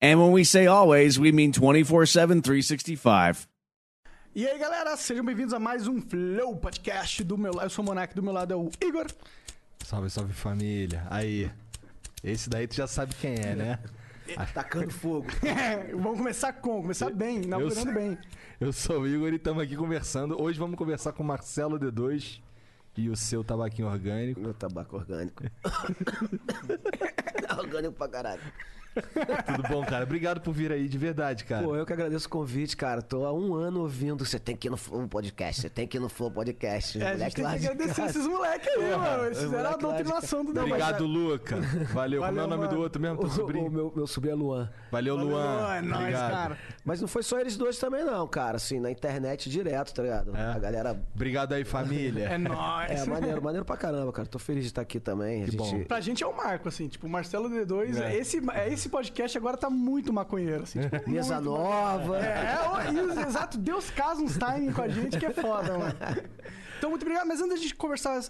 And when we say always, we mean 24 7, 365. E aí, galera, sejam bem-vindos a mais um Flow Podcast do meu lado. Eu sou o Monark, do meu lado é o Igor. Salve, salve família. Aí. Esse daí tu já sabe quem é, né? Tacando fogo. É, vamos começar com, começar bem, inaugurando bem. Eu sou o Igor e estamos aqui conversando. Hoje vamos conversar com o Marcelo D2 e o seu tabaquinho orgânico. Meu tabaco orgânico. orgânico pra caralho. Tudo bom, cara? Obrigado por vir aí, de verdade, cara. Pô, eu que agradeço o convite, cara. Tô há um ano ouvindo. Você tem que ir no Flow Podcast, você tem que ir no Flow Podcast. É, a gente tem que agradecer casa. esses moleques aí, mano. Eles fizeram a doutrinação do Obrigado, Luca. Valeu. Como é Valeu, o nome mano. do outro mesmo, teu O, sobrinho? o meu, meu sobrinho é Luan. Valeu, Valeu, Luan. é nóis, cara. Mas não foi só eles dois também, não, cara. Assim, na internet direto, tá ligado? É. A galera. Obrigado aí, família. É nóis. É, maneiro, maneiro pra caramba, cara. Tô feliz de estar aqui também. Que a gente... bom. Pra gente é o marco, assim, tipo, o Marcelo D2, É. esse, é, esse podcast agora tá muito maconheiro, assim, tipo, Mesa muito nova. É, é, isso, exato. Deus casa uns timing com a gente que é foda, mano. Então, muito obrigado. Mas antes de conversar,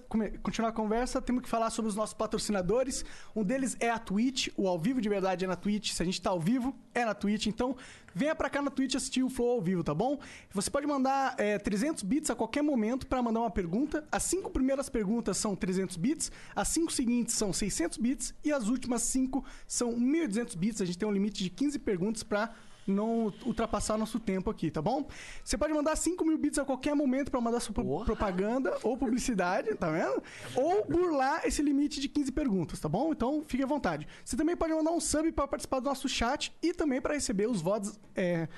continuar a conversa, temos que falar sobre os nossos patrocinadores. Um deles é a Twitch. O ao vivo de verdade é na Twitch. Se a gente tá ao vivo, é na Twitch. Então, venha pra cá na Twitch assistir o Flow ao vivo, tá bom? Você pode mandar é, 300 bits a qualquer momento pra mandar uma pergunta. As cinco primeiras perguntas são 300 bits, as cinco seguintes são 600 bits e as últimas cinco são 1.200 bits. A gente tem um limite de 15 perguntas pra não ultrapassar nosso tempo aqui, tá bom? Você pode mandar 5 mil bits a qualquer momento pra mandar sua Porra. propaganda ou publicidade, tá vendo? Ou burlar esse limite de 15 perguntas, tá bom? Então fique à vontade. Você também pode mandar um sub pra participar do nosso chat e também pra receber os VODs é,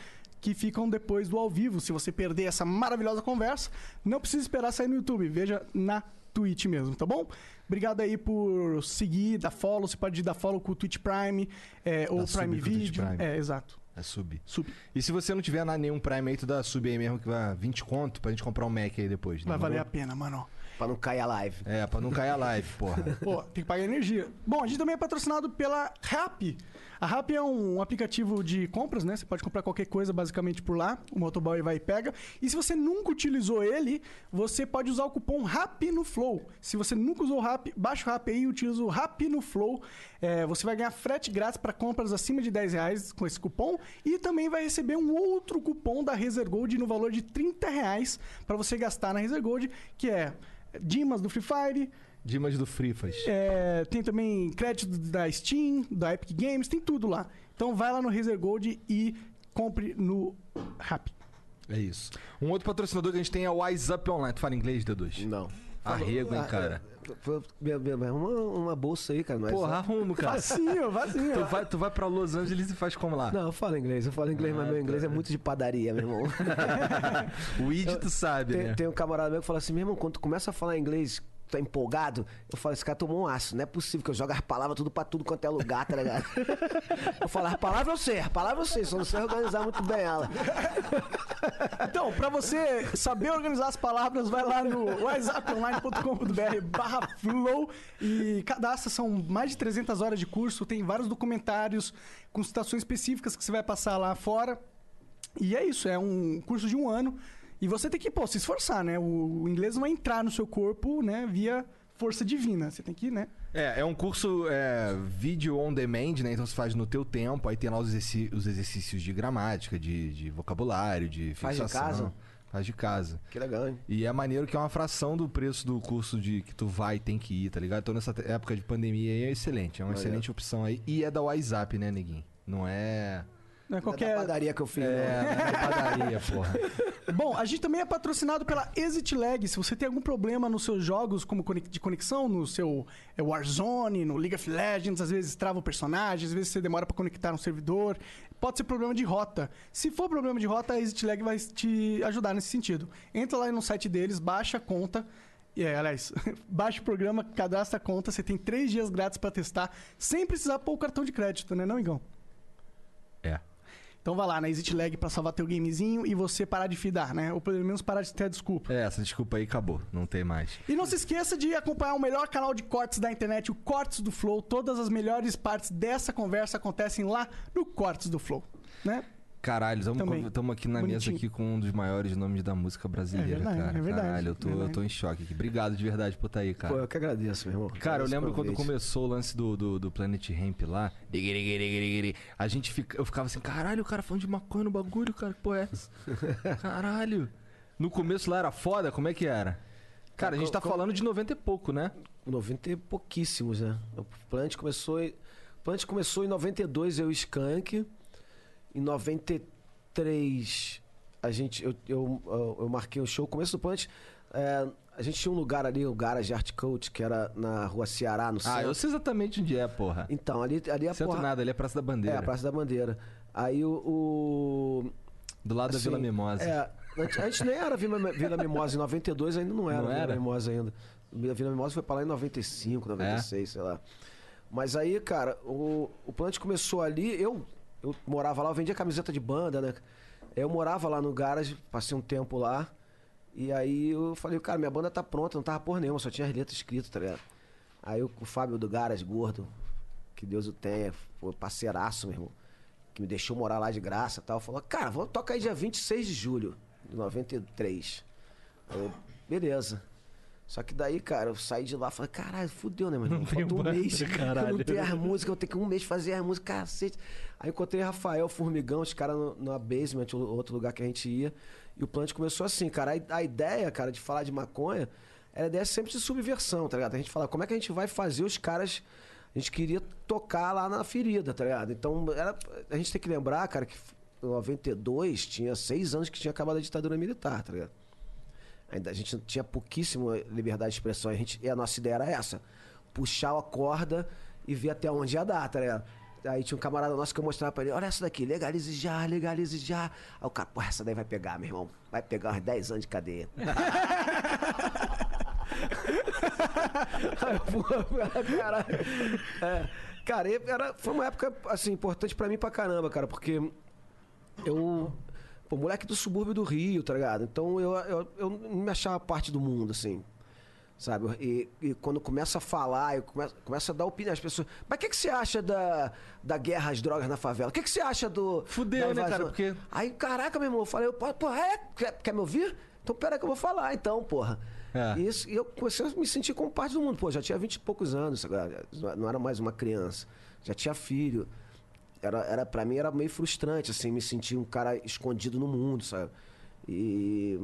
que ficam depois do ao vivo. Se você perder essa maravilhosa conversa, não precisa esperar sair no YouTube, veja na Twitch mesmo, tá bom? Obrigado aí por seguir, dar follow. Você pode dar follow com o Twitch Prime é, ou Prime Video. Prime. É, exato. É sub. Sub. E se você não tiver nenhum Prime aí, tu dá sub aí mesmo, que vai 20 conto pra gente comprar um Mac aí depois. Vai demorou? valer a pena, mano. Pra não cair a live. É, pra não cair a live, porra. Pô, tem que pagar energia. Bom, a gente também é patrocinado pela Rappi. A Rappi é um aplicativo de compras, né? Você pode comprar qualquer coisa basicamente por lá. O motoboy vai e pega. E se você nunca utilizou ele, você pode usar o cupom RAPI no Flow. Se você nunca usou o Rappi, baixa o Rappi aí e utiliza o RAPI no Flow. É, você vai ganhar frete grátis para compras acima de 10 reais com esse cupom. E também vai receber um outro cupom da Razer Gold no valor de 30 reais para você gastar na Razer Gold, que é Dimas do Free Fire, Dimas do Frifas. é, tem também crédito da Steam, da Epic Games, tem tudo lá. Então vai lá no Razer Gold e compre no Rappi. É isso. Um outro patrocinador que a gente tem é o Wise Up Online. Tu fala inglês, D2? Não. Arrego, hein, Ah, cara? É, arruma uma bolsa aí, cara. Mas Porra, arrumo, cara. Facinho, facinho. Tu vai, tu vai pra Los Angeles e faz como lá? Não, eu falo inglês, eu falo inglês, mas meu inglês é muito de padaria, meu irmão. O Id tu sabe, tem, né? tem um camarada meu que fala assim, meu irmão, quando tu começa a falar inglês, é empolgado, eu falo, esse cara tomou um aço, não é possível que eu jogue as palavras tudo pra tudo quanto é lugar, tá ligado? eu falo, as palavras eu sei, as palavras eu sei, só não sei organizar muito bem ela. Então, pra você saber organizar as palavras, vai lá no whatsapponline.com.br barra flow e cadastra, são mais de 300 horas de curso, tem vários documentários com citações específicas que você vai passar lá fora. E é isso, é um curso de um ano. E você tem que, pô, se esforçar, né? O, o inglês não vai entrar no seu corpo, né, via força divina. Você tem que, né? É, é um curso é, vídeo on demand, né? Então você faz no teu tempo, aí tem lá os, exerci- os exercícios de gramática, de, de vocabulário, de Faz de fixação. casa? Faz de casa. Que legal, hein? E é maneiro que é uma fração do preço do curso de que tu vai e tem que ir, tá ligado? Então nessa época de pandemia aí é excelente, é uma excelente opção aí. E é da WhatsApp, né, neguinho? Não é. Não é Qualquer... qualquer. Da padaria que eu fiz, É, né? não é da padaria, porra. Bom, a gente também é patrocinado pela Exit Lag. Se você tem algum problema nos seus jogos como de conexão, no seu é, Warzone, no League of Legends, às vezes trava o personagem, às vezes você demora pra conectar um servidor, pode ser problema de rota. Se for problema de rota, a Exit Lag vai te ajudar nesse sentido. Entra lá no site deles, baixa a conta. E, é, aliás, baixa o programa, cadastra a conta, você tem três dias grátis pra testar, sem precisar pôr o cartão de crédito, né, não, Igão? É. Então vai lá na Exit Lag pra salvar teu gamezinho e você parar de fidar, né? Ou pelo menos parar de ter a desculpa. É, essa desculpa aí acabou. Não tem mais. E não se esqueça de acompanhar o melhor canal de cortes da internet, o Cortes do Flow. Todas as melhores partes dessa conversa acontecem lá no Cortes do Flow, né? Caralho, estamos aqui na Bonitinho. mesa aqui com um dos maiores nomes da música brasileira, É verdade, cara. é verdade, Caralho, eu tô, verdade. eu tô em choque aqui. Obrigado de verdade por estar aí, cara. Pô, eu que agradeço, meu irmão. Cara, eu lembro quando começou o lance do, do, do Planet Ramp lá. A gente fica, eu ficava assim, caralho, o cara falando de maconha no bagulho, cara, que porra é essa? Caralho. No começo lá era foda, como é que era? Cara, a gente tá falando de 90 e pouco, né? 90 e pouquíssimos, né? O Plant começou o Plant começou em 92, eu e o Skank. Em 93, a gente, eu, eu, eu, marquei o show. O começo do Plant, é, a gente tinha um lugar ali, o Garage Art Coach, que era na rua Ceará, no Ah, centro. eu sei exatamente onde é, porra. Então, ali, ali a Centro porra... nada, ali é Praça da É, Bandeira. a Praça da Bandeira. Aí o... o- Do lado da assim, Vila Mimosa. É, antes, antes nem era Vila, Vila Mimosa, em 92 ainda não era Não Vila era? Mimosa ainda. Vila Vila Mimosa foi pra lá em 95, É? 96, sei lá. Mas aí, cara, o, o Plant começou ali, eu, eu morava lá, eu vendia camiseta de banda, né? Eu morava lá no garage, passei um tempo lá. E aí eu falei, cara, minha banda tá pronta, não tava por nenhuma, só tinha as letras escritas, tá ligado? Aí o, o Fábio do Garage, gordo, que Deus o tenha, foi parceiraço, meu irmão, que me deixou morar lá de graça e tal, falou, cara, vamos tocar aí dia 26 de julho de 93. Aí eu, beleza. Só que daí, cara, eu saí de lá e falei, caralho, fudeu, né, irmão? tem Falta um mês. caralho. Eu não tenho as músicas, eu tenho que um mês fazer as músicas, cacete. Aí encontrei Rafael Formigão, os caras na basement, o- outro lugar que a gente ia. E o plant começou assim, cara. A, a ideia, cara, de falar de maconha, era a ideia sempre de subversão, tá ligado? A gente fala, como é que a gente vai fazer os caras. A gente queria tocar lá na ferida, tá ligado? Então, era, a gente tem que lembrar, cara, que em 92 tinha seis anos que tinha acabado a ditadura militar, tá ligado? Ainda a gente tinha pouquíssima liberdade de expressão. A gente, e a nossa ideia era essa: puxar a corda e ver até onde ia dar, tá ligado? Aí tinha um camarada nosso que eu mostrava pra ele: olha essa daqui, legalize já, legalize já. Aí o cara, porra, essa daí vai pegar, meu irmão. Vai pegar uns 10 anos de cadeia. Aí, caralho. É, cara, era, foi uma época, assim, importante pra mim pra caramba, cara, porque eu. Pô, moleque do subúrbio do Rio, tá ligado? Então eu, eu, eu não me achava parte do mundo, assim. Sabe? E, e quando começa a falar, eu começo, começo a dar opinião. As pessoas. Mas o que, que você acha da, da guerra às drogas na favela? O que, que você acha do. Fudeu, né, cara? Porque- Aí, caraca, meu irmão, eu falei, pô, porra, é? Quer, quer me ouvir? Então pera que eu vou falar, então, porra. É. E, isso, e eu comecei a me sentir como parte do mundo. Pô, já tinha vinte e poucos anos, não era mais uma criança. Já tinha filho. Era, era, pra mim era meio frustrante, assim, me sentir um cara escondido no mundo, sabe? E,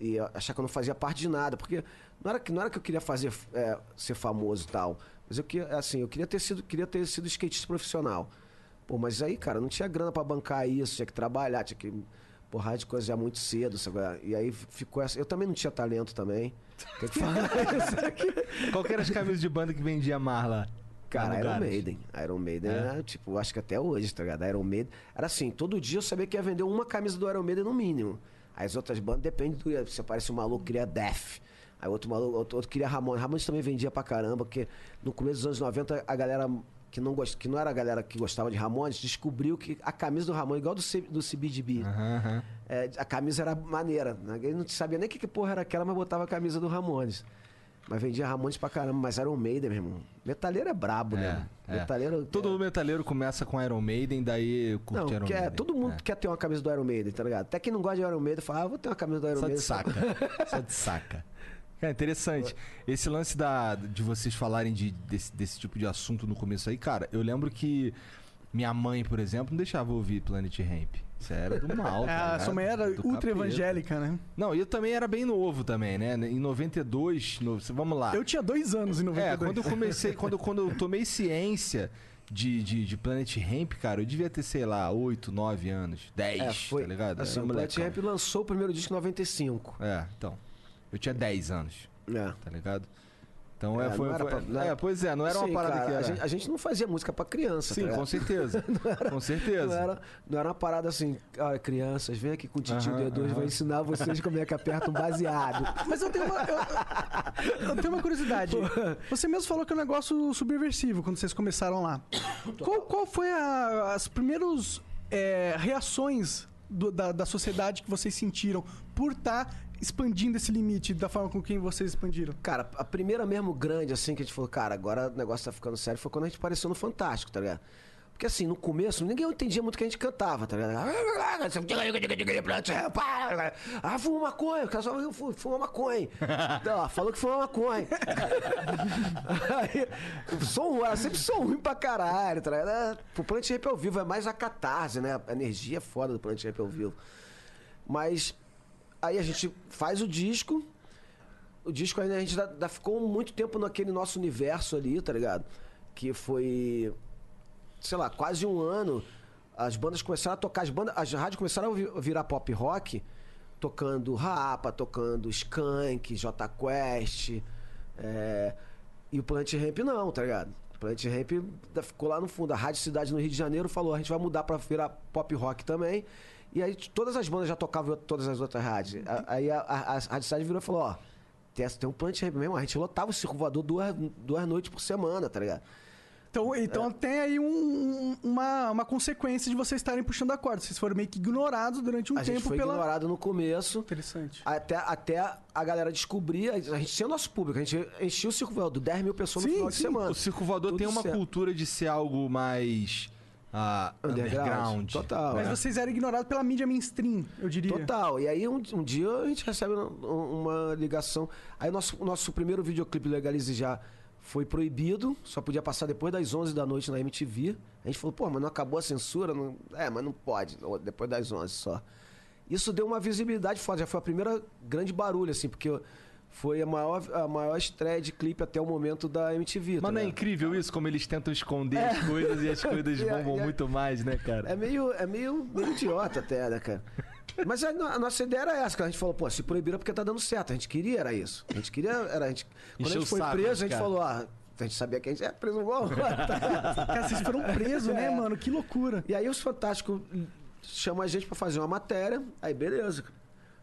e achar que eu não fazia parte de nada. Porque não era que, não era que eu queria fazer, é, ser famoso e tal. Mas eu queria, assim, eu queria ter sido, queria ter sido skatista profissional. Pô, mas aí, cara, não tinha grana pra bancar isso, tinha que trabalhar, tinha que porrar de coisa já muito cedo, sabe? E aí ficou essa. Eu também não tinha talento também. Tem que falar isso aqui. Qual que era as camisas de banda que vendia mais lá? Cara, Iron? Maiden. Iron Maiden É? era, tipo, acho que até hoje, tá ligado? Iron Maiden. Era assim, todo dia eu sabia que ia vender uma camisa do Iron Maiden no mínimo. As outras bandas depende do. Se aparece um maluco que queria Death. Aí outro maluco, outro, outro queria Ramones. Ramones também vendia pra caramba, porque no começo dos anos 90 a galera que não, gost... que não era a galera que gostava de Ramones descobriu que a camisa do Ramones, igual do, C... do CBGB, aham. é, a camisa era maneira. Né? Ele não sabia nem que, que porra era aquela, mas botava a camisa do Ramones. Mas vendia Ramones pra caramba, mas o Maiden, meu irmão. Metaleiro é brabo, né? É, é. Metaleiro. Todo metaleiro começa com Iron Maiden, daí curte Não, Iron quer, Maiden. todo mundo É. quer ter uma camisa do Iron Maiden, tá ligado? Até quem não gosta de Iron Maiden fala, ah, vou ter uma camisa do Iron Só de Maiden. saca. Só de saca. Cara, interessante. Esse lance da, de vocês falarem de, desse, desse tipo de assunto no começo aí, cara, eu lembro que minha mãe, por exemplo, não deixava eu ouvir Planet Ramp. Isso era do mal. É, tá a sua mãe era ultra evangélica, né? Não, e eu também era bem novo também, né? Em 92, no- vamos lá. Eu tinha dois anos em 92. É, quando eu comecei, quando, quando eu tomei ciência de, de, de Planet Ramp, cara, eu devia ter, sei lá, 8, 9 anos, 10, É, foi. tá ligado? Assim, o Planet. Ramp lançou o primeiro disco em 95. É, então. Eu tinha 10 anos, É. tá ligado? Então é, É, foi. era foi- pra- era- é, pois é, não era uma Sim, parada cara, que A era. gente, a gente não fazia música pra criança, Sim, tá com certeza. com certeza. Não era, não era uma parada assim, olha, crianças, vem aqui com o titio Aham, D2, aham. vai ensinar vocês como é que aperta um baseado. Mas eu tenho uma, eu, eu tenho uma curiosidade. Você mesmo falou que é um negócio subversivo quando vocês começaram lá. Qual, qual foi a- as primeiras é, reações do- da, da sociedade que vocês sentiram por estar expandindo esse limite da forma com que vocês expandiram? Cara, a primeira mesmo grande, assim, que a gente falou, cara, agora o negócio tá ficando sério, foi quando a gente apareceu no Fantástico, tá ligado? Porque assim, no começo, ninguém entendia muito o que a gente cantava, tá ligado? Ah, fuma maconha, o cara só "Eu fu- fuma maconha. Então, falou que fuma maconha. Aí, era sempre som ruim pra caralho, tá ligado? É, O Plant Rap ao vivo é mais a catarse, né? A energia é foda do Plant Rap ao vivo. Mas aí a gente faz o disco, o disco ainda a gente ainda- ainda ficou muito tempo naquele nosso universo ali, tá ligado? Que foi, sei lá, quase um ano. As bandas começaram a tocar, as bandas, as rádios começaram a vi- virar pop rock, tocando Rapa, tocando Skank, J Quest, é, e o Plant Ramp não, tá ligado? O Plant Ramp ficou lá no fundo. A Rádio Cidade no Rio de Janeiro falou: a gente vai mudar pra virar pop rock também. E aí todas as bandas já tocavam em todas as outras rádios. A- Aí a, a, a Rádio Cidade virou e falou: ó, tem, tem um Plant mesmo. A gente lotava o circo voador duas, duas noites por semana, tá ligado? Então, então tem aí um- um- uma, uma consequência de vocês estarem puxando a corda. Vocês foram meio que ignorados durante um a gente tempo foi pela. ignorado no começo. Interessante. Até, até a galera descobrir, a gente tinha nosso público, a gente enchia o circo voador, 10 mil pessoas no Sim, final de sim. semana. O Circo Voador Tudo tem uma certo. cultura de ser algo mais. Ah, Underground. Total. Mas é. vocês eram ignorados pela mídia mainstream, eu diria. Total. E aí um, um dia a gente recebe um- uma ligação. Aí nosso, nosso primeiro videoclipe Legalize Já foi proibido, só podia passar depois das 11 da noite na MTV. A gente falou, pô, mas não acabou a censura? Não... É, mas não pode, depois das 11 só. Isso deu uma visibilidade foda, já foi a primeira grande barulho, assim, porque foi a maior, a maior estreia de clipe até o momento da MTV. tá Mas não é incrível isso, como eles tentam esconder as coisas e as coisas E bombam a- muito mais, né, cara? É meio, é meio, meio idiota até, né, cara? Mas a, a nossa ideia era essa, que a gente falou, pô, se proibiram porque tá dando certo. A gente queria era isso. A gente queria, era a gente. Quando Encher a gente foi saco preso, dos a gente caras. falou, ah, a gente sabia que a gente é preso igual. tá? Cara, vocês foram presos, né, mano? Que loucura. e aí os Fantásticos chamam a gente pra fazer uma matéria, aí beleza.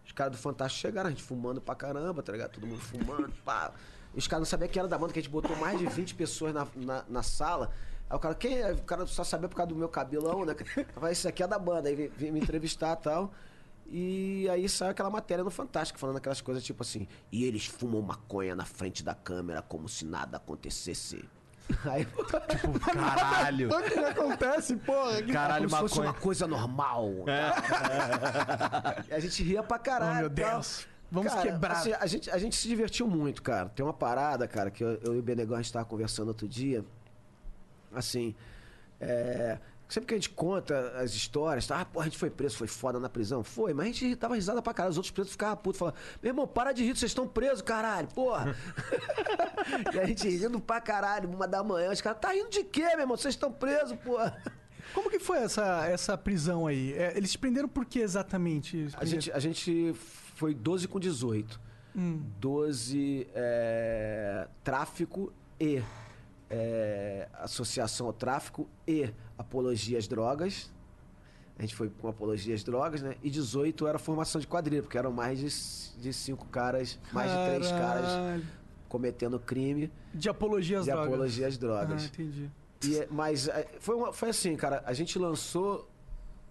Os caras do Fantástico chegaram, a gente fumando pra caramba, tá ligado? Todo mundo fumando, pá. Os caras não sabiam que era da banda, que a gente botou mais de 20 pessoas na, na, na sala. Aí o cara, quem é? O cara só sabia por causa do meu cabelão, né? Falei, isso aqui é da banda. Aí veio me entrevistar e tal. E aí saiu aquela matéria no Fantástico, falando aquelas coisas tipo assim. E eles fumam maconha na frente da câmera como se nada acontecesse. Aí, Caralho! O que acontece, porra? Caralho, como se fosse maconha. uma coisa normal. E a gente ria pra caralho. Oh, meu tal. Deus. Vamos Cara, quebrar. assim, a, gente, a gente se divertiu muito, cara. Tem uma parada, cara, que eu, eu e o Benegão a gente tava conversando outro dia. Assim, é, sempre que a gente conta as histórias, tá? Ah, pô, a gente foi preso, foi foda na prisão. Foi, mas a gente tava risada pra caralho. Os outros presos ficavam putos, falando: Meu irmão, para de rir, vocês estão presos, caralho, porra. e a gente rindo pra caralho, uma da manhã. Os caras, tá rindo de quê, meu irmão? Vocês estão presos, porra. Como que foi essa, essa prisão aí? É, eles te prenderam por que exatamente? A gente, a gente foi 12 com 18. Hum. 12 é, tráfico e é, associação ao tráfico e apologia às drogas. A gente foi com apologia às drogas, né? E 18 era formação de quadrilha, porque eram mais de, de cinco caras, mais de três caras Caralho. cometendo crime De apologia às de drogas. apologia às Ah, drogas. entendi. E mas é, foi, uma- foi assim, cara. A gente lançou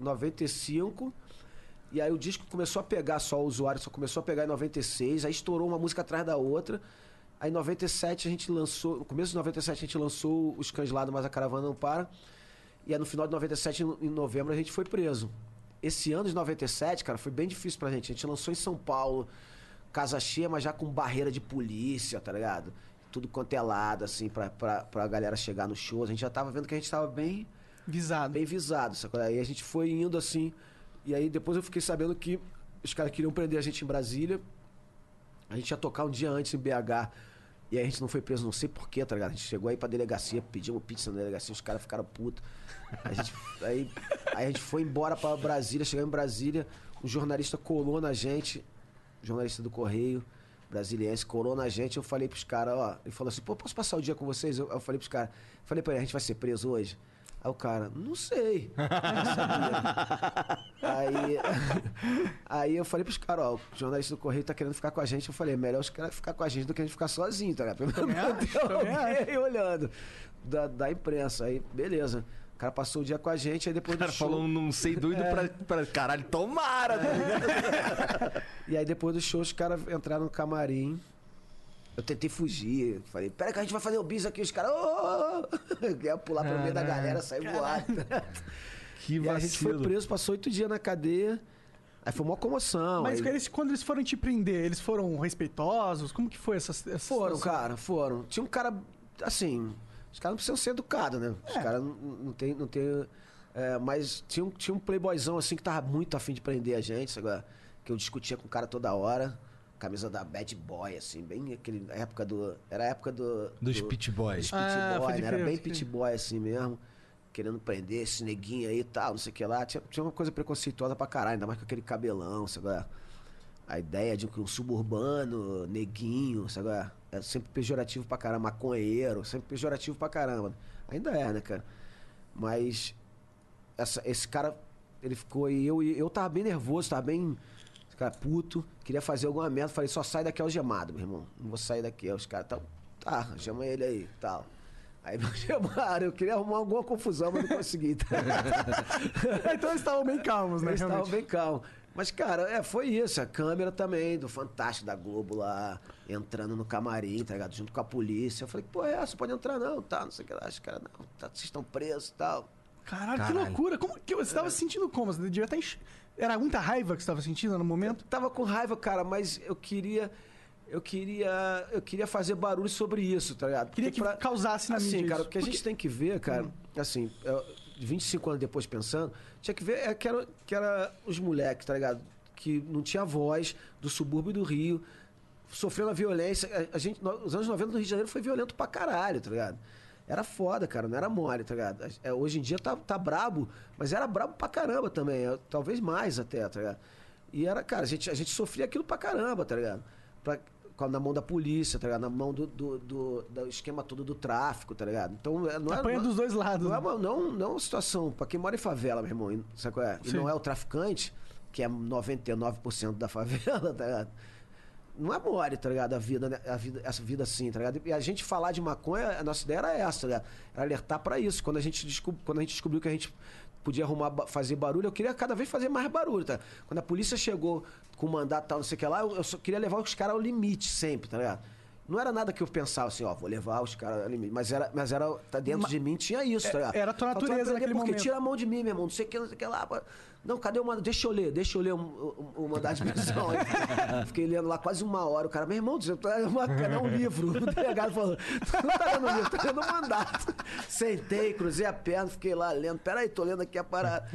95. E aí o disco começou a pegar só o usuário, só começou a pegar em 96. Aí estourou uma música atrás da outra. Aí em 97 a gente lançou. No começo de 97 a gente lançou Os Cães Lá do Mas a Caravana Não Para. E aí no final de 97, em em novembro, a gente foi preso. Esse ano de 97, cara, foi bem difícil pra gente. A gente lançou em São Paulo, casa cheia, mas já com barreira de polícia, tá ligado? Tudo quanto é lado, assim, pra, pra, pra galera chegar no show. A gente já tava vendo que a gente tava bem, Visado. bem visado, sacou? Aí a gente foi indo assim. E aí depois eu fiquei sabendo que os caras queriam prender a gente em Brasília. A gente ia tocar um dia antes em BH E aí a gente não foi preso, não sei porquê, tá ligado? A gente chegou aí pra delegacia, pedimos pizza na delegacia, os caras ficaram putos. A gente, aí, aí a gente foi embora pra Brasília, chegamos em Brasília, um jornalista colou na gente, jornalista do Correio, brasiliense, colou na gente, eu falei pros caras, ó, ele falou assim, pô, posso passar o dia com vocês? Eu, eu falei pros caras, falei pra ele, a gente vai ser preso hoje? Aí o cara, não sei. Não aí, aí eu falei pros caras, ó, o jornalista do Correio tá querendo ficar com a gente. Eu falei, é melhor os caras ficar com a gente do que a gente ficar sozinho, tá ligado? Pelo menos alguém olhando da, da imprensa. Aí, beleza. O cara passou o dia com a gente, aí depois O cara do show... falou, não sei doido pra, pra. Caralho, tomara! ligado? E aí depois do show, os caras entraram no camarim. Eu tentei fugir. Falei, pera que a gente vai fazer o bis aqui. Os caras, ô, ô, ô. Eu ia pular pelo meio da galera, sair voado. Que E a gente foi vacilo. preso, passou oito dias na cadeia. Aí foi uma comoção. Mas aí... eles, quando eles foram te prender, eles foram respeitosos? Como que foi essa, essa Foram, situação? cara, foram. Tinha um cara, assim, os caras não precisam ser educados, né? Os É. caras não, não tem. Não tem é, mas tinha um, tinha um playboyzão assim que tava muito afim de prender a gente, sabe? Que eu discutia com o cara toda hora. Camisa da Bad Boy, assim, bem aquele a época do. Era a época do. Dos do, Pit Boys. dos Pit Ah, Boy, né? Era bem. Pit Boy assim mesmo. Querendo prender esse neguinho aí e tal, não sei o que lá. Tinha, tinha uma coisa preconceituosa pra caralho, ainda mais com aquele cabelão, sabe? A ideia de um suburbano, neguinho, sabe? É sempre pejorativo pra caramba, maconheiro, sempre pejorativo pra caramba. Ainda é, né, cara? Mas essa- esse cara, ele ficou e eu, eu tava bem nervoso, tava bem. Cara puto, queria fazer alguma merda. Falei, só sai daqui algemado, meu irmão. Não vou sair daqui. Aí os caras, tá, tá, chama ele aí tal. Aí me chamaram, eu queria arrumar alguma confusão, mas não consegui. tá? então eles estavam bem calmos, né? Eles estavam bem calmos. Mas, cara, é, foi isso. A câmera também, do Fantástico da Globo lá, entrando no camarim, tá ligado? Junto com a polícia. Eu falei, pô, é, você pode entrar não, tá? Não sei o que lá. Os caras, não, tá, vocês estão presos e tal. Caralho, que Caralho. loucura. Como que você tava se sentindo como? Você devia estar enx... Era muita raiva que você tava sentindo no momento? Tava com raiva, cara, mas eu queria. Eu queria. Eu queria fazer barulho sobre isso, tá ligado? Queria Porque que causasse na assim, mídia cara, o que a gente tem que ver, cara, assim, eu, 25 anos depois pensando, tinha que ver é, que, era, que era os moleques, tá ligado? Que não tinha voz, do subúrbio do Rio, sofrendo a violência. A, a gente, os anos 90 no Rio de Janeiro foi violento pra caralho, tá ligado? Era foda, cara, não era mole, tá ligado? É, hoje em dia tá, tá brabo, mas era brabo pra caramba também, é, talvez mais até, tá ligado? E era, cara, a gente, a gente sofria aquilo pra caramba, tá ligado? Pra, na mão da polícia, tá ligado? Na mão do, do, do- do esquema todo do tráfico, tá ligado? Então, é- não é. Apanha não- dos dois lados. não é, uma, não, não é uma situação pra quem mora em favela, meu irmão, e- sabe qual é? E Sim. não é o traficante, que é 99% da favela, tá ligado? Não é mole, tá ligado? A vida, né? a vida, essa vida assim, tá ligado? E a gente falar de maconha, a nossa ideia era essa, tá? Era alertar pra isso. Quando a gente, descob... Quando a gente descobriu que a gente podia arrumar, fazer barulho, eu queria cada vez fazer mais barulho, tá? Quando a polícia chegou com mandato e tal, não sei o que lá, eu eu só queria levar os caras ao limite sempre, tá ligado? Não era nada que eu pensava assim, ó, vou levar os caras limite. Mas era, mas era tá dentro Ma- de mim tinha isso, tá ligado? era a tua natureza aprender naquele porque momento. tira a mão de mim, meu irmão, não sei o que, não sei o que lá. Não, cadê o mandado? Deixa eu ler, deixa eu ler o, o, o mandado de prisão. Fiquei lendo lá quase uma hora. O cara, meu irmão, você tá uma, é um livro. O delegado falou, tu não tá lendo livro, tá lendo o mandato. Sentei, cruzei a perna, fiquei lá lendo. Peraí, tô lendo aqui a parada.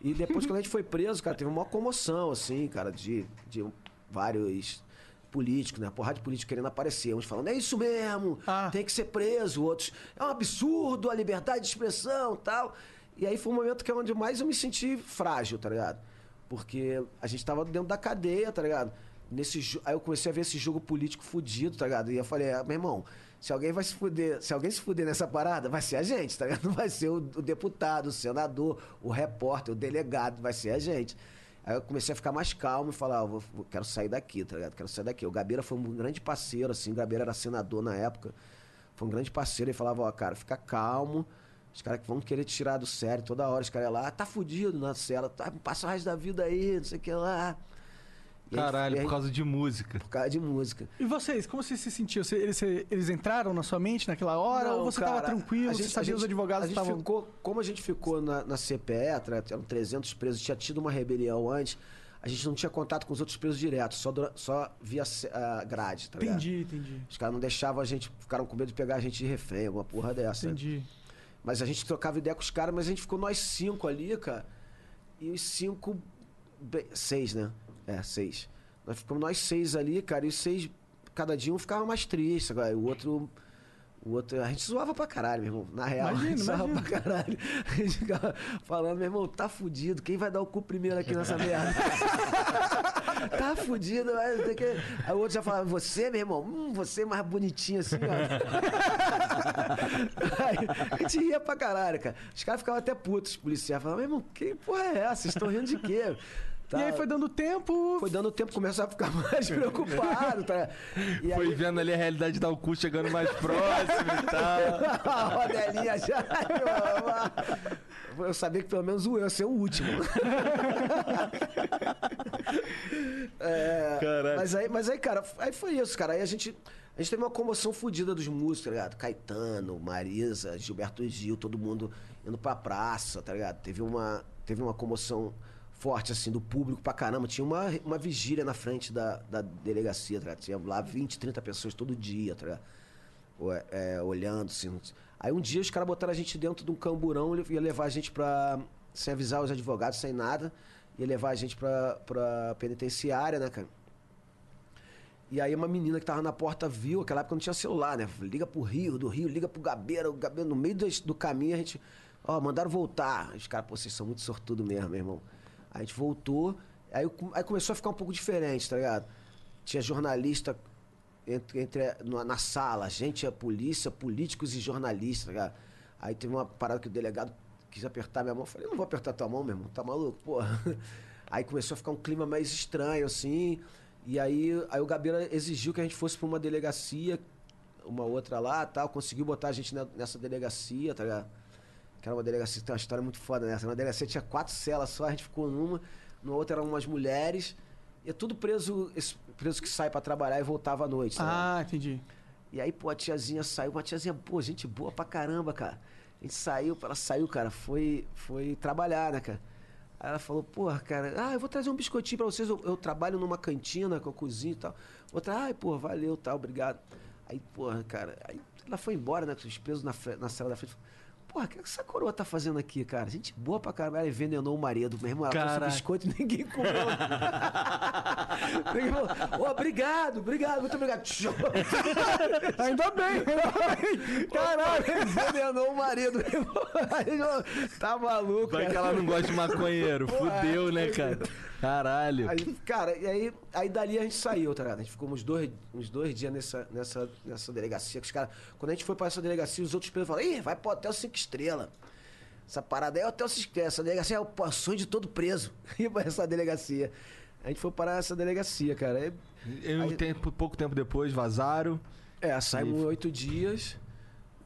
E depois, quando a gente foi preso, cara, teve uma comoção, assim, cara, de, de vários políticos, né? A porrada de políticos querendo aparecer. Uns falando, é isso mesmo, Ah. tem que ser preso. Outros, é um absurdo a liberdade de expressão tal. E aí foi um momento que é onde mais eu me senti frágil, tá ligado? Porque a gente tava dentro da cadeia, tá ligado? Nesse, aí eu comecei a ver esse jogo político fudido, tá ligado? E eu falei, ah, meu irmão, se alguém vai se fuder, se alguém se fuder nessa parada, vai ser a gente, tá ligado? Não vai ser o, o deputado, o senador, o repórter, o delegado, vai ser a gente. Aí eu comecei a ficar mais calmo e falar, ah, vou- quero sair daqui, tá ligado? Quero sair daqui. O Gabeira foi um grande parceiro, assim, o Gabeira era senador na época. Foi um grande parceiro. Ele falava, ó, cara, fica calmo. Os caras que vão querer te tirar do sério toda hora. Os caras lá, "Ah, tá fudido na cela, tá, passa o resto da vida aí, não sei o que lá. Caralho, aí- por causa de música. por causa de música. E vocês, como você se sentiu? Você- eles, eles entraram na sua mente naquela hora? Não, ou você cara, tava tranquilo? a Você gente- sabia a os gente- advogados a gente estavam... ficou, Como a gente ficou na, na CPE, eram 300 presos, tinha tido uma rebelião antes, a gente não tinha contato com os outros presos direto, só, dura- só via a grade, tá ligado? Entendi, entendi. Os caras não deixavam a gente, ficaram com medo de pegar a gente de refém, alguma porra dessa. Entendi. Mas a gente trocava ideia com os caras, mas a gente ficou nós cinco ali, cara. E os cinco. bem- seis, né? É, seis. Nós ficamos nós seis ali, cara, e os seis cada dia um ficava mais triste, agora o outro. O outro, a gente zoava pra caralho, meu irmão. Na real, a Imagino, gente zoava pra caralho. A gente ficava falando, meu irmão, tá fudido. Quem vai dar o cu primeiro aqui nessa merda? tá fudido, mas tem que. Aí o outro já falava, você, meu irmão, hum, você é mais bonitinho assim, ó. Aí, a gente ria pra caralho, cara. Os caras ficavam até putos, os policiais. Falavam, meu irmão, que porra é essa? Vocês estão rindo de quê? Tá- E aí foi dando tempo. foi dando tempo, começou a ficar mais preocupado. Tá? E Foi aí, vendo ali a realidade da cu chegando mais próximo e tal. a rodelinha já. Eu sabia que pelo menos o eu ia ser o último. É, Caralho. Mas aí, mas aí, cara, aí foi isso, cara. Aí a gente, a gente teve uma comoção fodida dos músicos, tá ligado? Caetano, Marisa, Gilberto Gil, todo mundo indo pra praça, tá ligado? Teve uma, teve uma comoção forte, assim, do público pra caramba. Tinha uma, uma vigília na frente da, da delegacia, tá? Tinha lá 20, 30 pessoas todo dia, tá é, olhando, assim. Aí um dia os caras botaram a gente dentro de um camburão ia levar a gente pra. Sem avisar os advogados, sem nada. Ia levar a gente pra, pra penitenciária, né, cara? E aí uma menina que tava na porta viu, aquela época não tinha celular, né? Liga pro Rio, do Rio, liga pro Gabeira, o Gabeira, no meio do, do caminho a gente. Ó, mandaram voltar. Os caras, pô, vocês são muito sortudo mesmo, meu irmão. A gente voltou, aí, aí começou a ficar um pouco diferente, tá ligado? Tinha jornalista entre, entre na, sala, gente, a polícia, políticos e jornalistas, tá ligado? Aí teve uma parada que o delegado quis apertar minha mão. Eu falei, não vou apertar tua mão, meu irmão, tá maluco, porra. Aí começou a ficar um clima mais estranho, assim. E aí, aí o Gabeira exigiu que a gente fosse pra uma delegacia, uma outra lá tal. Conseguiu botar a gente ne- nessa delegacia, tá ligado? Que era uma delegacia, tem uma história muito foda nessa. Uma delegacia tinha quatro celas só, a gente ficou numa, na outra eram umas mulheres. E é tudo preso, preso que sai pra trabalhar e voltava à noite. tá ligado? Ah, entendi. E aí, pô, a tiazinha saiu, uma tiazinha, pô, gente boa pra caramba, cara. A gente saiu, ela saiu, cara, foi, foi trabalhar, né, cara? Aí ela falou, porra, cara, ah, eu vou trazer um biscoitinho pra vocês, eu, eu trabalho numa cantina com a cozinha e tal. Outra, ai, porra, valeu, tal, obrigado. Aí, porra, cara, aí ela foi embora, né, com os pesos na, na sala da frente. Porra, o que essa coroa tá fazendo aqui, cara? Gente boa pra caramba. Ela envenenou o marido. Meu irmão, ela trouxe biscoito e ninguém comeu. ninguém falou, ô, obrigado, obrigado, muito obrigado. Ainda bem, ainda bem. Caralho, envenenou o marido. meu irmão. Tá maluco, Vai que cara. ela não gosta de maconheiro. Fudeu, né, cara? Caralho. Aí, cara, e aí, aí dali a gente saiu, tá ligado? A gente ficou uns dois, uns dois dias nessa, nessa, nessa delegacia. Que os caras, quando a gente foi pra essa delegacia, os outros presos falaram: ih, vai pro Hotel 5 Estrelas. Essa parada aí é o Hotel 5 Estrelas. Essa delegacia é o sonho de todo preso. Ir pra essa delegacia. A gente foi parar nessa delegacia, cara. E um Aí- tempo, pouco tempo depois, vazaram. É, saímos oito dias.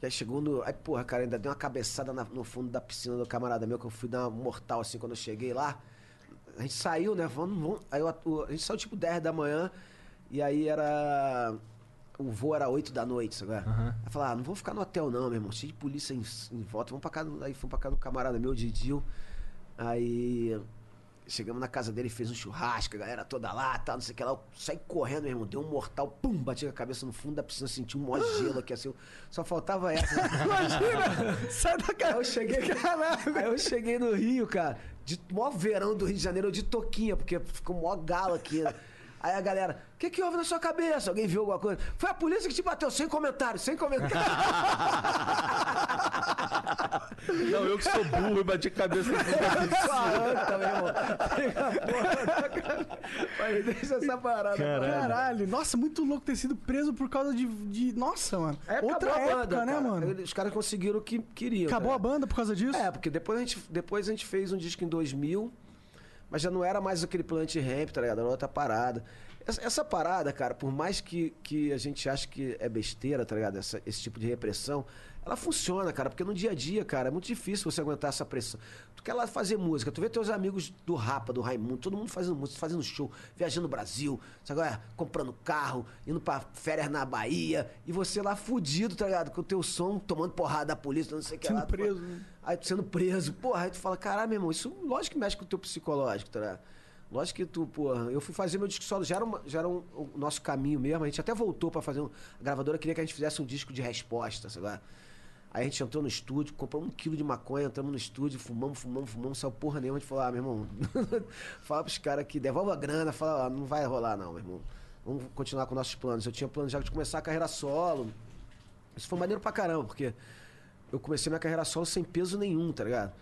E aí chegou no. Aí, porra, cara, ainda deu uma cabeçada na- no fundo da piscina do camarada meu, que eu fui dar uma mortal assim quando eu cheguei lá. A gente saiu, né? Vamos, vamos. Aí eu- a gente saiu tipo 10 da manhã. E aí era. O voo era 8 da noite, sabe? Aham. Aí falou, ah, não vou ficar no hotel não, meu irmão. Cheio de polícia em, em volta. Vamos pra casa. Aí fomos pra casa do camarada meu, Didil. Aí. Chegamos na casa dele, fez um churrasco, a galera toda lá, tal, não sei o que lá. Eu saí correndo, meu irmão, deu um mortal, pum, bati a cabeça no fundo da piscina, senti um mó gelo aqui, assim. Só faltava essa. Imagina! Sai da Aí cara. eu cheguei, aí eu cheguei no Rio, cara, de mó verão do Rio de Janeiro, de toquinha, porque ficou mó galo aqui. Aí a galera, o que que houve na sua cabeça? Alguém viu alguma coisa? Foi a polícia que te bateu, sem comentário, sem comentário. Não, eu que sou burro e bati a cabeça no a. Falei, deixa essa parada. Caralho. Caralho, nossa, muito louco ter sido preso por causa de. de- Nossa, mano. Aí Outra a época, banda, né, cara. mano? Os caras conseguiram o que queriam. Acabou a cara. banda por causa disso? É, porque depois a gente, depois a gente fez um disco em 2000, mas já não era mais aquele Plant Ramp, tá ligado? Era outra parada. Essa, essa parada, cara, por mais que, que a gente ache que é besteira, tá ligado? Essa- esse tipo de repressão, ela funciona, cara, porque no dia a dia, cara, é muito difícil você aguentar essa pressão. Tu quer lá fazer música, tu vê teus amigos do Rapa, do Raimundo, todo mundo fazendo música, fazendo show, viajando no Brasil, sabe? agora comprando carro, indo pra férias na Bahia, e você lá fudido, tá ligado? Com o teu som, tomando porrada da polícia, não sei o que Sendo lá. tu fala- preso, né? Aí tu sendo preso, porra, aí tu fala, caralho, meu irmão, isso lógico que mexe com o teu psicológico, tá ligado? Lógico que tu, porra, eu fui fazer meu disco solo, já era, uma- já era um- o nosso caminho mesmo, a gente até voltou pra fazer um. A gravadora queria que a gente fizesse um disco de resposta, sei lá. Aí a gente entrou no estúdio, comprou um quilo de maconha, entramos no estúdio, fumamos, fumamos, fumamos, saiu porra nenhuma. A gente falou, ah, meu irmão, fala pros caras que devolve a grana, fala, ah, não vai rolar não, meu irmão. vamos continuar com nossos planos. Eu tinha plano já de começar a carreira solo. Isso foi maneiro pra caramba, porque eu comecei minha carreira solo sem peso nenhum, tá ligado?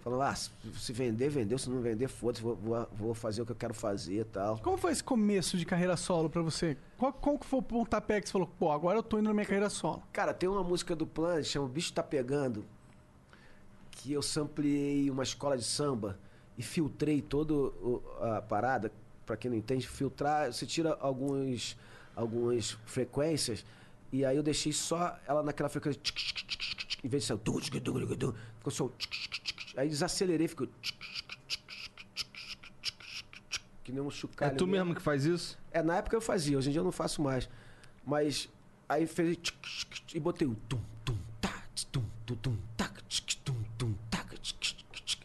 Falando, ah, se- vender, vendeu, se não vender, foda-se, vou, vou, vou fazer o que eu quero fazer e tal. Como foi esse começo de carreira solo pra você? Qual, qual que foi o pontapé que você falou, pô, agora eu tô indo na minha carreira solo? Cara, tem uma música do Planet, chama O Bicho Tá Pegando, que eu sampliei uma escola de samba e filtrei toda a parada. Pra quem não entende, filtrar, você tira alguns, algumas frequências e aí eu deixei só ela naquela frequência. Em vez de tum, Ficou só. Aí desacelerei, ficou. Que nem um É chocalho. tu mesmo que faz isso? É, na época eu fazia, hoje em dia eu não faço mais. Mas aí fez e botei o tum, tum, tá, tum, tum, tum, tac, tum, tum, tac.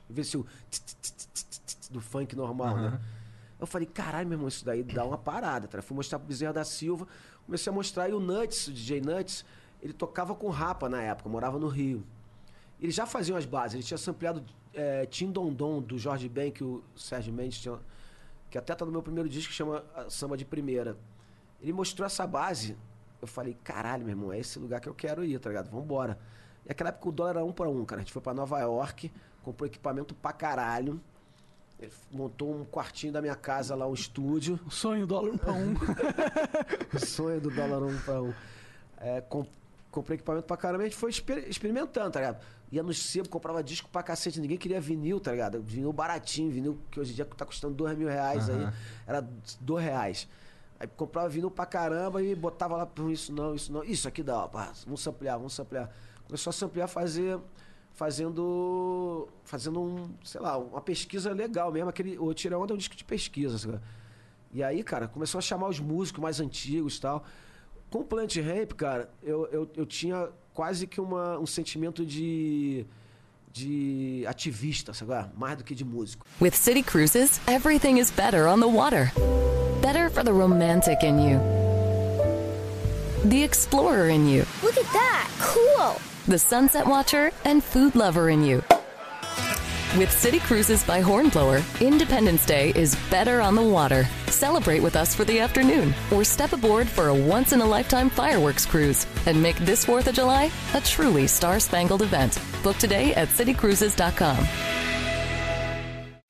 Em vez de o do funk normal, né? Eu falei, caralho, meu irmão, isso daí dá uma parada. Tá? Fui mostrar pro Bezerra da Silva, comecei a mostrar e o Nuts, o DJ Nuts, ele tocava com rapa na época, morava no Rio. Ele já fazia umas bases, ele tinha sampleado é, Tim Dondon, do Jorge Ben, que o Sérgio Mendes tinha, que até tá no meu primeiro disco, que chama ah, Samba de Primeira. Ele mostrou essa base, eu falei, caralho, meu irmão, é esse lugar que eu quero ir, tá ligado? Vambora. E naquela época o dólar era um para um, cara. A gente foi pra Nova York, comprou equipamento pra caralho. Ele montou um quartinho da minha casa lá, um estúdio. O sonho dólar um pra um. O sonho do dólar um pra um. É, comprei equipamento pra caramba e a gente foi exper- experimentando, tá ligado? Ia no sebo, comprava disco pra cacete, ninguém queria vinil, tá ligado? Vinil baratinho, vinil que hoje em dia tá custando dois mil reais aí, era dois reais. Aí comprava vinil pra caramba e botava lá, "Pô, isso não, isso não, isso aqui dá, ó, pá, vamos ampliar, vamos ampliar. Começou a ampliar, fazer, fazendo, fazendo um, sei lá, uma pesquisa legal mesmo, aquele, o Tira Onda é um disco de pesquisa, sabe? E aí, cara, começou a chamar os músicos mais antigos e tal. Com o Plant Ramp, cara, eu, eu, eu tinha quase que uma, um sentimento de, de ativista, sabe? Mais do que de músico. With City Cruises, everything is better on the water. Better for the romantic in you, the explorer in you, Look at that! Cool! the sunset watcher, and food lover in you. With City Cruises by Hornblower, Independence Day is better on the water. Celebrate with us for the afternoon or step aboard for a once in a lifetime fireworks cruise and make this 4th of July a truly star spangled event. Book today at citycruises.com.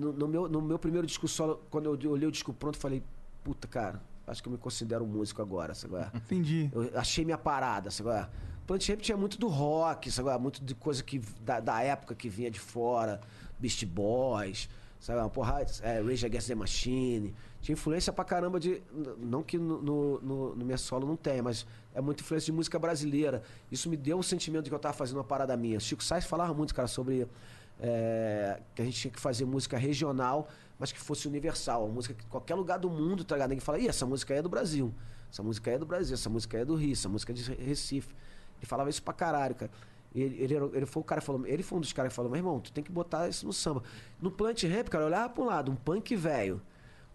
No, no meu, no meu primeiro disco solo, quando eu olhei o disco pronto, falei, puta, cara, acho que eu me considero um músico agora, sabe? é? Entendi. Eu achei minha parada, sabe? é? Plant Ramp tinha muito do rock, sabe? é? Muito de coisa que, da, da época que vinha de fora, Beast Boys, sabe? Uma porrada, é, Rage Against the Machine. Tinha influência pra caramba de. Não que no, no, no, no minha solo não tenha, mas é muita influência de música brasileira. Isso me deu o sentimento de que eu tava fazendo uma parada minha. Chico Sainz falava muito, cara, sobre é, que a gente tinha que fazer música regional, mas que fosse universal. Música que qualquer lugar do mundo, tá ligado? Ninguém fala, ih, essa música é do Brasil. Essa música é do Brasil, essa música é do Rio, essa música é de Recife. Ele falava isso pra caralho, cara. Ele, ele, ele foi o cara falou, ele foi um dos caras que falou, meu irmão, tu tem que botar isso no samba. No plant rap, cara, eu olhava pra um lado, um punk velho.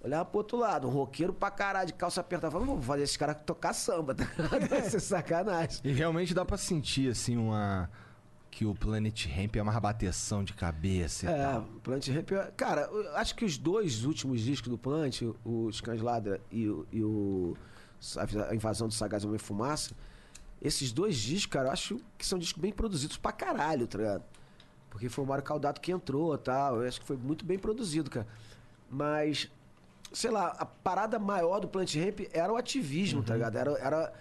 Olhava pro outro lado, um roqueiro pra caralho, de calça apertada. Falava, vou fazer esses caras tocar samba, tá? Vai ser sacanagem. E realmente dá pra sentir, assim, uma. Que o Planet Ramp é uma bateção de cabeça e É, tal. Plant Rap. é- Cara, eu acho que os dois últimos discos do Plant, o Scansladra e o, e o a Invasão do Sagaz Homem Fumaça, esses dois discos, cara, eu acho que são discos bem produzidos pra caralho, tá ligado? Porque foi o Mário Caldato que entrou e tal. Eu acho que foi muito bem produzido, cara. Mas, sei lá, a parada maior do Plant Ramp era o ativismo, tá ligado? Era. era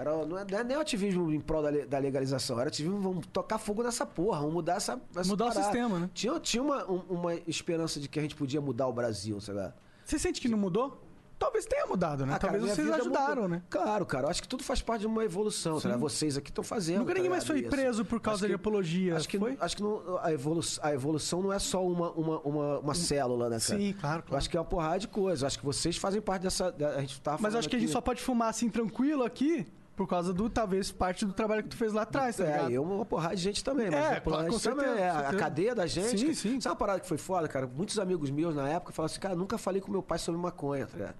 era, não, é, não é nem o ativismo em prol da, da legalização, era ativismo, vamos tocar fogo nessa porra, vamos mudar essa. essa Mudar o parada. sistema, né? Tinha, tinha uma, um- uma esperança de que a gente podia mudar o Brasil, sabe? Você sente que não mudou? talvez tenha mudado, né? Ah, cara, talvez minha vocês ajudaram, mudou. né? Claro, cara. Eu acho que tudo faz parte de uma evolução. Tá? Vocês aqui estão fazendo. Nunca tá ninguém mais foi preso por causa Acho de que- apologia. Acho que, foi? acho que não- a, evolução, a evolução não é só uma, uma, uma, uma célula, né, cara? Sim, claro, Eu claro. acho que é uma porrada de coisas. Acho que vocês fazem parte dessa. da- A gente tava Mas acho que a gente só pode fumar assim tranquilo aqui por causa do, talvez, parte do trabalho que tu fez lá atrás, tá É, ligado? e eu uma porrada de gente também, mas É, porrada de gente também é a cadeia da gente. Sim, cara. sim. Sabe uma parada que foi foda, cara? Muitos amigos meus na época falaram assim, cara, nunca falei com meu pai sobre maconha, tá ligado?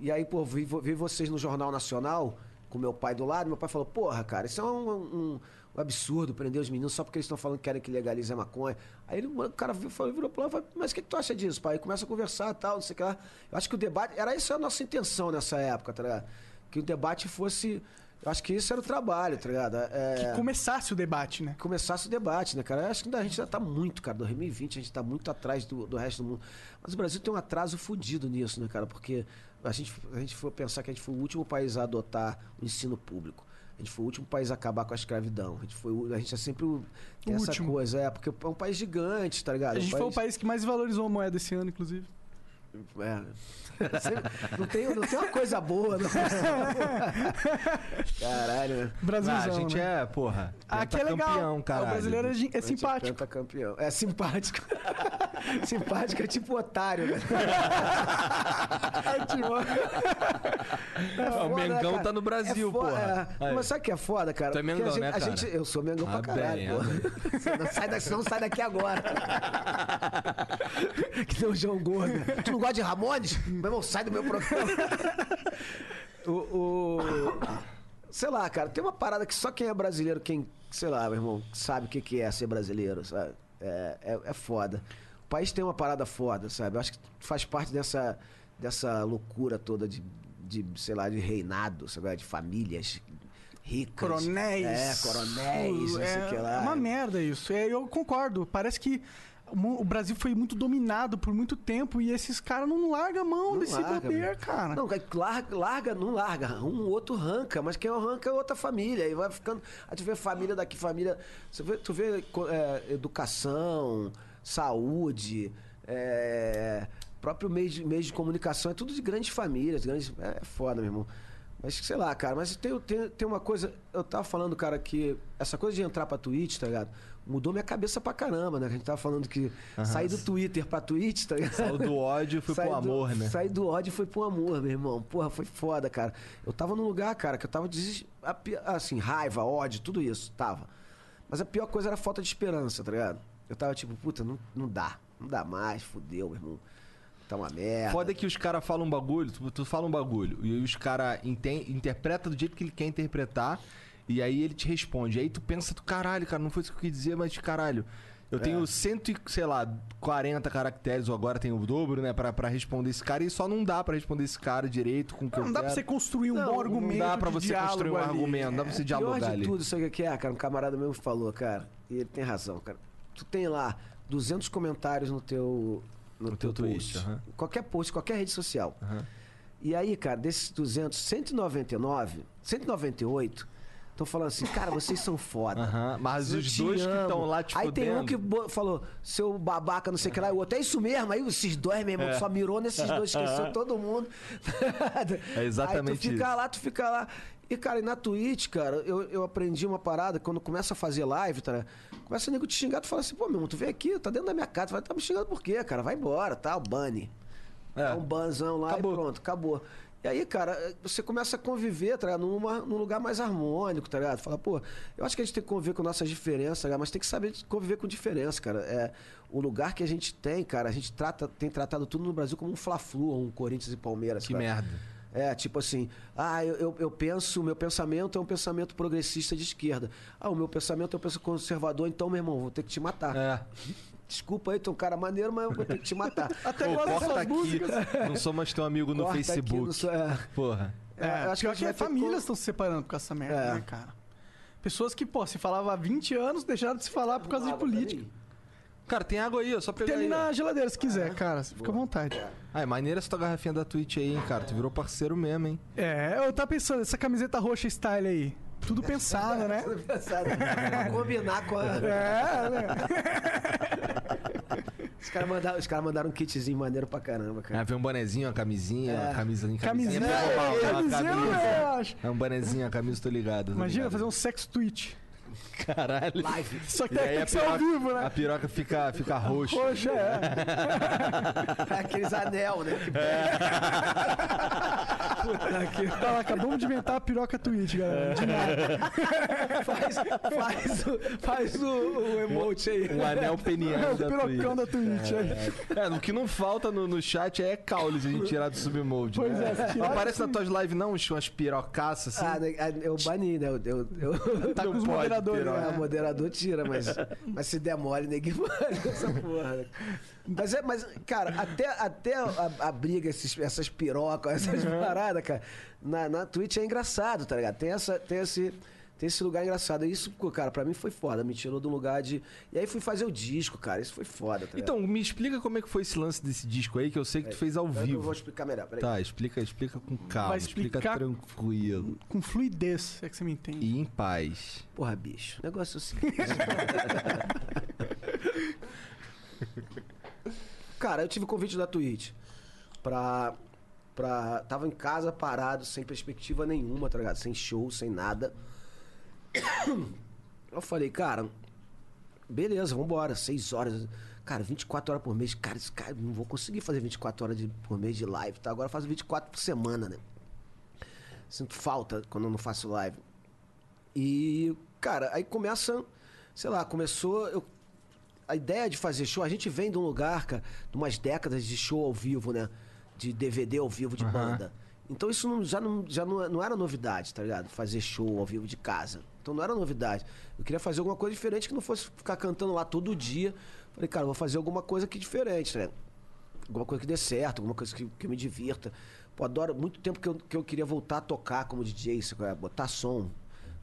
E aí, pô, vi, vi vocês no Jornal Nacional, com meu pai do lado, meu pai falou, porra, cara, isso é um, um- um absurdo prender os meninos só porque eles estão falando que querem que legalize a maconha. Aí ele, o cara virou, falou- virou pro lado e falou, mas o que, que tu acha disso, pai? Aí começa a conversar e tal, não sei o que lá. Eu acho que o debate, era isso a nossa intenção nessa época, tá ligado? Que o debate fosse... Eu acho que isso era o trabalho, tá ligado? É, Que começasse o debate, né? começasse o debate, né, cara? Eu acho que a gente ainda tá muito, cara. 2020 a gente tá muito atrás do, do resto do mundo. Mas o Brasil tem um atraso fudido nisso, né, cara? Porque a gente, a gente for pensar que a gente foi o último país a adotar o ensino público. A gente foi o último país a acabar com a escravidão. A gente, foi, a gente é sempre o, tem O essa último. coisa, é, porque é um país gigante, tá ligado? A gente um foi o país que mais valorizou a moeda esse ano, inclusive. É. Não, tem, não tem uma coisa boa, não. Caralho? Brasilzão, Ah, a gente né? é, porra. Aqui é legal. campeão, caralho. O brasileiro é, é simpático. campeão. É simpático. simpático é tipo otário, né? É o foda, Mengão cara. tá no Brasil, É foda, porra. é. Mas sabe o que é foda, cara? Tu é Mengão, a gente, né, a cara? gente- eu sou Mengão Ah, pra caralho, bem, porra. Você não sai daqui, não sai daqui agora. que nem o João Gordo. Tu não gosta de Ramones? Meu irmão, sai do meu programa. o, o- Sei lá, cara, tem uma parada que só quem é brasileiro, quem, sei lá, meu irmão, sabe o que que é ser brasileiro, sabe? É, é, é foda. O país tem uma parada foda, sabe? Eu acho que faz parte dessa, dessa loucura toda de, de, sei lá, de reinado, sabe? De famílias ricas. Coronéis. É, coronéis, não sei o que lá. É uma merda isso. É, eu concordo. Parece que o Brasil foi muito dominado por muito tempo e esses caras não largam a mão Não desse larga, poder, mano. cara. Não, larga, larga, não larga. Um outro arranca, mas quem arranca é outra família. Aí vai ficando. Aí tu vê família daqui, família. Você vê, tu vê é, educação, saúde, é, próprio meio de, meio de comunicação, é tudo de grandes famílias, grandes. É foda, meu irmão. Mas sei lá, cara, mas tem, tem, tem uma coisa. Eu tava falando, cara, que essa coisa de entrar pra Twitch, tá ligado? Mudou minha cabeça pra caramba, né? A gente tava falando que sair do Twitter pra Twitch, tá ligado? Saiu do ódio e foi pro Saí do- amor, né? Saí do ódio e foi pro amor, meu irmão. Porra, foi foda, cara. Eu tava num lugar, cara, que eu tava assim, raiva, ódio, tudo isso, tava. Mas a pior coisa era a falta de esperança, tá ligado? Eu tava tipo, puta, não, não dá. Não dá mais, fudeu, meu irmão. Tá uma merda. Foda é que os caras falam um bagulho, tu, tu fala um bagulho, e os caras interpretam do jeito que ele quer interpretar, e aí ele te responde. Aí tu pensa, tu caralho, cara, não foi isso que eu quis dizer, mas caralho. Eu É. tenho cento e, sei lá, 40 caracteres, ou agora tenho o dobro, né, pra, pra responder esse cara, e só não dá pra responder esse cara direito com o que Não eu dá pra você construir um Não, bom não argumento. Não dá pra você construir um ali. argumento, não dá pra você Pior de dialogar ali. tudo, sabe o que é, cara? Um camarada meu falou, cara, e ele tem razão, cara. Tu tem lá 200 comentários no teu, no, No teu, teu post. tweet, aham. Qualquer post, qualquer rede social. E aí, cara, desses 200, 199, 198 estão falando assim, cara, vocês são foda. Mas Eu os dois que amo. estão lá te Aí tem um fudendo- que falou, seu babaca, não sei o que lá, e o outro, é isso mesmo. Aí esses dois, meu irmão, só mirou nesses dois, esqueceu todo mundo. É exatamente Aí tu fica isso. lá, tu fica lá. E, cara, e na Twitch, cara, eu, eu aprendi uma parada, quando começa a fazer live, tá? Começa o nego te xingar, tu fala assim, pô, meu irmão, tu vem aqui, tá dentro da minha casa, tu vai tá me xingando por quê, cara? Vai embora, tá? O bunny. É. Dá um banzão lá Acabou. e pronto, acabou. E aí, cara, você começa a conviver, tá ligado? Numa, num lugar mais harmônico, tá ligado? Fala, pô, eu acho que a gente tem que conviver com nossas diferenças, tá ligado? mas tem que saber conviver com diferença, cara. É, o lugar que a gente tem, cara, a gente trata, tem tratado tudo no Brasil como um Fla-Flu, ou um Corinthians e Palmeiras. Que cara. merda. É, tipo assim, ah, eu, eu, eu penso, o meu pensamento é um pensamento progressista de esquerda. Ah, o meu pensamento é um pensamento conservador, então, meu irmão, vou ter que te matar. É. Desculpa aí, tu é um cara maneiro, mas eu vou ter que te matar. Até Pô, gosto corta dessas aqui. músicas. Não sou mais teu amigo no Corta aqui, Facebook. não sou- é. Porra. É, É, eu acho que que ter famílias estão se separando por causa dessa merda, É. né, cara? Pessoas que, pô, se falava há 20 anos, deixaram de se falar por causa de política. Cara, tem água aí, ó, só pegar Tem ali aí, ó. na geladeira, se quiser, cara. Você fica à vontade. Ah, é maneira essa tua garrafinha da Twitch aí, hein, cara. Tu virou parceiro mesmo, hein. É, eu tava pensando, essa camiseta roxa style aí. Tudo pensado, né? Engraçado. pra combinar com a. É, né? Os caras mandaram, os caras mandaram um kitzinho maneiro pra caramba, cara. Ah, vem um bonezinho, uma camisinha, uma camisinha, Camisinha, camisinha. é, camisinha é, eu acho. É um bonezinho, a camisa, tô ligado. tô Imagina ligado. fazer um sex tweet. Caralho. Live. Só que E tem a que ser ao vivo, a né? piroca fica, fica roxa. Poxa, é. Aqueles anel, né? Que Puta que... Tá lá, acabamos de inventar a piroca tweet, galera. De nada. faz, faz, o, faz o, o emote aí. Um anel É peniano o da pirocão Twitch. da Twitch. aí. É, o que não falta no, no chat é caule se a gente tirar do submode. Pois né? é, se tirar Não aparece nas tuas lives não umas pirocaças assim? Ah, né, eu bani, né? Eu, eu, eu- Tá Não com os moderadores, É, o né? moderador tira, mas, mas se der mole, ninguém essa porra. Mas, é, mas cara, até, até a, a briga, esses, essas pirocas, essas paradas, cara, na, na Twitch é engraçado, tá ligado? Tem, essa, tem, esse, tem esse lugar engraçado. Isso, cara, pra mim foi foda. Me tirou do lugar de. E aí fui fazer o disco, cara. Isso foi foda, tá ligado? Então, me explica como é que foi esse lance desse disco aí, que eu sei que tu fez ao Eu vivo. vou explicar melhor, peraí. Tá, explica, explica com calma, Vai explica explicar- tranquilo Com fluidez, é que você me entende. e em paz. Porra, bicho. O negócio é o seguinte. Cara, eu tive convite da Twitch pra, pra. Tava em casa parado, sem perspectiva nenhuma, tá ligado? Sem show, sem nada. Eu falei, cara, beleza, vambora, seis horas. Cara, 24 horas por mês. Cara, esse cara, não vou conseguir fazer 24 horas de- por mês de live, tá? Agora eu faço 24 por semana, né? Sinto falta quando eu não faço live. E, cara, aí começa, sei lá, começou. eu- a ideia de fazer show, a gente vem de um lugar, cara, de umas décadas de show ao vivo, né? De DVD ao vivo de banda. Então isso não- já, não, já não, não era novidade, tá ligado? Fazer show ao vivo de casa. Então não era novidade. Eu queria fazer alguma coisa diferente que não fosse ficar cantando lá todo dia. Falei, cara, vou fazer alguma coisa aqui diferente, né? alguma coisa que dê certo, alguma coisa que, que me divirta. Pô, adoro muito tempo que eu, que eu queria voltar a tocar como DJ, é? botar som.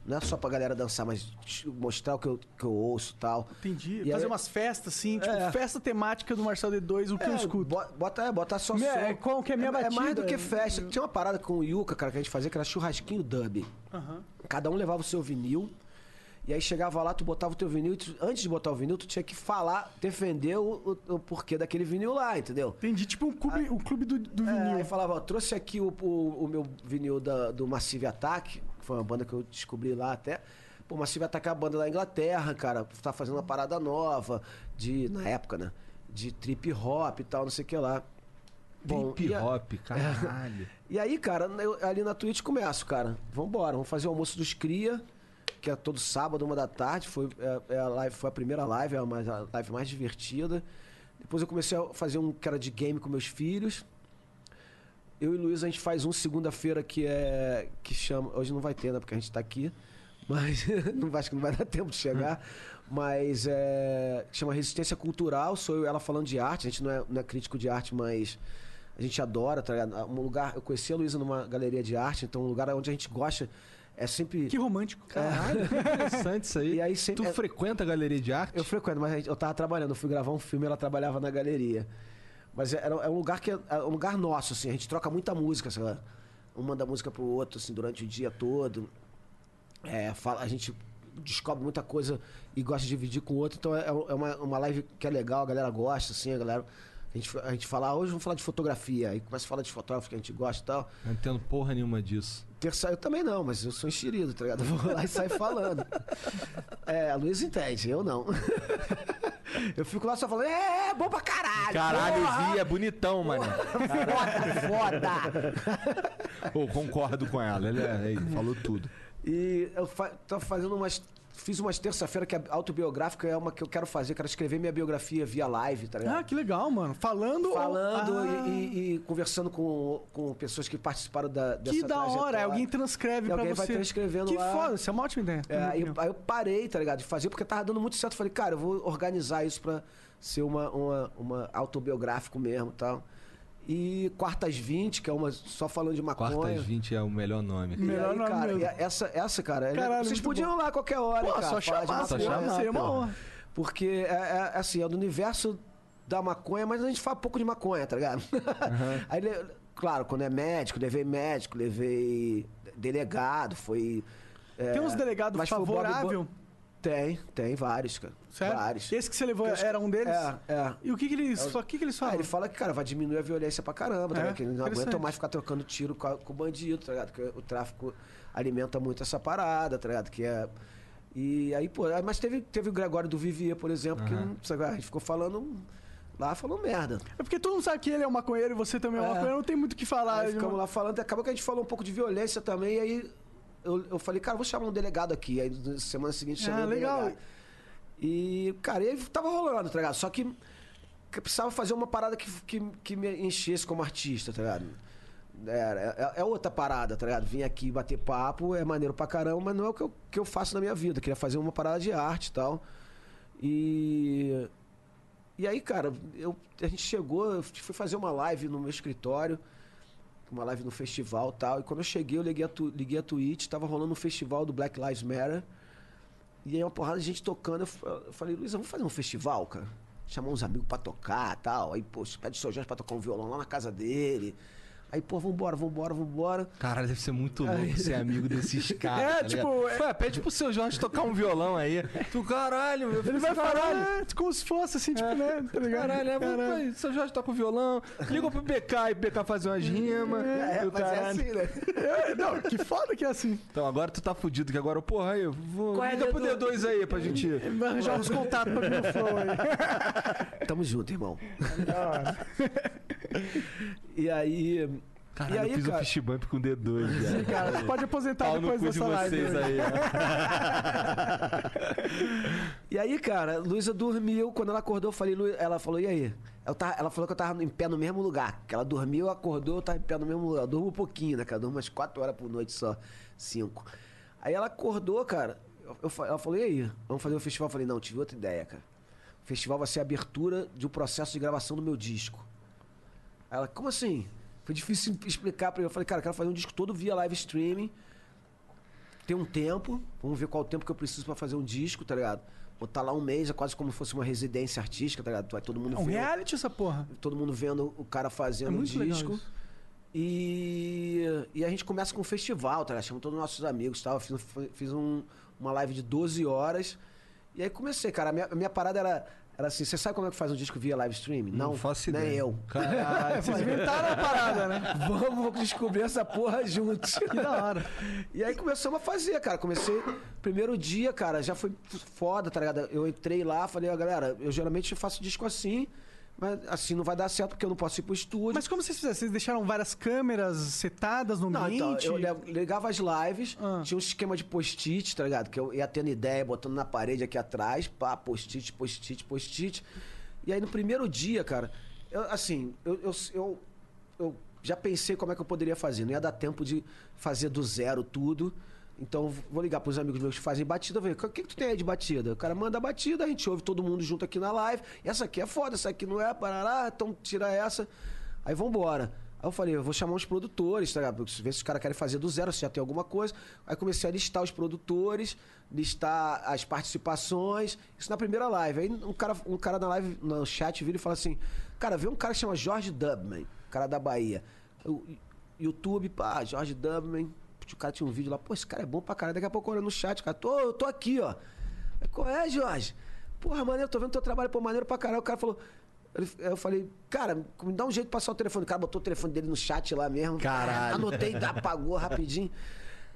Não é só pra galera dançar, mas mostrar o que eu, que eu ouço e tal. Entendi. E Fazer aí- umas festas, assim, tipo, É. festa temática do Marcelo D2, o que eu É, escuto. bo- Bota, é, bota só Minha- som. é, qual que é a minha é, mais batida? do que festa. Tinha uma parada com o Yuka, cara, que a gente fazia, que era churrasquinho dub. Aham. Cada um levava o seu vinil. E aí chegava lá, tu botava o teu vinil, e tu- antes de botar o vinil, tu tinha que falar, defender o, o- o porquê daquele vinil lá, entendeu? Entendi, tipo um clube, um clube do, do É, vinil. aí falava, ó, trouxe aqui o, o, o meu vinil da- do Massive Attack, foi uma banda que eu descobri lá até. Pô, Massive Attack é uma banda da Inglaterra, cara, tá fazendo uma parada nova, de, na época, né? De trip hop e tal, não sei o que lá. Bom, Trip e a- hop, caralho. e aí, cara, eu, ali na Twitch começo, cara. Vambora, vamos fazer o almoço dos Cria, que é todo sábado, uma da tarde. Foi, é, é a, live, foi a primeira live, é a, mais, a live mais divertida. Depois eu comecei a fazer um que era de game com meus filhos. Eu e o Luiz, a gente faz um segunda-feira que é. que chama. Hoje não vai ter, né? Porque a gente tá aqui. Mas não acho que não vai dar tempo de chegar. Mas é. Chama Resistência Cultural. Sou eu e ela falando de arte. A gente não é, não é crítico de arte, mas a gente adora, tá ligado? Um lugar. Eu conheci a Luísa numa galeria de arte, então um lugar onde a gente gosta é sempre. Que romântico. Caralho, que interessante isso aí. E aí sempre- tu é- frequenta a galeria de arte? Eu frequento, mas gente- eu tava trabalhando, eu fui gravar um filme, ela trabalhava na galeria. Mas é, é um lugar que é, é um lugar nosso, assim, a gente troca muita música, sei lá. Um manda música pro outro, assim, durante o dia todo. É, fala, a gente descobre muita coisa e gosta de dividir com o outro, então é, é uma, uma live que é legal, a galera gosta, assim, a galera. A gente, a gente fala, ah, hoje vamos falar de fotografia, aí começa a falar de fotógrafo que a gente gosta e tal. Não entendo porra nenhuma disso. Terça, eu também não, mas eu sou enxerido, tá ligado? Eu vou lá e saio falando. É, a Luiz entende, eu não. Eu fico lá só falando, é, é bom pra caralho! Caralho, porra, Vi é bonitão, mano. Foda, foda! Concordo com ela. Ele, é- ele falou tudo. E eu fa tô fazendo umas. Fiz umas terça-feira que é autobiográfica, é uma que eu quero fazer, quero escrever minha biografia via live, tá ligado? Ah, que legal, mano. Falando. Falando Ah, e, e- e conversando com, com pessoas que participaram da, dessa Que da hora. Alguém transcreve E pra alguém você. vai transcrevendo que lá. foda, isso é uma ótima ideia. É, aí, aí eu parei, tá ligado? De fazer, porque tava dando muito certo. Falei, cara, eu vou organizar isso pra ser uma, uma, uma autobiográfico mesmo e tal. E Quartas 20, que é uma só falando de maconha. Quartas 20 é o melhor nome. E Melhor aí, nome cara, mesmo. e essa, essa, cara, Caralho, vocês podiam ir lá a qualquer hora, Pô, cara, só chamar, só maconha. chamar, seria uma honra. Porque é, é, assim, é do universo da maconha, mas a gente fala pouco de maconha, tá ligado? Aí, le- claro, quando é médico, levei médico, levei delegado, foi. é, Tem uns delegados mas Tem, tem vários, cara. Sério? Vários. Esse que você levou era um deles? É, é. E o que que eles, o que que eles Ah, falam? ele fala que, cara, vai diminuir a violência pra caramba, tá É, ligado? Que eles não aguentam mais ficar trocando tiro com, com o bandido, tá ligado? Porque o tráfico alimenta muito essa parada, tá ligado? Que é. E aí, pô, ah, mas teve, teve o Gregório do Vivier, por exemplo, que não- sabe, a gente ficou falando. Lá falando merda. É porque todo mundo sabe que ele é um maconheiro e você também é um É. maconheiro, não tem muito o que falar. Aí ficamos não- lá falando, acabou que a gente falou um pouco de violência também, e aí eu, eu falei, cara, vou chamar um delegado aqui. Aí na semana seguinte chamei Ah, um legal. delegado. E, cara, e aí tava rolando, tá ligado? Só que, que eu precisava fazer uma parada que, que, que me enchesse como artista, tá ligado? É, é, é outra parada, tá ligado? Vim aqui bater papo, é maneiro pra caramba, mas não é o que eu, que eu faço na minha vida. Eu queria fazer uma parada de arte e tal. E. E aí, cara, eu, a gente chegou, eu fui fazer uma live no meu escritório, uma live no festival tal. E quando eu cheguei, eu liguei a, tu, liguei a Twitch, tava rolando um festival do Black Lives Matter. E aí uma porrada de gente tocando. Eu, eu falei, Luiz, vamos fazer um festival, cara? Chamar uns amigos pra tocar tal. Aí, pô, pede o seu Jorge pra tocar um violão lá na casa dele. Aí, pô, vambora, vambora, vambora. Caralho, deve ser muito louco ser amigo desses caras. É, tá tipo? Ué, pede pro seu Jorge tocar um violão aí. Tu, caralho, meu Ele vai falar é, como se fosse assim, tipo, né? Tá ligado? Caralho, é, vai, seu Jorge toca o violão, liga pro BK e o BK fazer umas rimas. É, e o mas é caralho. assim, né? É, não, que foda que é assim. Então agora tu tá fudido, que agora, porra, aí, eu vou. Qual é, liga pro Dedo? D2 aí pra gente. Vai arranjar uns contatos pra vir no flow aí. Tamo junto, irmão. e aí. Caralho, e aí, eu fiz cara, um fish bump com o D2, velho. Cara, pode aposentar Pau depois cu de dessa live. vocês aí. E aí, cara, Luísa dormiu. Quando ela acordou, eu falei, Lu... ela falou, e aí? Tava- Ela falou que eu tava em pé no mesmo lugar. Que ela dormiu, acordou, eu tava em pé no mesmo lugar. Eu durmo um pouquinho, né, cara? Eu durmo umas 4 horas por noite só. 5. Aí ela acordou, cara. Eu, eu ela falou, e aí? Vamos fazer o festival? Eu falei, não, tive outra ideia, cara. O festival vai ser a abertura de um processo de gravação do meu disco. Aí ela, como assim? Foi difícil explicar pra ele. Eu falei, cara, eu quero fazer um disco todo via live streaming. Tem um tempo, vamos ver qual o tempo que eu preciso pra fazer um disco, tá ligado? Botar lá um mês, é quase como se fosse uma residência artística, tá ligado? Vai todo mundo É um vendo, reality essa porra. todo mundo vendo o cara É fazendo o muito legal disco. E, e a gente começa com um festival, tá ligado? Chama todos os nossos amigos tal. Eu fiz, fiz um- uma live de 12 horas. E aí comecei, cara. A minha, a minha parada era, era assim: você sabe como é que faz um disco via live streaming? Não, faço nem ideia. eu. Caralho, Vocês inventaram a parada, né? Vamos descobrir essa porra juntos. Que da hora. E aí começamos a fazer, cara. Comecei. Primeiro dia, cara, já foi foda, tá ligado? Eu entrei lá, falei, ó, galera, eu geralmente faço disco assim, mas assim não vai dar certo porque eu não posso ir pro estúdio. Mas como vocês fizeram? Vocês deixaram várias câmeras setadas no Não, então, ambiente? eu ligava as lives, Ah. tinha um esquema de post-it, tá ligado? Que eu ia tendo ideia, botando na parede aqui atrás, pá, post-it, post-it, post-it. E aí no primeiro dia, cara, eu, assim, eu, eu, eu, eu já pensei como é que eu poderia fazer. Não ia dar tempo de fazer do zero tudo. Então vou ligar pros amigos meus que fazem batida, ver o que, que tu tem aí de batida? O cara manda batida, a gente ouve todo mundo junto aqui na live. Essa aqui é foda, essa aqui não é, parará, então tira essa. Aí vambora. Aí eu falei, eu vou chamar uns produtores, tá ligado? Ver se os caras querem fazer do zero, se já tem alguma coisa. Aí comecei a listar os produtores, listar as participações. Isso na primeira live. Aí um cara, um cara na live, no chat, vira e fala assim: Cara, vê um cara que chama Jorge Dubman, cara da Bahia. O YouTube, pá, Jorge Dubman. O cara tinha um vídeo lá, pô, esse cara é bom pra caralho. Daqui a pouco olha no chat, cara, tô, eu tô aqui, ó. Qual é, Jorge? Porra, maneiro, tô vendo teu trabalho, pô, maneiro pra caralho. O cara falou. Eu falei, cara, me dá um jeito de passar o telefone. O cara botou o telefone dele no chat lá mesmo. Caralho. Anotei, apagou rapidinho.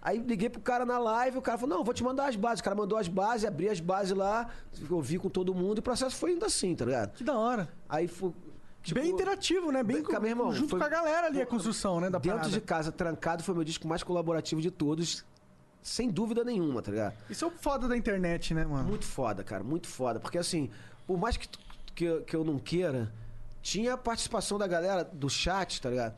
Aí liguei pro cara na live, o cara falou, não, vou te mandar as bases. O cara mandou as bases, abri as bases lá, eu vi com todo mundo, e o processo foi indo assim, tá ligado? Que da hora. Aí. Tipo, bem interativo, né? Bem, meu irmão, junto foi- com a galera ali, a construção, né? Da Dentro parada. de casa, trancado, foi meu disco mais colaborativo de todos, sem dúvida nenhuma, tá ligado? Isso é o foda da internet, né, mano? Muito foda, cara, muito foda. Porque assim, por mais que, que, eu- que eu não queira, tinha a participação da galera do chat, tá ligado?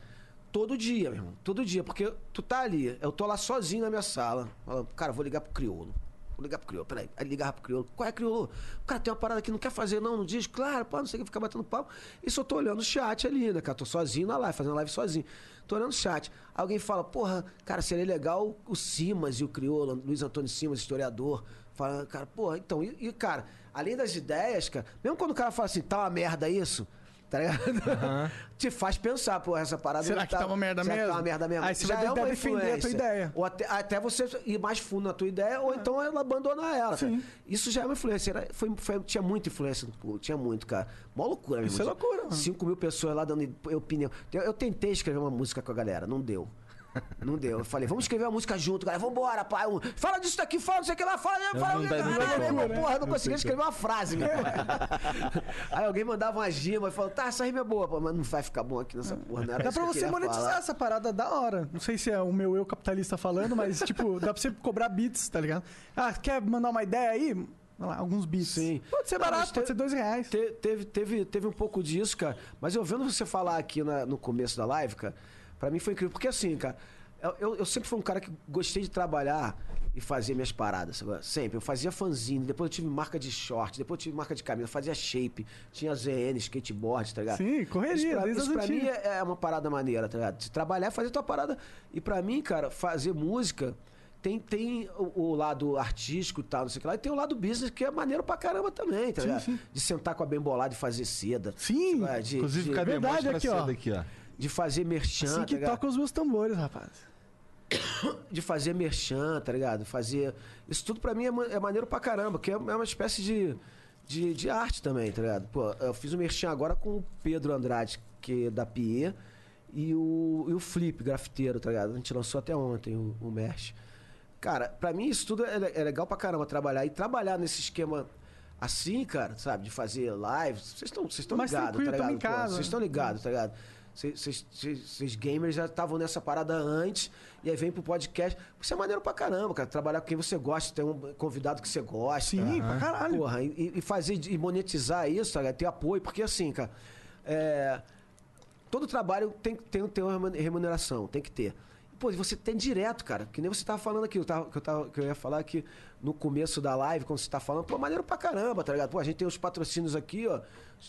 Todo dia, meu irmão. Todo dia. Porque tu tá ali, eu tô lá sozinho na minha sala. Falando, cara, vou ligar pro crioulo. Vou ligar pro crioulo, peraí. Aí ligava pro crioulo. Qual é, crioulo? O cara tem uma parada que não quer fazer, não, no disco. Claro, pô, não sei o que, ficar batendo papo. Isso eu tô olhando o chat ali, né, cara? Tô sozinho na live, fazendo live sozinho. Tô olhando o chat. Alguém fala, porra, cara, seria legal o Simas e o crioulo, Luiz Antônio Simas, historiador. Fala, cara, porra, então, e, e, cara, além das ideias, cara, mesmo quando o cara fala assim, tá uma merda isso, Tá ligado? Te faz pensar, pô, essa parada. Será que tá uma merda será que mesmo? tá uma merda mesmo? Aí você Já vai é tentar uma defender a tua ideia. Ou até, até você ir mais fundo na tua ideia, ou então ela abandonar ela. Isso já é uma influência. Era- foi, foi- tinha muita influência, no público, tinha muito, cara. Mó loucura, Isso irmão. é loucura, mano. 5 mil pessoas lá dando opinião. Eu, eu tentei escrever uma música com a galera, não deu. Não deu. Eu falei, vamos escrever uma música junto, galera. Vambora, pai. Um, Fala disso daqui, fala disso aqui lá, fala. fala não não Caralho, como. meu irmão, porra, eu não conseguia escrever uma frase, meu. Aí alguém mandava uma gima e falou, tá, essa rima é boa, pô, mas não vai ficar bom aqui nessa porra, não era Dá pra eu você monetizar falar. essa parada da hora. Não sei se é o meu eu capitalista falando, mas, tipo, dá pra você cobrar bits, tá ligado? Ah, quer mandar uma ideia aí? Lá, alguns bits. Sim. Pode ser Não, barato, pode te- ser dois reais. Te- teve, teve, teve um pouco disso, cara. Mas eu vendo você falar aqui na- no começo da live, cara, pra mim foi incrível. Porque assim, cara, eu, eu- sempre fui um cara que gostei de trabalhar e fazer minhas paradas. sabe? Sempre. Eu fazia fanzine, depois eu tive marca de short, depois eu tive marca de camisa, fazia shape, tinha ZN, skateboard, tá ligado? Sim, correria, Isso pra, isso pra mim é, é uma parada maneira, tá ligado? De trabalhar e fazer tua parada. E pra mim, cara, fazer música. Tem, tem o, o lado artístico e tal, não sei o que lá, e tem o lado business que é maneiro pra caramba também, tá Sim, ligado? sim. De sentar com a bem bolada e fazer seda. Sim. É, de, Inclusive, de, cadê? verdade Mostra aqui, a ó. seda aqui, ó. De fazer merchan, Assim tá que ligado? toca os meus tambores, rapaz. De fazer merchan, tá ligado? Fazer. Isso tudo pra mim é, ma- é maneiro pra caramba, porque é é uma espécie de, de, de arte também, tá ligado? Pô, eu fiz o merchan agora com o Pedro Andrade, que é da Pie, e o, e o Flip, grafiteiro, tá ligado? A gente lançou até ontem o, o merch. Cara, pra mim isso tudo é, le- é legal pra caramba trabalhar. E trabalhar nesse esquema assim, cara, sabe? De fazer lives. Vocês estão Mais ligados, tá ligado? Vocês estão ligados, tá ligado? Vocês- gamers já estavam nessa parada antes, e aí vem pro podcast. Isso é maneiro pra caramba, cara. Trabalhar com quem você gosta, ter um convidado que você gosta. Sim, pra caralho. Porra, e, e fazer e monetizar isso, tá ligado? ter apoio, porque assim, cara, é, todo trabalho tem, tem, tem uma remuneração, tem que ter. Pô, e você tem direto, cara, que nem você tava falando aqui, eu tava, que, eu tava, que eu ia falar aqui no começo da live, quando você tá falando, pô, maneiro pra caramba, tá ligado? Pô, a gente tem os patrocínios aqui, ó,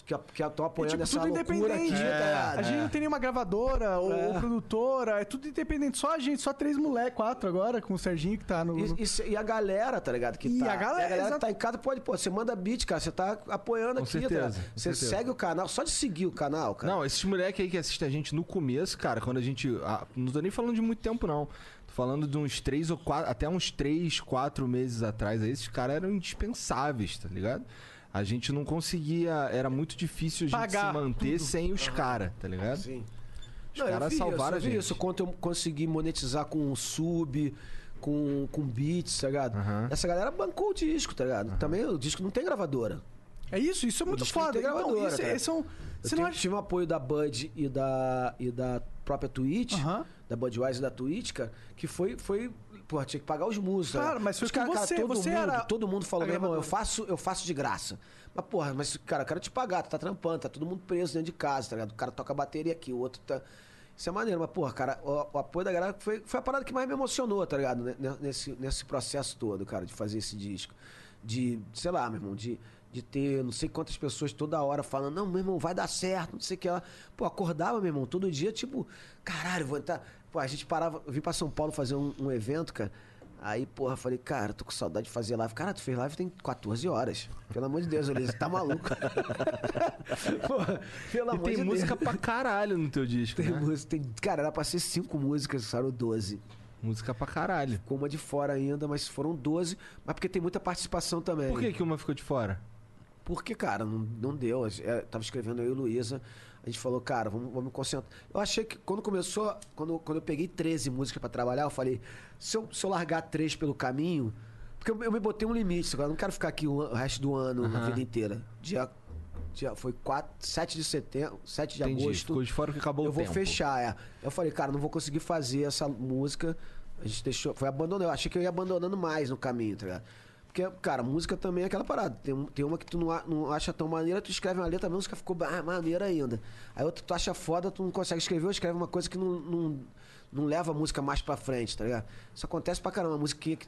que estão E, apoiando tipo, essa tudo loucura independente. aqui, tá ligado? A gente não tem nenhuma gravadora ou, É. ou produtora, é tudo independente. Só a gente, só três moleques, quatro agora, com o Serginho que tá no. E, e e a galera, tá ligado? Que E tá, a galera, que exato. tá em casa, pode, pô, você manda beat, cara, você tá apoiando Com aqui, certeza, tá ligado? com Você certeza. segue o canal, só de seguir o canal, cara. Não, esses moleques aí que assistem a gente no começo, cara, quando a gente. ah, não tô nem falando de muito tempo, não. Falando de uns três ou quatro. Até uns três, quatro meses atrás. Aí esses caras eram indispensáveis, tá ligado? A gente não conseguia. Era muito difícil a gente Pagar se manter sem os caras, tá ligado? Sim. Os caras salvaram isso, a isso. gente. Quanto eu consegui monetizar com sub, com, com beats, tá ligado? Aham. Essa galera bancou o disco, tá ligado? Também o disco não tem gravadora. É isso, isso é muito foda. tem Então, gravadora, isso, cara. esse é um- Eu tive, não tive um apoio da Bud e da, e da própria Twitch, Aham. da Budweiser da Twitch, cara, que foi, foi porra, tinha que pagar os músicos. Claro, ligado? mas foi Os cara, cara, todo você mundo, era todo mundo falou, a meu irmão, eu gravadora." faço, eu faço de graça. Mas, porra, mas, cara, eu quero te pagar, tu tá trampando, tá todo mundo preso dentro de casa, tá ligado? O cara toca bateria aqui, o outro tá. Isso é maneiro, mas, porra, cara, o, o apoio da galera foi, foi a parada que mais me emocionou, tá ligado? Ne- ne- Nesse, nesse processo todo, cara, de fazer esse disco. De, sei lá, meu irmão, de, de ter não sei quantas pessoas toda hora falando, não, meu irmão, vai dar certo, não sei o que lá. Pô, acordava, meu irmão, todo dia, tipo, caralho, vou entrar. Pô, a gente parava, eu vim pra São Paulo fazer um, um evento, cara. Aí, porra, eu falei, cara, tô com saudade de fazer live. Cara, tu fez live tem 14 horas. Pelo amor de Deus, Elisa, tá maluco? porra, pelo E amor tem de música Deus. pra caralho no teu disco, Tem né? música, tem, cara, era pra ser cinco músicas, saíram 12. Música pra caralho. Ficou uma de fora ainda, mas foram 12. Mas porque tem muita participação também. Por que, que uma ficou de fora? Porque, cara, não, não deu. Eu tava escrevendo eu e Luísa. A gente falou, cara, vamos, vamos me concentrar. Eu achei que quando começou, quando, quando eu peguei 13 músicas pra trabalhar, eu falei, se eu, se eu largar três pelo caminho. Porque eu, eu me botei um limite, agora eu não quero ficar aqui o, resto do ano, a Aham. vida inteira. Dia, dia, foi 4, 7 de setembro, 7 de Entendi. agosto. Ficou de fora que acabou eu o vou tempo. fechar, é. Eu falei, cara, não vou conseguir fazer essa música. A gente deixou. Foi abandonando. Eu achei que eu ia abandonando mais no caminho, tá ligado? Porque, cara, música também é aquela parada. Tem, tem uma que tu não, a- não acha tão maneira, tu escreve uma letra, a música ficou ah, maneira ainda. Aí outra tu acha foda, tu não consegue escrever, ou escreve uma coisa que não, não, não leva a música mais pra frente, tá ligado? Isso acontece pra caramba. A música que,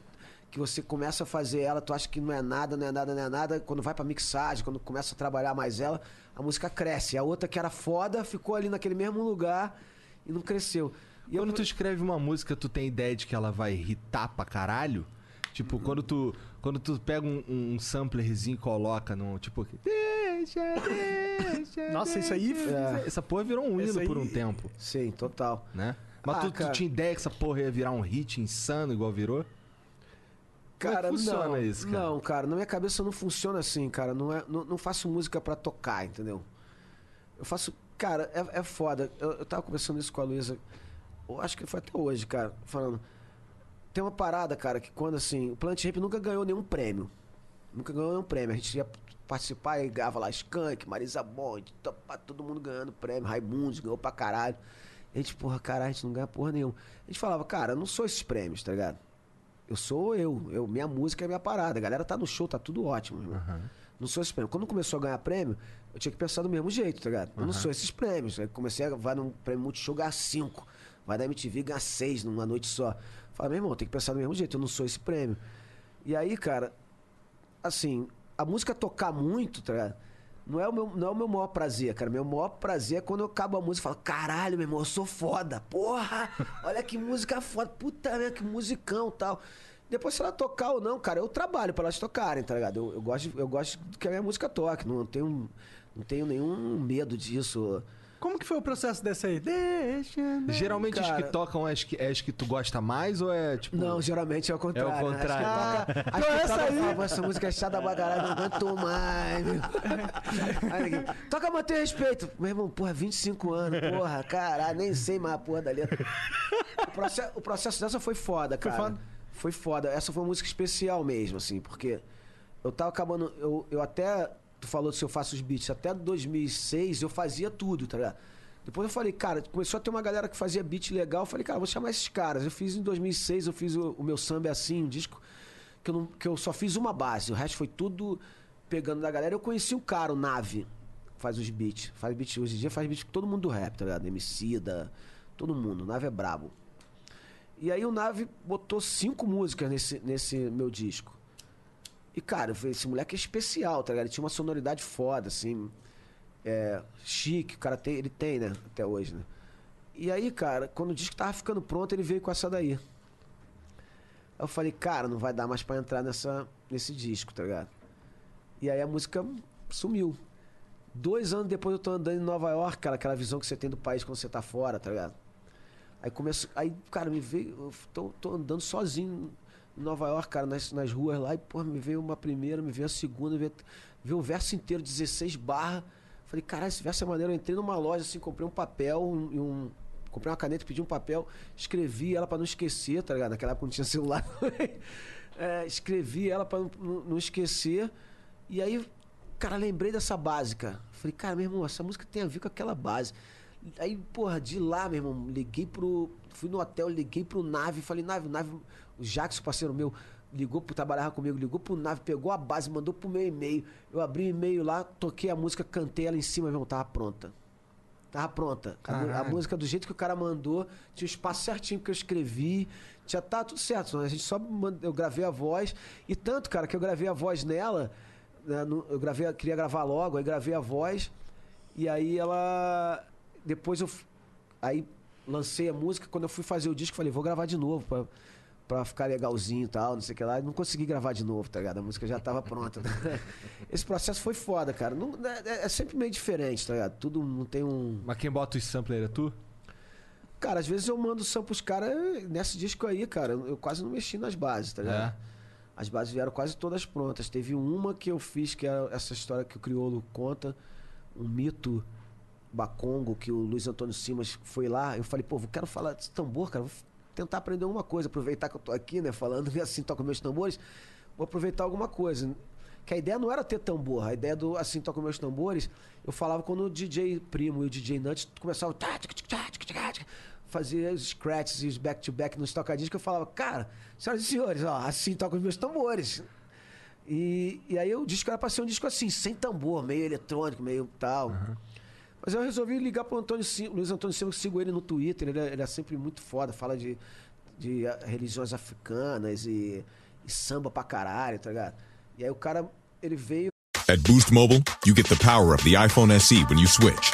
que você começa a fazer ela, tu acha que não é nada, não é nada, não é nada. Quando vai pra mixagem, quando começa a trabalhar mais ela, a música cresce. A outra que era foda ficou ali naquele mesmo lugar e não cresceu. E eu- Quando tu escreve uma música, tu tem ideia de que ela vai irritar pra caralho? Tipo, quando tu, quando tu pega um, um samplerzinho e coloca no. Tipo. Deixa, deixa. Nossa, isso aí. É, Essa porra virou um hino aí- por um tempo, Sim, total. né? Mas Ah, tu, tu cara. tinha ideia que essa porra ia virar um hit insano igual virou? Como é Cara, funciona não, isso, cara? não, cara, na minha cabeça não funciona assim, cara. Não, é, não, não faço música pra tocar, entendeu? Eu faço. Cara, é, é foda. Eu, eu tava conversando isso com a Luísa. Eu acho que foi até hoje, cara, falando. Tem uma parada, cara, que quando assim. O Plant Ramp nunca ganhou nenhum prêmio. Nunca ganhou nenhum prêmio. A gente ia participar e ganhava lá Skank, Marisa Bond, todo mundo ganhando prêmio. Raimundos ganhou pra caralho. A gente, porra, caralho, a gente não ganha porra nenhuma. A gente falava, cara, eu não sou esses prêmios, tá ligado? Eu sou eu. eu minha música é minha parada. A galera tá no show, tá tudo ótimo, irmão. Não sou esses prêmios. Quando começou a ganhar prêmio, eu tinha que pensar do mesmo jeito, tá ligado? Eu não sou esses prêmios. Aí comecei a vai num prêmio Multishow ganhar 5. Vai da MTV ganhar 6 numa noite só. Fala, meu irmão, tem que pensar do mesmo jeito. Eu não sou esse prêmio. E aí, cara, assim, a música tocar muito, tá ligado? Não é, o meu, não é o meu maior prazer, cara. Meu maior prazer é quando eu acabo a música e falo, caralho, meu irmão, eu sou foda. Porra! Olha que música foda. Puta merda, que musicão tal. Depois, se ela tocar ou não, cara, eu trabalho pra elas tocarem, tá ligado? Eu, eu gosto, eu gosto que a minha música toque. Não tenho, não tenho nenhum medo disso. Como que foi o processo dessa aí? Deixa. Geralmente as cara. que tocam é as que, é as que tu gosta mais ou é tipo. Não, geralmente é o contrário. É o contrário. As que toca, as Então que essa toca aí- "Pô, essa música é chata pra caralho, não aguento mais, meu. Aí toca manter respeito. Meu irmão, porra, 25 anos, porra, caralho, nem sei mais a porra da letra. O processo, o processo dessa foi foda, cara. foda? Foi foda. Essa foi uma música especial mesmo, assim, porque eu tava acabando. Eu, eu até. Tu falou se eu faço os beats. Até 2006 eu fazia tudo, tá ligado? Depois eu falei, cara, começou a ter uma galera que fazia beat legal. Eu falei, cara, vou chamar esses caras. Eu fiz em 2006, eu fiz o, o meu samba é assim, um disco que eu, não- que eu só fiz uma base. O resto foi tudo pegando da galera. Eu conheci um cara, o Nave, faz os beats. Faz beats hoje em dia, faz beats com todo mundo do rap, tá ligado? Emicida, todo mundo. O Nave é brabo. E aí o Nave botou cinco músicas nesse, nesse meu disco. E, cara, eu falei, esse moleque é especial, tá ligado? Ele tinha uma sonoridade foda, assim. É, chique, o cara tem, ele tem, né? Até hoje, né? E aí, cara, quando o disco tava ficando pronto, ele veio com essa daí. Aí eu falei, cara, não vai dar mais pra entrar nessa, nesse disco, tá ligado? E aí a música sumiu. Dois anos depois eu tô andando em Nova York, cara, aquela visão que você tem do país quando você tá fora, tá ligado? Aí começo. Aí, cara, me veio. Eu tô, tô andando sozinho Nova York, cara, nas, nas ruas lá, e, porra, me veio uma primeira, me veio a segunda, me veio, veio o verso inteiro, 16 barra. Falei, caralho, esse verso é maneiro. Eu entrei numa loja, assim, comprei um papel um- e um. Comprei uma caneta, pedi um papel, escrevi ela pra não esquecer, tá ligado? Naquela época não tinha celular. É, escrevi ela pra não, não- esquecer. E aí, cara, lembrei dessa básica. Falei, cara, meu irmão, essa música tem a ver com aquela base. Aí, porra, de lá, meu irmão, liguei pro. Fui no hotel, liguei pro Nave, falei, Nave, Nave, o Jackson, parceiro meu, ligou pro trabalhar comigo, ligou pro Nave, pegou a base, mandou pro meu e-mail. Eu abri o e-mail lá, toquei a música, cantei ela em cima, meu irmão, tava pronta. Tava pronta. A, a música do jeito que o cara mandou, tinha o espaço certinho que eu escrevi, tinha tá tudo certo. A gente só mand- eu gravei a voz e tanto, cara, que eu gravei a voz nela, né, no- eu gravei, queria gravar logo, aí gravei a voz e aí ela depois eu aí lancei a música, quando eu fui fazer o disco, falei, vou gravar de novo pra, pra ficar legalzinho e tal, não sei o que lá. E não consegui gravar de novo, tá ligado? A música já tava pronta. Esse processo foi foda, cara. Não- é, é sempre meio diferente, tá ligado? Tudo não tem um. Mas quem bota os samplers é tu? Cara, às vezes eu mando som pros caras. Nesse disco aí, cara, eu quase não mexi nas bases, tá ligado? É. As bases vieram quase todas prontas. Teve uma que eu fiz, que é essa história que o Criolo conta, um mito bacongo, que o Luiz Antônio Simas foi lá. Eu falei, pô, eu quero falar desse tambor, cara. Vou tentar aprender alguma coisa. Aproveitar que eu tô aqui, né, falando assim, toco meus tambores. Vou aproveitar alguma coisa. Que a ideia não era ter tambor. A ideia do assim, toco meus tambores, eu falava quando o DJ Primo e o DJ Nuts começavam fazer os scratches e os back-to-back nos tocadiscos, que eu falava, cara, senhoras e senhores, ó, assim toco os meus tambores. E, e aí o disco era pra ser um disco assim, sem tambor, meio eletrônico, meio tal. Mas eu resolvi ligar pro Antônio Sim- Luiz Antônio Silva, que eu sigo ele no Twitter, ele é, ele é sempre muito foda, fala de, de ah, religiões africanas e, e samba pra caralho, tá ligado? E aí o cara, ele veio At Boost Mobile, you get the power of the iPhone SE when you switch,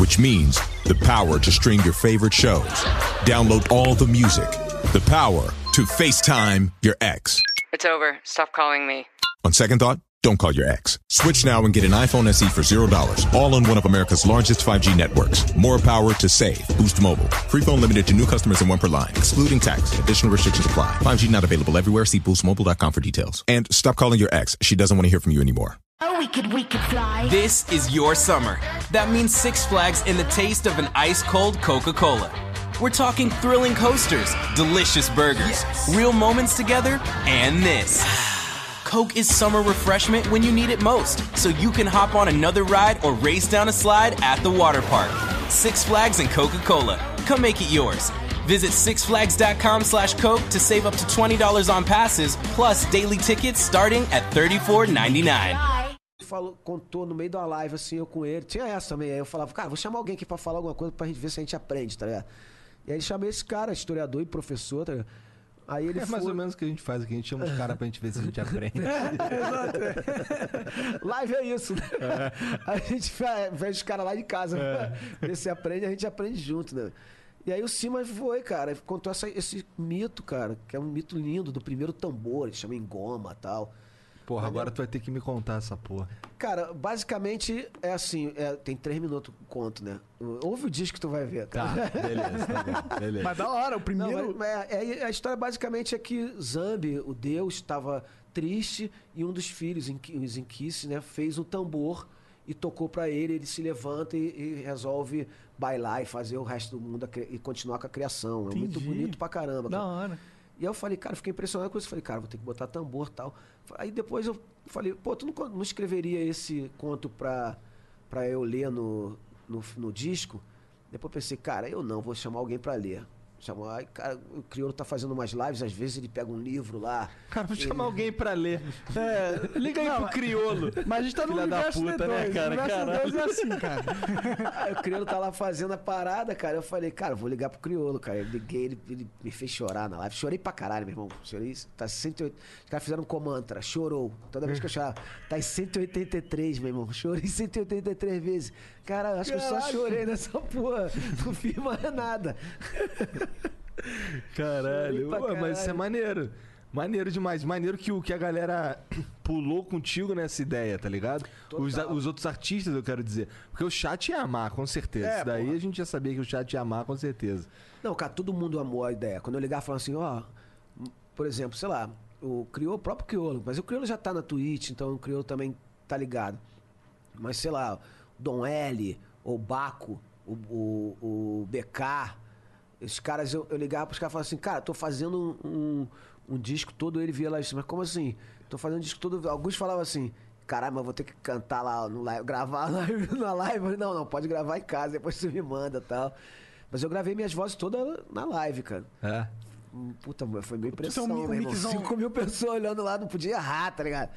which means the power to stream your favorite shows, download all the music, the power to FaceTime your ex. It's over. Stop calling me. On second thought, Don't call your ex. Switch now and get an iPhone SE for $0, all on one of America's largest 5G networks. More power to save. Boost Mobile. Free phone limited to new customers and one per line, excluding tax. Additional restrictions apply. 5G not available everywhere. See boostmobile.com for details. And stop calling your ex. She doesn't want to hear from you anymore. Oh, we could, we could fly. This is your summer. That means Six Flags and the taste of an ice cold Coca Cola. We're talking thrilling coasters, delicious burgers, real moments together, and this. Coke is summer refreshment when you need it most, so you can hop on another ride or race down a slide at the water park. Six Flags and Coca Cola. Come make it yours. Visit sixflags.com slash Coke to save up to $20 on passes, plus daily tickets starting at $34.99. falou, contou no meio uma live, assim, eu com ele. Tinha essa também. Aí eu falava, cara, vou chamar alguém aqui pra falar alguma coisa pra gente ver se a gente aprende, tá ligado? E aí chamei esse cara, historiador e professor, tá ligado? Aí ele É mais foi... ou menos o que a gente faz aqui. A gente chama os caras pra gente ver se a gente aprende. Live é isso, né? A gente vê os caras lá de casa. Vê se aprende, a gente aprende junto, né? E aí o Simas foi, cara, contou essa- esse mito, cara, que é um mito lindo do primeiro tambor, que chama Engoma e tal. Porra, agora tu vai ter que me contar essa porra. Cara, basicamente é assim, é, tem três minutos conto, né? Ouve o disco que tu vai ver, cara. Tá, beleza, tá bom. Beleza. Mas da hora, o Não, primeiro. mas é- é- a história basicamente é que Zambi, o deus, estava triste e um dos filhos, os Enkice, né, fez um tambor e tocou pra ele. Ele se levanta e, e resolve bailar e fazer o resto do mundo e continuar com a criação. É muito bonito pra caramba. Da cara. hora. E eu falei, cara, fiquei impressionado com isso. Falei, cara, vou ter que botar tambor e tal. Aí depois eu falei, pô, tu não, não escreveria esse conto pra, pra eu ler no, no, no disco? Depois pensei, cara, eu não, vou chamar alguém pra ler. Chamar, aí, cara, o Criolo tá fazendo umas lives, às vezes ele pega um livro lá. Cara, vou ele- chamar alguém pra ler. É, liga aí Não, pro criolo. Mas a gente tá no Filha da puta, D2. né, cara? Caralho. D2 é assim, cara. Aí o Criolo tá lá fazendo a parada, cara. Eu falei, cara, vou ligar pro Criolo, cara. Eu liguei, ele, ele me fez chorar na live. Chorei pra caralho, meu irmão. Chorei. Tá 108. Os caras fizeram um comantra, chorou. Toda vez que eu chorava. Tá em 183, meu irmão. Chorei 183 vezes. Cara, acho que eu só chorei nessa porra. Não fiz mais nada. Caralho, Ué, mas isso é caralho. maneiro. Maneiro demais. Maneiro que, o, que a galera pulou contigo nessa ideia, tá ligado? Os, os outros artistas, eu quero dizer. Porque o chat ia amar, com certeza. É, Isso daí porra. a gente já sabia que o chat ia amar, com certeza. Não, cara, todo mundo amou a ideia. Quando eu ligar falando assim, ó, por exemplo, sei lá, o Criolo, o próprio Criolo, mas o Criolo já tá na Twitch, então o Criolo também tá ligado. Mas sei lá, o Dom L, o Baco, o, o, o BK, esses caras, eu, eu ligava pros caras e falava assim, cara, tô fazendo um, um, um disco todo, ele via lá isso, mas como assim? Tô fazendo um disco todo. Alguns falavam assim. Caralho, mas vou ter que cantar lá no live, gravar na live, falei, Não, não, pode gravar em casa, depois você me manda e tal. Mas eu gravei minhas vozes todas na live, cara. É. Puta, foi meio Então, impressão, um irmão. mixão- 5 mil pessoas olhando lá, não podia errar, tá ligado?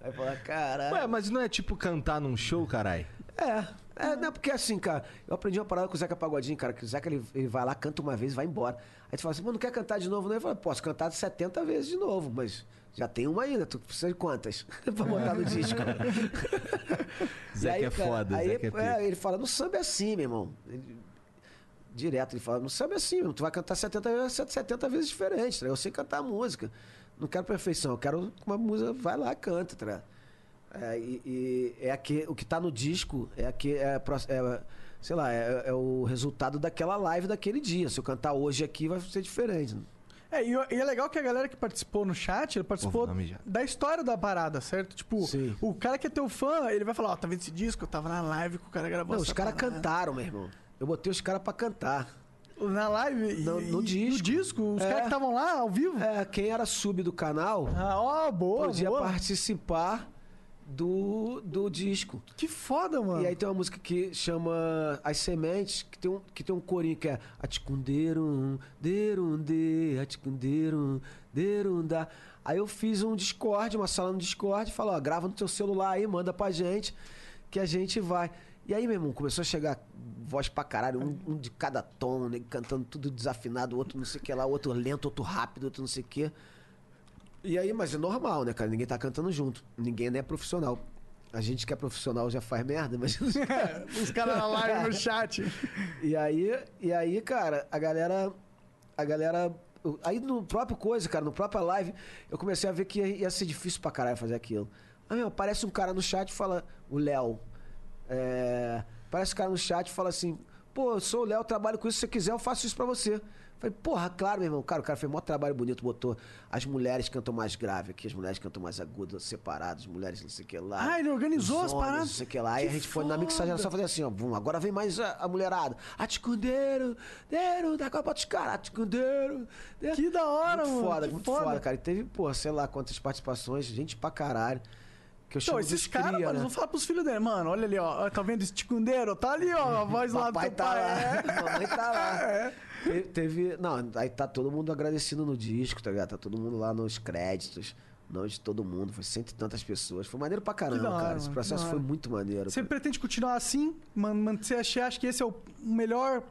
Aí falar, caralho. Ué, mas não é tipo cantar num show, carai? É, é, não, porque assim, cara, eu aprendi uma parada com o Zeca Pagodinho, cara, que o Zeca ele, ele vai lá, canta uma vez e vai embora. Aí tu fala assim, mano, não quer cantar de novo, não? Eu falo, posso cantar 70 vezes de novo, mas já tem uma ainda, tu precisa de quantas? pra botar no disco. Zeca aí, é cara, foda, aí, Zeca é pica. ele fala, no samba é assim, meu irmão. Ele- direto, ele fala, no samba é assim, meu tu vai cantar 70 vezes, 70 vezes diferente, tá eu sei cantar música. Não quero perfeição, eu quero que uma música, vai lá, canta, tá? É, e, e é aqui, o que tá no disco é aqui, é, é, sei lá, é, é o resultado daquela live daquele dia. Se eu cantar hoje aqui, vai ser diferente. É, e, e é legal que a galera que participou no chat, ele participou da história da parada, certo? Tipo, Sim. o cara que é teu fã, ele vai falar, ó, tá vendo esse disco? Eu tava na live que o cara gravou Não, os caras parada." cantaram, meu irmão. Eu botei os caras pra cantar. Na live? No- no e- disco. No disco? Os É. caras que estavam lá, ao vivo? É, quem era sub do canal Ah, ó, boa, podia boa. participar do, do disco. Que foda, mano. E aí tem uma música que chama As Sementes, que tem um, que tem um corinho que é Aticunderum, derum de, aticunderum, derum da. Aí eu fiz um Discord, uma sala no Discord, e falou, ó, grava no teu celular aí, manda pra gente, que a gente vai. E aí, meu irmão, começou a chegar voz pra caralho, um, um de cada tom, né, cantando tudo desafinado, outro não sei o que lá, outro lento, outro rápido, outro não sei o que. E aí, mas é normal, né, cara? Ninguém tá cantando junto. Ninguém é profissional. A gente que é profissional já faz merda, mas. Os caras na live no chat. e aí, e aí, cara, a galera. A galera. Aí no próprio coisa, cara, no próprio live, eu comecei a ver que ia, ia ser difícil pra caralho fazer aquilo. Aí, meu, aparece um cara no chat e fala, o Léo. É, aparece um cara no chat e fala assim: pô, eu sou o Léo, trabalho com isso, se você quiser, eu faço isso pra você. Falei, porra, claro, meu irmão. Cara, o cara fez um maior trabalho bonito, botou as mulheres cantam mais grave aqui, as mulheres cantam mais agudas, separadas, as mulheres não sei o que lá. Ah, ele organizou os as paradas? Não sei o que lá. Aí Que a gente foi na foda. mixagem só fazer assim, ó. Vum, agora vem mais a, a mulherada. Aticundeiro, deiro, da Copa dos caras, aticundeiro. Que da hora, muito mano, Foda, que muito foda. foda. cara. E teve, pô, sei lá quantas participações, gente pra caralho. Que eu Então, chamo esses dos caras, mano, né? vão falar pros filhos dele, mano, olha ali, ó, tá vendo esse ticundeiro? Tá ali, ó, a voz lá do teu tá pai. lá, É. mamãe tá lá. Te- Teve. Não, aí tá todo mundo agradecendo no disco, tá ligado? Tá todo mundo lá nos créditos. Não de todo mundo, foi cento e tantas pessoas. Foi maneiro pra caramba, hora, cara. Esse processo foi muito maneiro. Você pretende continuar assim? Man, você acha, acha que esse é o melhor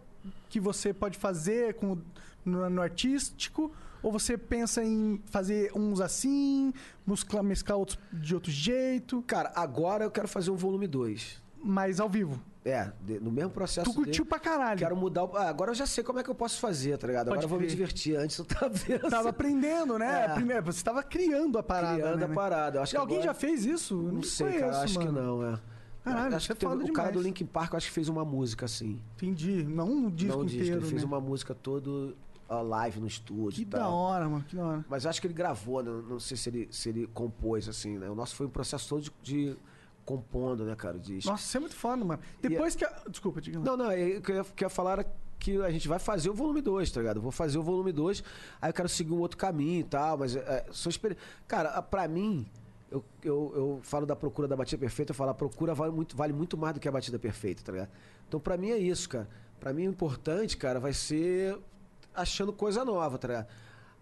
que você pode fazer com, no, no artístico? Ou você pensa em fazer uns assim, mesclar, mesclar outros de outro jeito, Cara, agora eu quero fazer um volume 2. mas ao vivo? É, de- no mesmo processo. Tu curtiu dele. pra caralho. Quero mudar. o- ah, agora eu já sei como é que eu posso fazer, tá ligado? Pode Agora eu vou me divertir. Antes eu tava vendo. Tava aprendendo, né? É. Primeiro, você tava criando a parada. criando né? a parada. Eu acho que Alguém agora- já fez isso? Eu Não sei, conheço, cara. Acho que mano. não, é. Caralho, acho é que teve, o cara demais. do Linkin Park, eu acho que fez uma música assim. Entendi. Não um disco não um disco, inteiro, ele fez né? uma música todo ó, live no estúdio. Que e da hora, mano, que da hora. Mas acho que ele gravou, né? não sei se ele, se ele compôs, assim, né? O nosso foi um processo todo de, de compondo, né, cara, o disco. Nossa, isso é muito foda, mano. Depois que a... Desculpa, diga lá. Não, não, eu queria, queria falar era que a gente vai fazer o volume 2, tá ligado? Eu vou fazer o volume 2, aí eu quero seguir um outro caminho e tal, mas é, sou experi... Cara, pra mim, eu, eu, eu falo da procura da batida perfeita, eu falo, a procura vale muito, vale muito mais do que a batida perfeita, tá ligado? Então pra mim é isso, cara. Pra mim o importante, cara, vai ser achando coisa nova, tá ligado?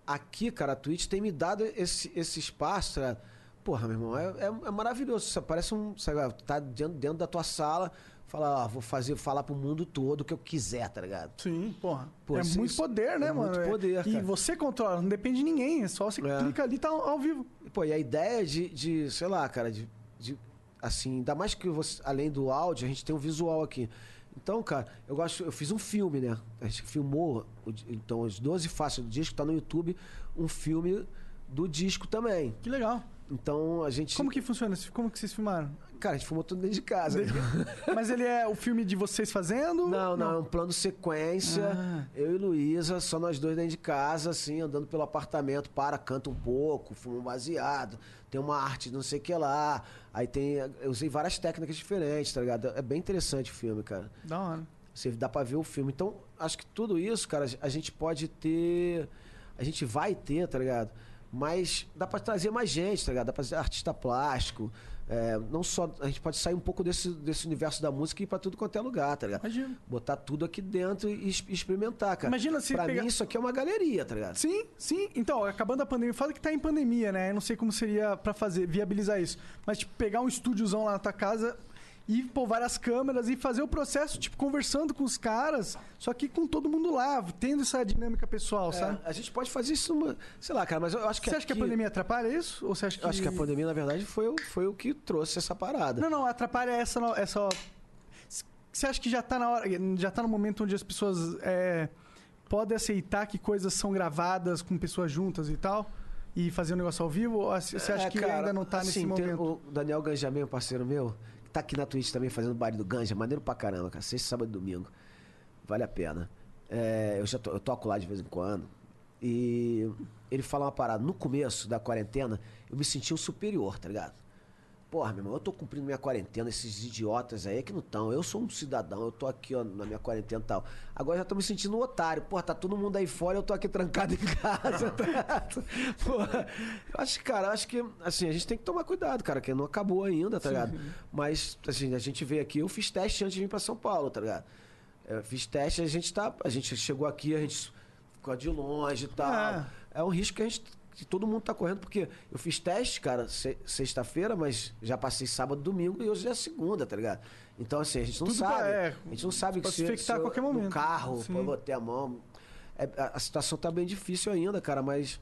Aqui, cara, a Twitch tem me dado esse, esse espaço, tá ligado? Porra, meu irmão, é, é, é maravilhoso. Você parece um. Sabe, tá dentro, dentro da tua sala, fala, ó, vou fazer, falar pro mundo todo o que eu quiser, tá ligado? Sim, porra. Pô, é isso- muito poder, né, é mano? muito poder, E cara. você controla, não depende de ninguém. É só você É. clica ali e tá ao vivo. E, Pô, e a ideia de, de sei lá, cara, de, de assim, ainda mais que você, além do áudio, a gente tem um visual aqui. Então, cara, eu gosto, eu fiz um filme, né? A gente filmou, então, as 12 faixas do disco, tá no YouTube, um filme do disco também. Que legal. Então, a gente... Como que funciona? Como que vocês filmaram? Cara, a gente filmou tudo dentro de casa. Mas ele é o filme de vocês fazendo? Não, não, é um plano sequência. Ah. Eu e Luísa, só nós dois dentro de casa, assim, andando pelo apartamento, para, canta um pouco, fuma um baseado, tem uma arte não sei o que lá. Aí tem. Eu usei várias técnicas diferentes, tá ligado? É bem interessante o filme, cara. Da hora. Você dá pra ver o filme. Então, acho que tudo isso, cara, a gente pode ter. A gente vai ter, tá ligado? Mas dá pra trazer mais gente, tá ligado? Dá pra ser artista plástico. é, não só. A gente pode sair um pouco desse, desse universo da música e ir pra tudo quanto é lugar, tá ligado? Imagina. Botar tudo aqui dentro e experimentar, cara. Imagina se Pra pegar- mim, isso aqui é uma galeria, tá ligado? Sim, sim. Então, acabando a pandemia, fala que tá em pandemia, né? Eu não sei como seria pra fazer, viabilizar isso. Mas, tipo, pegar um estúdiozão lá na tua casa e pôr várias câmeras e fazer o processo, tipo, conversando com os caras, só que com todo mundo lá, tendo essa dinâmica pessoal, É, sabe? a gente pode fazer isso, numa, sei lá, cara, mas eu acho que Você acha que a aqui- pandemia atrapalha isso? Ou você acha que. Eu acho que a pandemia, na verdade, foi, o- foi o que trouxe essa parada. Não, não, atrapalha essa. essa... Você acha que já tá na hora. Já tá no momento onde as pessoas é, podem aceitar que coisas são gravadas com pessoas juntas e tal? E fazer um negócio ao vivo? Ou você acha É, que cara, ainda não tá nesse assim, tem momento? O Daniel Ganjamin, parceiro meu, tá aqui na Twitch também fazendo baile do Ganja, maneiro pra caramba, cara. Sexta, sábado e domingo. Vale a pena. É, eu já to, eu toco lá de vez em quando. E ele fala uma parada. No começo da quarentena, eu me sentia um superior, tá ligado? Porra, meu irmão, eu tô cumprindo minha quarentena, esses idiotas aí é que não estão. Eu sou um cidadão, eu tô aqui, ó, na minha quarentena e tal. Agora eu já tô me sentindo um otário. Porra, tá todo mundo aí fora, eu tô aqui trancado em casa. tá? Porra, eu acho que, cara, eu acho que, assim, a gente tem que tomar cuidado, cara, que não acabou ainda, tá ligado? Mas, assim, a gente veio aqui, eu fiz teste antes de vir pra São Paulo, tá ligado? Eu fiz teste, a gente tá. A gente chegou aqui, a gente ficou de longe e tal. É. É, um risco que a gente. Que todo mundo tá correndo, porque eu fiz teste, cara, se- sexta-feira, mas já passei sábado, domingo e hoje é segunda, tá ligado? Então, assim, a gente não Tudo sabe. é, a gente não sabe que pode se, se a qualquer momento. No carro, Sim. botei a mão. É, a, a situação tá bem difícil ainda, cara, mas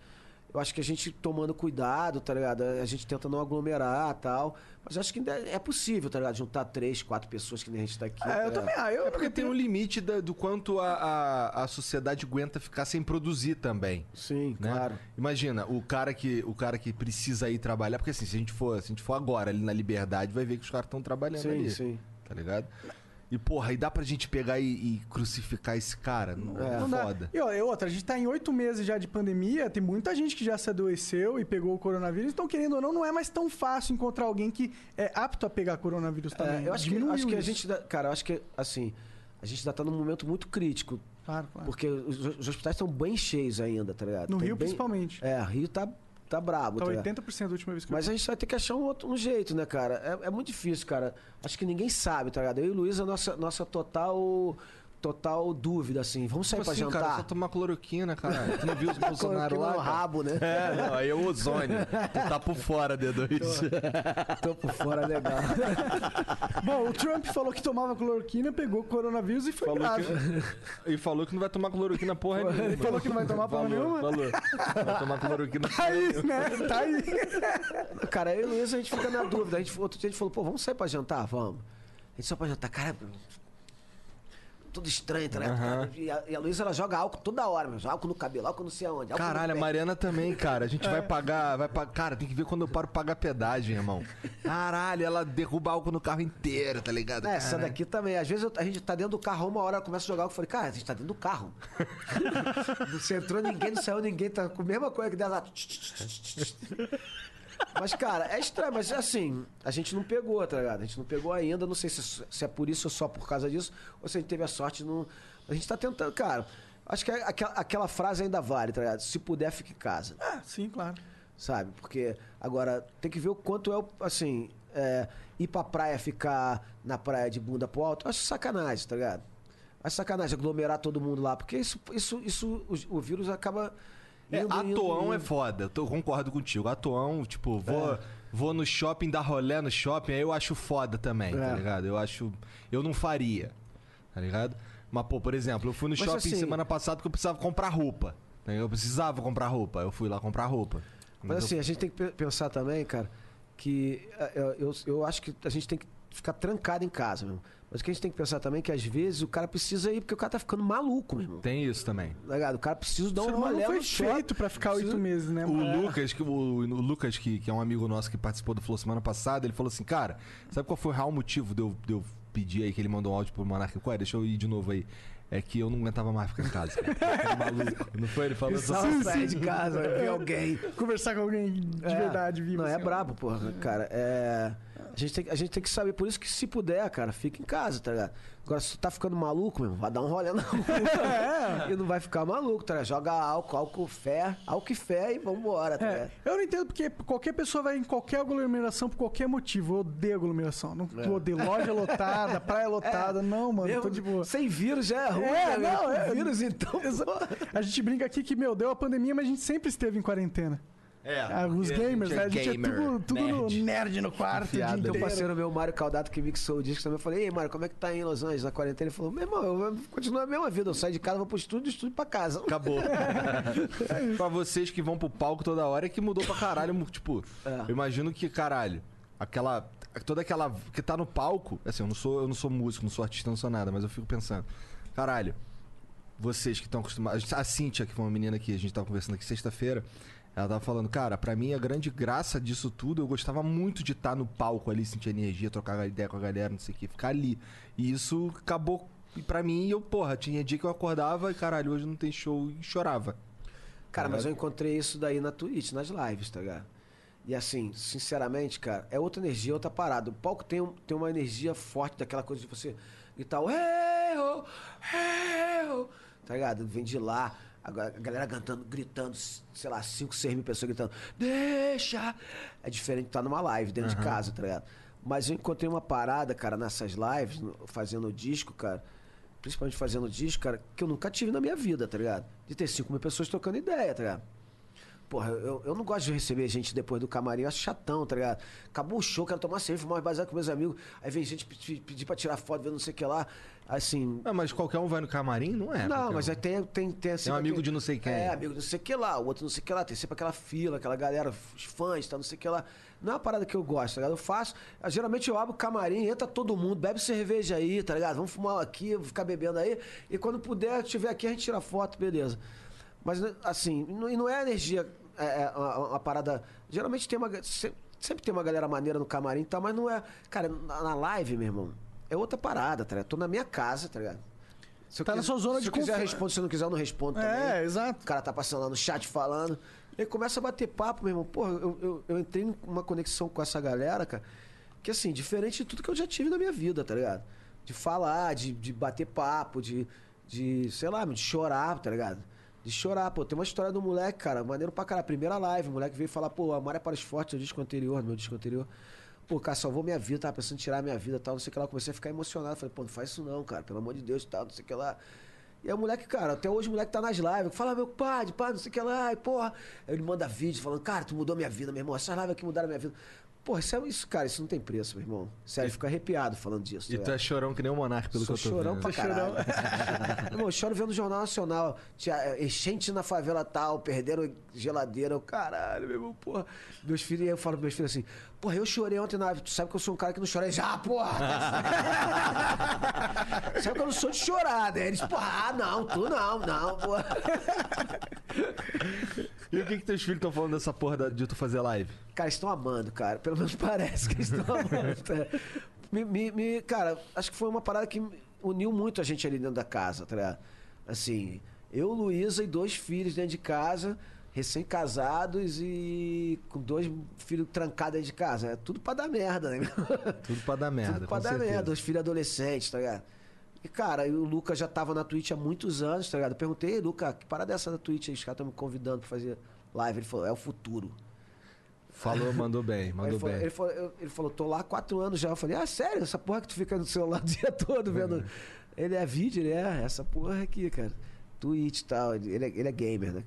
Eu acho que a gente tomando cuidado, tá ligado? A gente tenta não aglomerar tal. Mas eu acho que ainda é possível, tá ligado? Juntar três, quatro pessoas que nem a gente tá aqui. É, eu tá também. Ah, eu, É porque tem um limite da- do quanto a, a, a sociedade aguenta ficar sem produzir também. Sim, né? claro. Imagina, o cara que o cara que precisa ir trabalhar, porque assim, se a gente for, se a gente for agora ali na liberdade, vai ver que os caras estão trabalhando Sim, ali. sim. Tá ligado? E porra, aí dá pra gente pegar e, e crucificar esse cara? Não, é Não dá. foda. E, ó, e outra, a gente tá em oito meses já de pandemia, tem muita gente que já se adoeceu e pegou o coronavírus, então, querendo ou não, não é mais tão fácil encontrar alguém que é apto a pegar coronavírus também. É, eu acho que, acho que a gente. dá- Cara, eu acho que, assim, a gente ainda tá num momento muito crítico. Claro, claro. Porque os, os hospitais estão bem cheios ainda, tá ligado? No Tem Rio, bem- principalmente. É, Rio tá, tá brabo, Tá tá ligado? 80% da última vez que eu Mas a gente vai ter que achar um, outro, um jeito, né, cara? É, é muito difícil, cara. Acho que ninguém sabe, tá ligado? Eu e o Luiz, a nossa, nossa total, total dúvida, assim. Vamos sair Como pra assim, jantar? cara? Só tomar cloroquina, cara. Tu não viu os Bolsonaro lá? no cara? rabo, né? É, não, aí é o ozônio. tu tá por fora, D2. Tô por fora, legal. Bom, o Trump falou que tomava cloroquina, pegou coronavírus e foi Falou grave. que, e falou que não vai tomar cloroquina porra nenhuma. Ele falou que não vai tomar porra Falou, nenhuma? Falou. Vai tomar cloroquina Tá aí, né? Tá aí. Cara, eu e o Luiz, a gente fica na dúvida. A gente, outro dia a gente falou, pô, vamos sair pra jantar? Vamos. A gente só pra jantar. Cara, tudo estranho, tá ligado? Aham. E a, e a Luísa, ela joga álcool toda hora, meu. Álcool no cabelo, álcool não sei aonde. Caralho, a. Mariana também, cara. A gente vai pagar, vai pagar. Cara, tem que ver quando eu paro pagar pedágio, irmão. Caralho, ela derruba álcool no carro inteiro, tá ligado? É, essa daqui também. Às vezes eu- a gente tá dentro do carro, uma hora ela começa a jogar álcool. Eu falei, cara, a gente tá dentro do carro. não entrou ninguém, não saiu ninguém, tá com a mesma coisa que dela. Mas, cara, é estranho, mas assim, a gente não pegou, tá ligado? A gente não pegou ainda, não sei se, se é por isso ou só por causa disso, ou se a gente teve a sorte de não. A gente tá tentando, cara. Acho que é aquela, aquela frase ainda vale, tá ligado? Se puder, fique em casa. Ah, sim, claro. Sabe? Porque agora tem que ver o quanto é o. Assim, é, ir pra praia ficar na praia de bunda pro alto, acho sacanagem, tá ligado? Acho sacanagem aglomerar todo mundo lá, porque isso, isso, isso o, o vírus acaba. É, indo. é foda, eu concordo contigo. Atoão, tipo, vou, vou no shopping, dar rolé no shopping, aí eu acho foda também, tá É. ligado? Eu acho. Eu não faria, tá ligado? Mas, pô, por exemplo, eu fui no Mas, shopping assim- semana passada porque eu precisava comprar roupa. né? Eu precisava comprar roupa, eu fui lá comprar roupa. Mas assim, a gente tem que pe- pensar também, cara, que é, eu, eu, eu acho que a gente tem que ficar trancado em casa, mesmo. Mas o que a gente tem que pensar também é que às vezes o cara precisa ir porque o cara tá ficando maluco, meu irmão. Tem isso também. Tá? O cara precisa dar um rolê não foi feito pra ficar oito Precisa- meses, né? O mano? Lucas, que, o, o Lucas que, que é um amigo nosso que participou do Flow semana passada, ele falou assim, cara, sabe qual foi o real motivo de eu, de eu pedir aí que ele mandou um áudio pro Monarca? Qual é? Deixa eu ir de novo aí. É que eu não aguentava mais ficar em casa. cara. Maluco. Não foi? Ele falou assim. sair de casa, ver alguém. Conversar com alguém de É. verdade, vivo. Não, é assim, ó. brabo, porra, cara. É... A, gente tem, a gente tem que saber, por isso que se puder, cara, fica em casa, tá ligado? Agora, se tu tá ficando maluco, meu, vai dar um rolê na rua. É. E não vai ficar maluco, tá ligado? Joga álcool, álcool fé, álcool e fé e vambora, tá É, ligado? eu não entendo porque qualquer pessoa vai em qualquer aglomeração por qualquer motivo. Eu odeio aglomeração. Não É. eu odeio loja lotada, praia lotada. Não, mano, Mesmo tô de boa. Sem vírus já é ruim, É, né, não, é. Vírus, então. Pô. A gente brinca aqui que, meu, deu a pandemia, mas a gente sempre esteve em quarentena. É, Ah, os porque gamers, né? A gente gamer, é tudo, tudo no nerd. nerd no quarto. Enfiado. Tem um inteiro. parceiro meu, Mário Caldato, que mixou o disco também. Eu falei, ei, Mário, como é que tá aí em Los Angeles na quarentena? Ele falou, meu irmão, eu continuo a mesma vida. Eu saio de casa, vou pro estúdio, estúdio pra casa. Acabou. pra vocês que vão pro palco toda hora, é que mudou pra caralho. Tipo, É. eu imagino que, caralho, aquela. Toda aquela. que tá no palco. Assim, eu não sou, eu não sou músico, não sou artista, não sou nada, mas eu fico pensando. Caralho, vocês que estão acostumados. A Cíntia, que foi uma menina que a gente tava conversando aqui sexta-feira. Ela tava falando, cara, pra mim a grande graça disso tudo, eu gostava muito de estar no palco ali, sentir energia, trocar ideia com a galera, não sei o que, ficar ali. E isso acabou pra mim, eu, porra, tinha dia que eu acordava e caralho, hoje não tem show e chorava. Cara, mas eu encontrei isso daí na Twitch, nas lives, tá ligado? E assim, sinceramente, cara, é outra energia, outra parada. O palco tem, um- tem uma energia forte daquela coisa de você gritar, hey, oh, hey, oh", tá ligado? Vem de lá, a ga- a galera cantando, gritando, sei lá, 5, 6 mil pessoas gritando, deixa! É diferente de estar numa live dentro de casa, tá ligado? Mas eu encontrei uma parada, cara, nessas lives, fazendo disco, cara, principalmente fazendo disco, cara, que eu nunca tive na minha vida, tá ligado? De ter 5 mil pessoas trocando ideia, tá ligado? porra, eu, eu não gosto de receber gente depois do camarim, eu acho chatão, tá ligado? Acabou o show, quero tomar cerveja, fumar mais baseado com meus amigos. Aí vem gente pedir, pedir pra tirar foto, ver não sei o que lá. Assim. Ah, mas qualquer um vai no camarim? Não é. não, mas um. aí tem, tem, tem assim. Tem um amigo de não sei quem. É, amigo de não sei o que lá, o outro não sei o que lá. Tem sempre aquela fila, aquela galera, os fãs, tá, não sei que lá. Não é uma parada que eu gosto, tá ligado? Eu faço. ah, Geralmente eu abro o camarim, entra todo mundo, bebe cerveja aí, tá ligado? Vamos fumar aqui, ficar bebendo aí. E quando puder, estiver aqui, a gente tira foto, beleza. Mas, assim, não- e não é energia, é, é uma, uma parada. Geralmente tem uma. Sempre tem uma galera maneira no camarim e tal, mas não é. Cara, na, na live, meu irmão, é outra parada, tá ligado? Tô na minha casa, tá ligado? Se eu Tá na sua zona se de eu quiser, respondo. Se eu não quiser, eu não respondo também. É, exato. O cara tá passando lá no chat falando. E aí começa a bater papo, meu irmão. Porra, eu, eu, eu entrei numa conexão com essa galera, cara, que assim, diferente de tudo que eu já tive na minha vida, tá ligado? De falar, de, de bater papo, de, de, sei lá, de chorar, tá ligado? De chorar, pô. Tem uma história do moleque, cara, maneiro pra caralho. Primeira live, o moleque veio falar, pô, Amar é para os fortes, no disco anterior, no meu disco anterior. Pô, cara, salvou minha vida, tava pensando em tirar minha vida e tal, não sei o que lá. Eu comecei a ficar emocionado. Falei, pô, não faz isso não, cara, pelo amor de Deus tal, não sei o que lá. E aí o moleque, cara, até hoje o moleque tá nas lives. Fala, meu pai, pai, não sei o que lá, e porra. Aí ele manda vídeo falando, cara, tu mudou minha vida, meu irmão. Essas lives aqui mudaram minha vida. Porra, isso, é, isso, cara, isso não tem preço, meu irmão. Sério, fica arrepiado falando disso. E tá tu é chorão que nem o Monark, pelo Sou que eu tô chorão vendo. pra caralho. Irmão, eu choro vendo o Jornal Nacional. Tinha é, enchente na favela tal, perderam geladeira. Eu, caralho, meu irmão, porra. Meus filhos, eu falo pros meus filhos assim, porra, eu chorei ontem na live. Tu sabe que eu sou um cara que não chora. Eles, ah, porra! sabe que eu não sou de chorar, né? Eles, porra, ah, não, tu não, não, porra. E o que que teus filhos estão falando dessa porra de tu fazer live? Cara, eles estão amando, cara. Pelo menos parece que eles estão amando. tá? Me, me- me- cara, acho que foi uma parada que uniu muito a gente ali dentro da casa, tá ligado? Assim, eu, Luísa e dois filhos dentro de casa, recém-casados e com dois filhos trancados dentro de casa. É tudo pra dar merda, né? Tudo pra dar merda, Tudo pra dar certeza. merda, os filhos adolescentes, tá ligado? E, cara, o Lucas já tava na Twitch há muitos anos, tá ligado? Eu perguntei, "Ei, Lucas, que parada é essa da Twitch aí? Os caras estão me convidando pra fazer live. Ele falou, é o futuro. Falou, mandou bem, Aí mandou ele, falou, bem. ele, falou, ele falou, tô lá há quatro anos já. Eu falei, ah, sério? Essa porra que tu fica no celular o dia todo vendo. Ele é vídeo, ele é essa porra aqui, cara. Twitch e tal. Ele é, ele é gamer, né?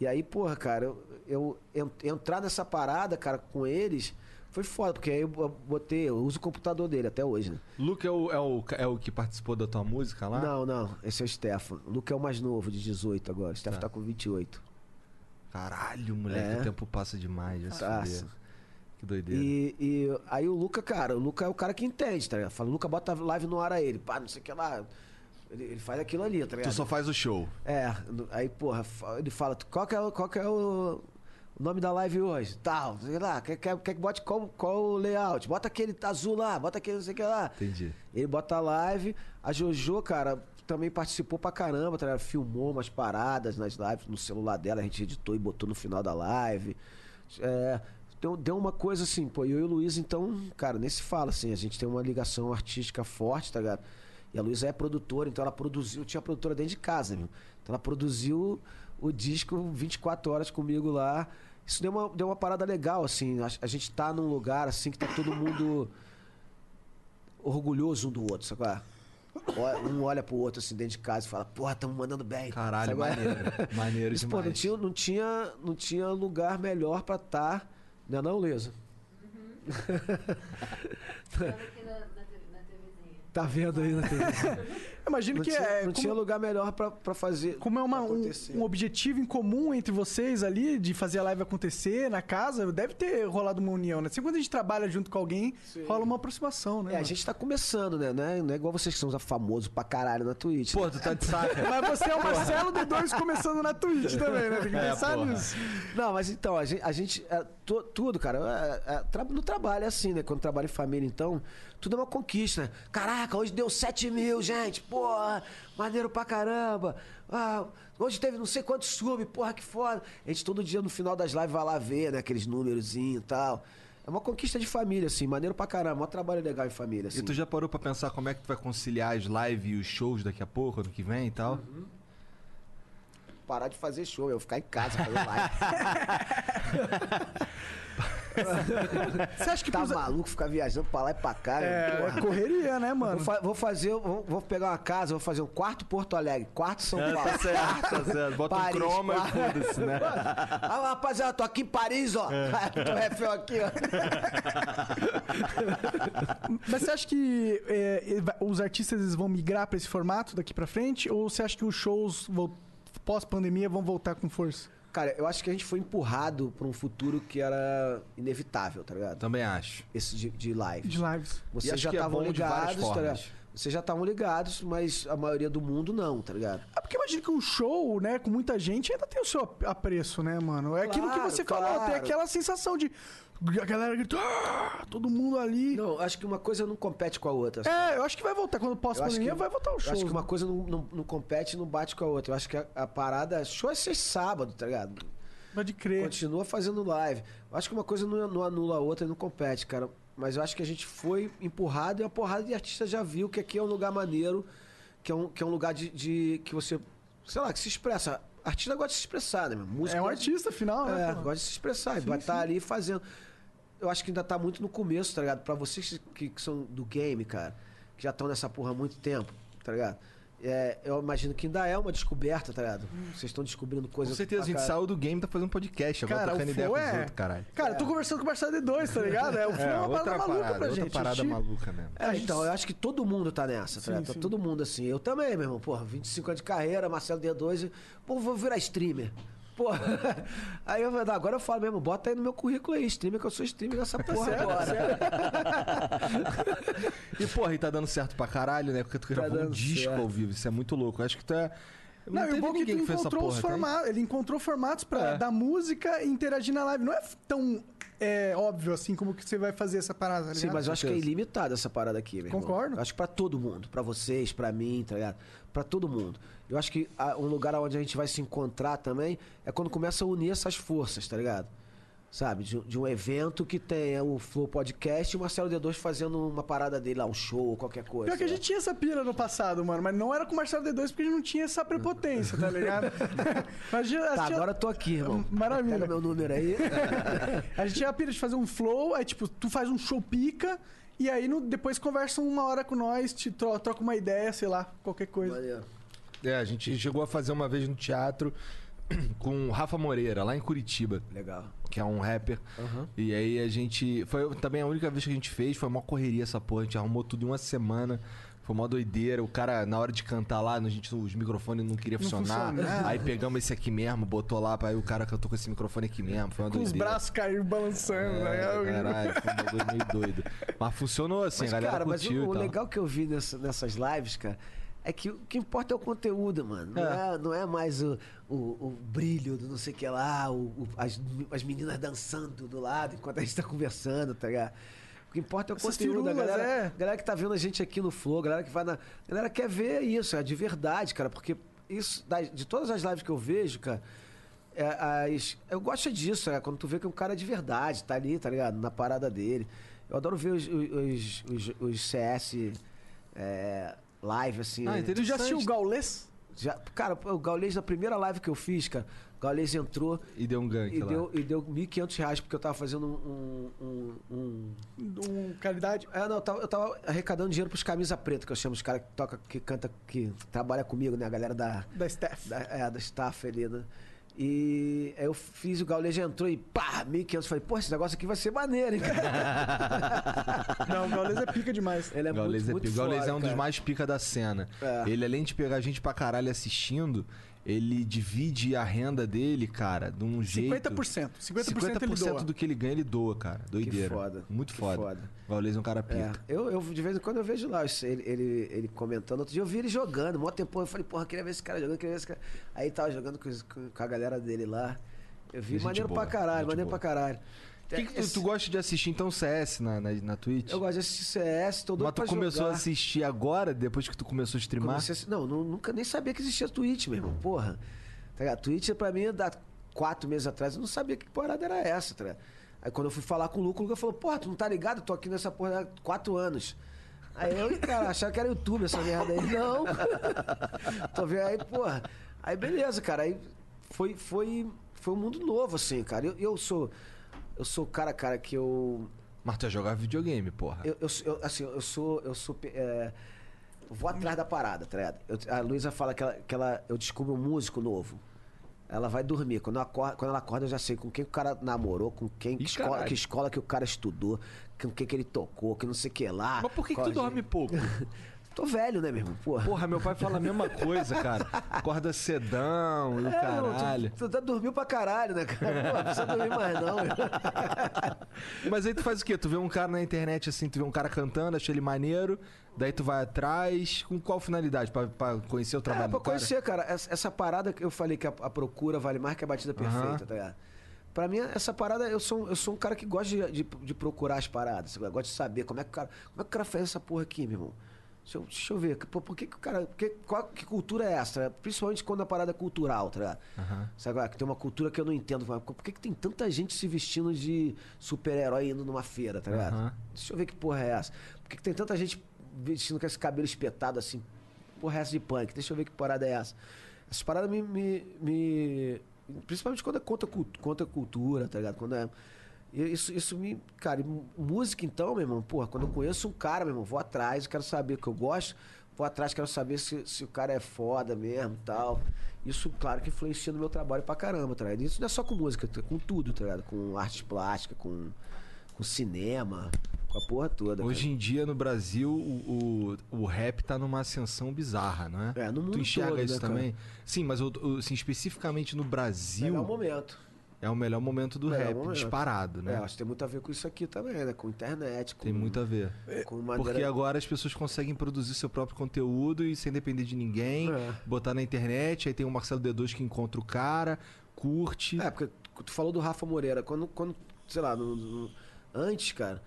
E aí, porra, cara, eu, eu en- entrar nessa parada, cara, com eles, foi foda, porque aí eu botei, eu uso o computador dele até hoje, né? Luke é o, é, o, é o que participou da tua música lá? Não, não, esse é o Stefan. Luke é o mais novo, de 18 agora. O Stefan Tá. tá com 28. Caralho, moleque, É. o tempo passa demais. Passa. Que doideira. E, e aí o Luca, cara, o Luca é o cara que entende, tá ligado? Fala, Luca, bota live no ar a ele. Pá, não sei o que lá. Ele, ele faz aquilo ali, tá ligado? Tu só faz o show. É, aí, porra, ele fala, qual que é, o- qual que é o, o nome da live hoje? Tal, sei lá, quer, quer, quer que bote qual, qual o layout? Bota aquele azul lá, bota aquele não sei o que lá. Entendi. Ele bota a live. A Jojo, cara, também participou pra caramba, tá ligado? Filmou umas paradas nas lives no celular dela, a gente editou e botou no final da live. É, deu, deu uma coisa assim, pô, eu e o Luiz, então, cara, nem se fala assim, a gente tem uma ligação artística forte, tá ligado? E a Luísa é produtora, então ela produziu, tinha produtora dentro de casa, viu? Então ela produziu o disco 24 horas comigo lá. Isso deu uma, deu uma parada legal, assim. A, a gente tá num lugar assim que tá todo mundo orgulhoso um do outro, sabe? é? Um olha pro outro assim dentro de casa e fala, porra, tamo mandando bem. Caralho, Sabe é? maneiro. Maneiro Isso, pô, não demais. tinha, não, tinha, não tinha lugar melhor pra estar. Não é não, Lisa? Tá vendo aí na TV? Imagino Não que tinha, é. não como- tinha lugar melhor pra, pra fazer. Como é uma, um, um objetivo em comum entre vocês ali, de fazer a live acontecer na casa, deve ter rolado uma união, né? Sempre quando a gente trabalha junto com alguém, rola uma aproximação, né? É, a mano? gente tá começando, né? Não é, não é igual vocês que são famosos pra caralho na Twitch. Pô, tu tá de saca. Mas você é o Marcelo D2 começando na Twitch também, né? Tem que É, pensar porra. nisso. Não, mas então, a gente. A gente é, to- tudo, cara. é, é, tra- no trabalho é assim, né? Quando trabalha em família, então, tudo é uma conquista. né? Caraca, hoje deu 7 mil, gente. Porra, maneiro pra caramba. Ah, hoje teve não sei quantos sub, porra, que foda. A gente todo dia no final das lives vai lá ver, né? Aqueles númerozinhos e tal. É uma conquista de família, assim, maneiro pra caramba. Mó trabalho legal em família, assim. E tu já parou pra pensar como é que tu vai conciliar as lives e os shows daqui a pouco, ano que vem e tal? Uhum. Parar de fazer show, eu ficar em casa fazendo live. Você acha que Tá pros- maluco ficar viajando pra lá e pra cá? É, porra. é correria, né, mano? Vou, fa- vou fazer, vou, vou pegar uma casa, vou fazer um quarto Porto Alegre, quarto São É, Paulo. tá certo, tá certo. Bota um Paris, croma e quarto- foda-se, né? Ah, rapaziada, tô aqui em Paris, ó. É. Tô refém aqui, ó. Mas você acha que é, os artistas eles vão migrar pra esse formato daqui pra frente? Ou você acha que os shows pós-pandemia vão voltar com força? Cara, eu acho que a gente foi empurrado pra um futuro que era inevitável, tá ligado? Também acho. Esse de, de live. De lives. Vocês já é estavam várias ligados, tá ligado? Vocês já estavam ligados, mas a maioria do mundo não, tá ligado? É porque imagina que um show, né, com muita gente, ainda tem o seu ap- apreço, né, mano? É aquilo que Claro, você falou, claro. tem aquela sensação de. A galera grita, "Ah!", todo mundo ali. Não, acho que uma coisa não compete com a outra. É, eu acho que vai voltar. Quando pós-pandemia, que- vai voltar o show. acho que uma coisa não, não, não compete e não bate com a outra. Eu acho que a, a parada. Show é ser sábado, tá ligado? Pode crer. Continua fazendo live. Eu acho que uma coisa não, não anula a outra e não compete, cara. Mas eu acho que a gente foi empurrado e a porrada de artista já viu que aqui é um lugar maneiro, que é um, que é um lugar de, de- que você, sei lá, que se expressa. Artista gosta de se expressar, né, meu? Músico É um artista, afinal, né? É, gosta de se expressar. e vai estar ali fazendo. Eu acho que ainda tá muito no começo, tá ligado? Pra vocês que, que são do game, cara, que já estão nessa porra há muito tempo, tá ligado? É, eu imagino que ainda é uma descoberta, tá ligado? Vocês estão descobrindo Com coisas. certeza, a gente saiu do game e tá fazendo podcast. Agora Cara, trocando o ideia com Flow os é... outros, caralho. Cara, eu tô conversando com o Marcelo D2, tá ligado? É, o Flow é, uma parada maluca pra outra gente. parada maluca mesmo. É, É, gente- então, eu acho que todo mundo tá nessa, tá ligado? Tá sim. todo mundo assim. Eu também, meu irmão. Porra, 25 anos de carreira, Marcelo D2. Pô, vou virar streamer. Porra. Aí eu falei, "Não, agora eu falo mesmo, bota aí no meu currículo aí, streamer, que eu sou streamer nessa porra certo, agora. E, porra, e tá dando certo pra caralho, né? Porque tu gravou um disco certo. ao vivo. Isso é muito louco. Eu acho que tu é. Não, e o bom que tu encontrou os porra, tem? formatos. Ele encontrou formatos pra É. dar música e interagir na live. Não é tão é, óbvio assim como que você vai fazer essa parada, tá Sim, mas eu acho que é ilimitada essa parada aqui, meu irmão. Concordo. Eu acho que pra todo mundo. Pra vocês, pra mim, tá ligado? Pra todo mundo. Eu acho que ah, um lugar onde a gente vai se encontrar também é quando começa a unir essas forças, tá ligado? Sabe? De, de um evento que tenha o Flow Podcast e o Marcelo D2 fazendo uma parada dele lá, um show, qualquer coisa. Pior que a né? gente tinha essa pira no passado, mano, mas não era com o Marcelo D2 porque a gente não tinha essa prepotência, tá ligado? Imagina, Tá, tinha- agora eu tô aqui, irmão. Maravilha. Pega meu número aí. A gente tinha a pira de fazer um flow, aí tipo, tu faz um show pica e aí no- depois conversa uma hora com nós, te tro- troca uma ideia, sei lá, qualquer coisa. Maneiro. É, a gente chegou a fazer uma vez no teatro com o Rafa Moreira, lá em Curitiba. Legal. Que é um rapper. E aí a gente. Foi também a única vez que a gente fez, foi uma correria essa porra. A gente arrumou tudo em uma semana. Foi uma doideira. O cara, na hora de cantar lá, a gente, os microfones não queriam funcionar. funciona. Aí pegamos esse aqui mesmo, botou lá, aí o cara cantou com esse microfone aqui mesmo. Foi uma Com os doideira. braços caindo, balançando, né? É, caralho, foi um bagulho meio doido. Mas funcionou assim, Mas, galera cara, mas curtiu o, e o legal que eu vi nessa- nessas lives, cara, é que o que importa é o conteúdo, mano. Não é, não é mais o, o, o brilho do não sei o que lá, o, o- as, as meninas dançando do lado enquanto a gente tá conversando, tá ligado? O que importa é o Essas conteúdo. a galera, é. galera que tá vendo a gente aqui no Flow, galera que vai na. A galera quer ver isso, é de verdade, cara, porque isso, de todas as lives que eu vejo, cara. é, as- eu gosto disso, é, quando tu vê que um cara é de verdade, tá ali, tá ligado? Na parada dele. Eu adoro ver os, os, os, os CS é, live, assim. Ah, né? Tu já assistiu o Gaulês? Já- cara, o Gaulês, na primeira live que eu fiz, cara, o Gaulês entrou E deu um gank e lá. deu, e deu 1.500 reais, porque eu tava fazendo um. um, um, Um, caridade? é, não, eu tava, eu tava arrecadando dinheiro pros camisa preta, que eu chamo os caras que toca, que canta, que trabalha comigo, né? A galera da, Da Steph. da, é, da staff ali, né? E aí eu fiz, o Gaulês já entrou e pá, 1.500. Falei, pô, esse negócio aqui vai ser maneiro, hein, cara? Não, o Gaulês é pica demais. Ele é Gaules muito, é muito pica. Gaules é um dos cara. mais pica da cena. É. Ele, além de pegar gente pra caralho assistindo, ele divide a renda dele, cara, de um jeito. 50%. 50%, 50% ele do que ele ganha, ele doa, cara. Doideira. foda, Muito que foda. foda. Gaules é um cara É, pica. eu, eu de vez em quando eu vejo lá ele, ele, ele comentando. Outro dia eu vi ele jogando, mó tempo. Eu falei, porra, queria ver esse cara jogando, queria ver esse cara. Aí tava jogando com, com- a galera dele lá. Eu vi, maneiro boa, pra caralho, maneiro boa. pra caralho. O que, que tu, tu gosta de assistir então CS na, na, na Twitch? Eu gosto de assistir CS, tô doido Mas tu começou jogar. a assistir agora, depois que tu começou a streamar? Comecei Não, nu- nunca nem sabia que existia Twitch, meu irmão. Porra. Tá ligado? Twitch pra mim, há quatro meses atrás, eu não sabia que parada era essa, tá ligado? Aí quando eu fui falar com o Lucas, o Lucas falou, porra, tu não tá ligado? Eu tô aqui nessa porra há quatro anos. Aí eu, cara, achava que era YouTube essa merda aí. Não. tô vendo aí, porra. Aí beleza, cara. Aí foi, foi, foi um mundo novo, assim, cara. Eu, eu sou. Eu sou o cara, cara, que eu. Mas tu ia jogar videogame, porra. Eu, eu, eu- assim, eu sou. Eu sou. é, vou atrás da parada, tá ligado? Eu- a Luísa fala que, ela, que ela, eu descubro um músico novo. Ela vai dormir. Quando, eu acordo, quando ela acorda, eu já sei com quem o cara namorou, com quem que escola, que escola que o cara estudou, com quem que ele tocou, que não sei o que lá. Mas por que, que tu dorme pouco? Tô velho, né, meu irmão? Porra. Porra, meu pai fala a mesma coisa, cara. Acorda cedão e o É, irmão, caralho. Tu, tu dormiu pra caralho, né, cara? Pô, não precisa dormir mais, não. meu. Mas aí tu faz o quê? Tu vê um cara na internet assim, tu vê um cara cantando, acha ele maneiro, daí tu vai atrás. Com qual finalidade? Pra, pra conhecer o trabalho É, pra do cara? conhecer, cara, essa, essa parada que eu falei que a, a procura vale mais que a batida perfeita, Aham. tá ligado? Pra mim, essa parada, eu sou, eu sou um cara que gosta de, de, de procurar as paradas, gosta de saber como é que o cara, como é que o cara fez essa porra aqui, meu irmão. Deixa eu, deixa eu ver, pô, por que, que o cara. Que, qual, que cultura é essa? Principalmente quando a parada é cultural, tá ligado? Sabe, ah, que tem uma cultura que eu não entendo. Por que, que tem tanta gente se vestindo de super-herói indo numa feira, tá ligado? Aham. Deixa eu ver que porra é essa. Por que, que tem tanta gente vestindo com esse cabelo espetado assim? Porra é essa de punk? Deixa eu ver que parada é essa. Essas paradas me. me, me- principalmente quando é contra, contra cultura, tá ligado? Quando é. Isso, isso me. Cara, música então, meu irmão, porra, quando eu conheço um cara, meu irmão, vou atrás, quero saber o que eu gosto, vou atrás, quero saber se, se o cara é foda mesmo e tal. Isso, claro, que influencia no meu trabalho pra caramba, tá ligado? Isso não é só com música, é com tudo, tá ligado? Com arte plástica, com, com cinema, com a porra toda. cara. Hoje em dia, no Brasil, o, o, o rap tá numa ascensão bizarra, não é? É, no mundo Tu enxerga todo, isso né, cara? também? Sim, mas o- o- assim, especificamente no Brasil, Melhor momento. É o melhor momento do Melhor rap, momento. disparado, né? É, acho que tem muito a ver com isso aqui também, né? Com internet, com, Tem muito a ver. com maneira... Porque agora as pessoas conseguem produzir seu próprio conteúdo e sem depender de ninguém, É. botar na internet, aí tem o Marcelo D2 que encontra o cara, curte. É, porque tu falou do Rafa Moreira. Quando, quando sei lá, no- no- antes, cara,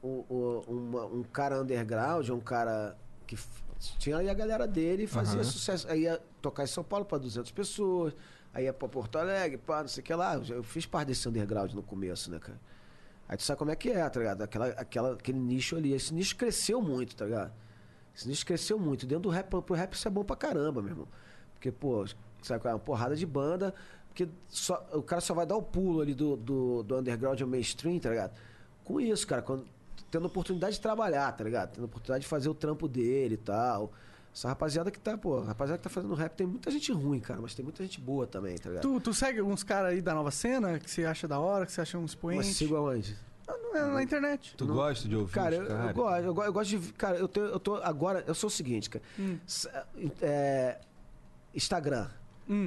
o, o- uma- um cara underground, um cara que tinha aí a galera dele e fazia Aham. sucesso. Aí ia tocar em São Paulo pra 200 pessoas, aí ia pra Porto Alegre, pá, não sei o que lá. Eu, fiz parte desse underground no começo, né, cara? Aí tu sabe como é que é, tá ligado? Aquela, aquela, aquele nicho ali. Esse nicho cresceu muito, tá ligado? Esse nicho cresceu muito. Dentro do rap, pro rap isso é bom pra caramba, meu irmão. Porque, pô, sabe é? Uma porrada de banda. Porque só, o cara só vai dar o pulo ali do, do, do underground ao mainstream, tá ligado? Com isso, cara, quando, tendo oportunidade de trabalhar, tá ligado? Tendo oportunidade de fazer o trampo dele e tal. Essa rapaziada que tá, pô, rapaziada que tá fazendo rap tem muita gente ruim, cara, mas tem muita gente boa também, tá ligado? Tu, tu segue alguns caras aí da nova cena que você acha da hora, que você acha um expoente? Mas sigo aonde? Ah, não é na internet. Tu gosta de ouvir Cara, eu, caras? eu gosto, eu, eu gosto de. Cara, eu, tenho, eu tô. Agora, eu sou o seguinte, cara. S- é, Instagram.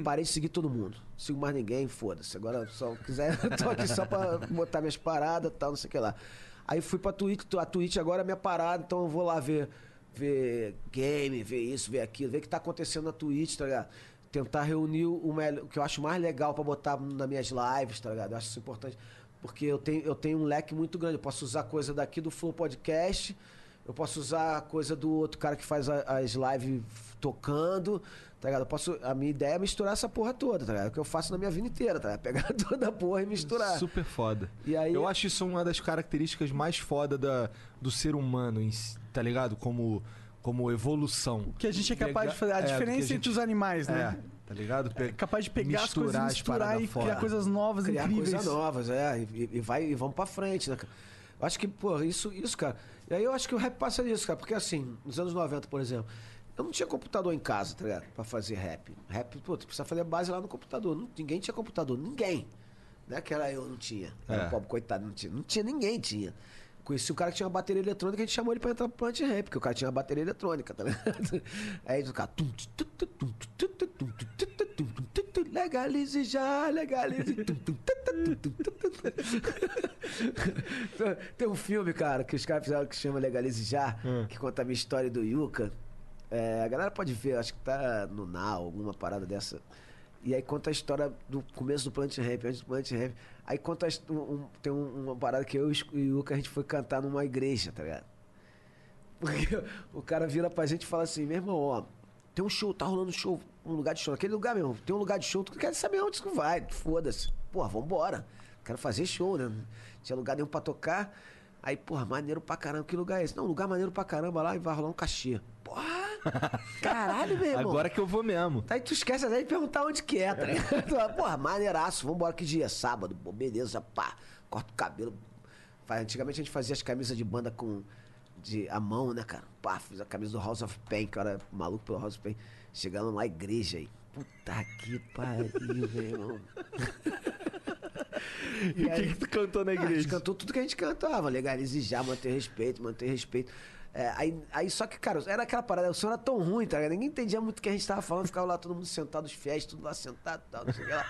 Parei de seguir todo mundo. Não sigo mais ninguém, foda-se. Agora, só quiser, eu tô aqui só pra botar minhas paradas e tal, não sei o que lá. Aí fui pra Twitch, a Twitch agora é minha parada, então eu vou lá ver, ver game, ver isso, ver aquilo, ver o que tá acontecendo na Twitch, tá ligado? Tentar reunir o, melhor, o que eu acho mais legal pra botar nas minhas lives, tá ligado? Eu acho isso importante. Porque eu tenho, eu tenho um leque muito grande. Eu posso usar coisa daqui do Flow Podcast, eu posso usar coisa do outro cara que faz a- as lives tocando, tá ligado? Eu posso, a minha ideia é misturar essa porra toda, tá ligado? É o que eu faço na minha vida inteira, tá ligado? Pegar toda a porra e misturar. Super foda. E aí- Eu acho isso uma das características mais foda da, do ser humano, em si, tá ligado? Como, como evolução. Que a gente é capaz de fazer. A É, que a diferença gente- entre os animais, né? É, tá ligado? Pe- É capaz de pegar as coisas, misturar as e fora. criar coisas novas, criar incríveis. coisas novas, é, e, e vai e vamos pra frente, né, cara? Acho que, pô, isso, isso, cara. E aí eu acho que o rap passa nisso, cara, porque assim, nos anos 90, por exemplo, eu não tinha computador em casa, tá ligado? Pra fazer rap. Rap, pô, tu precisa fazer base lá no computador. Não- ninguém tinha computador, ninguém. Não é que era eu, não tinha. Era É. pobre, coitado, não tinha. Não tinha, ninguém tinha. Conheci o cara que tinha uma bateria eletrônica, a gente chamou ele pra entrar pro Plant Rap, porque o cara tinha uma bateria eletrônica, tá ligado? Aí o cara. Legalize já, legalize. Tem um filme, cara, que os caras fizeram que chama Legalize Já, hum. que conta a minha história do Yuka. É, a galera pode ver, acho que tá no Now, alguma parada dessa. E aí conta a história do começo do Plant Ramp, antes do Plant Ramp. Aí conta um- um- tem um- uma parada que eu e o Yuka a gente foi cantar numa igreja, tá ligado? Porque o cara vira pra gente e fala assim, meu irmão, ó, tem um show, tá rolando um show, um lugar de show. Aquele lugar mesmo, tem um lugar de show, tu quer saber onde tu vai, foda-se. Porra, vambora. Quero fazer show, né? Não tinha lugar nenhum pra tocar. Aí, porra, maneiro pra caramba, que lugar é esse? Não, lugar maneiro pra caramba lá e vai rolar um cachê. Porra! Caralho, meu irmão. Agora que eu vou mesmo. Aí tu esquece até de perguntar onde que é, tá ligado? Porra, maneiraço, vambora, que dia? Sábado, pô, beleza, pá, corta o cabelo. Antigamente a gente fazia as camisas de banda com de, a mão, né, cara? Pá, fiz a camisa do House of Pain, que eu era maluco pelo House of Pain. Chegando lá, igreja aí. Puta que pariu, meu irmão. E o que, que tu cantou na Ah, a gente igreja? cantou tudo que a gente cantava, legalize já, manter respeito, manter respeito. É, aí, aí só que, cara, era aquela parada, o som era tão ruim, tá ligado? Ninguém entendia muito o que a gente tava falando, ficava lá todo mundo sentado, os fiéis, tudo lá sentado e tal, não sei o que lá.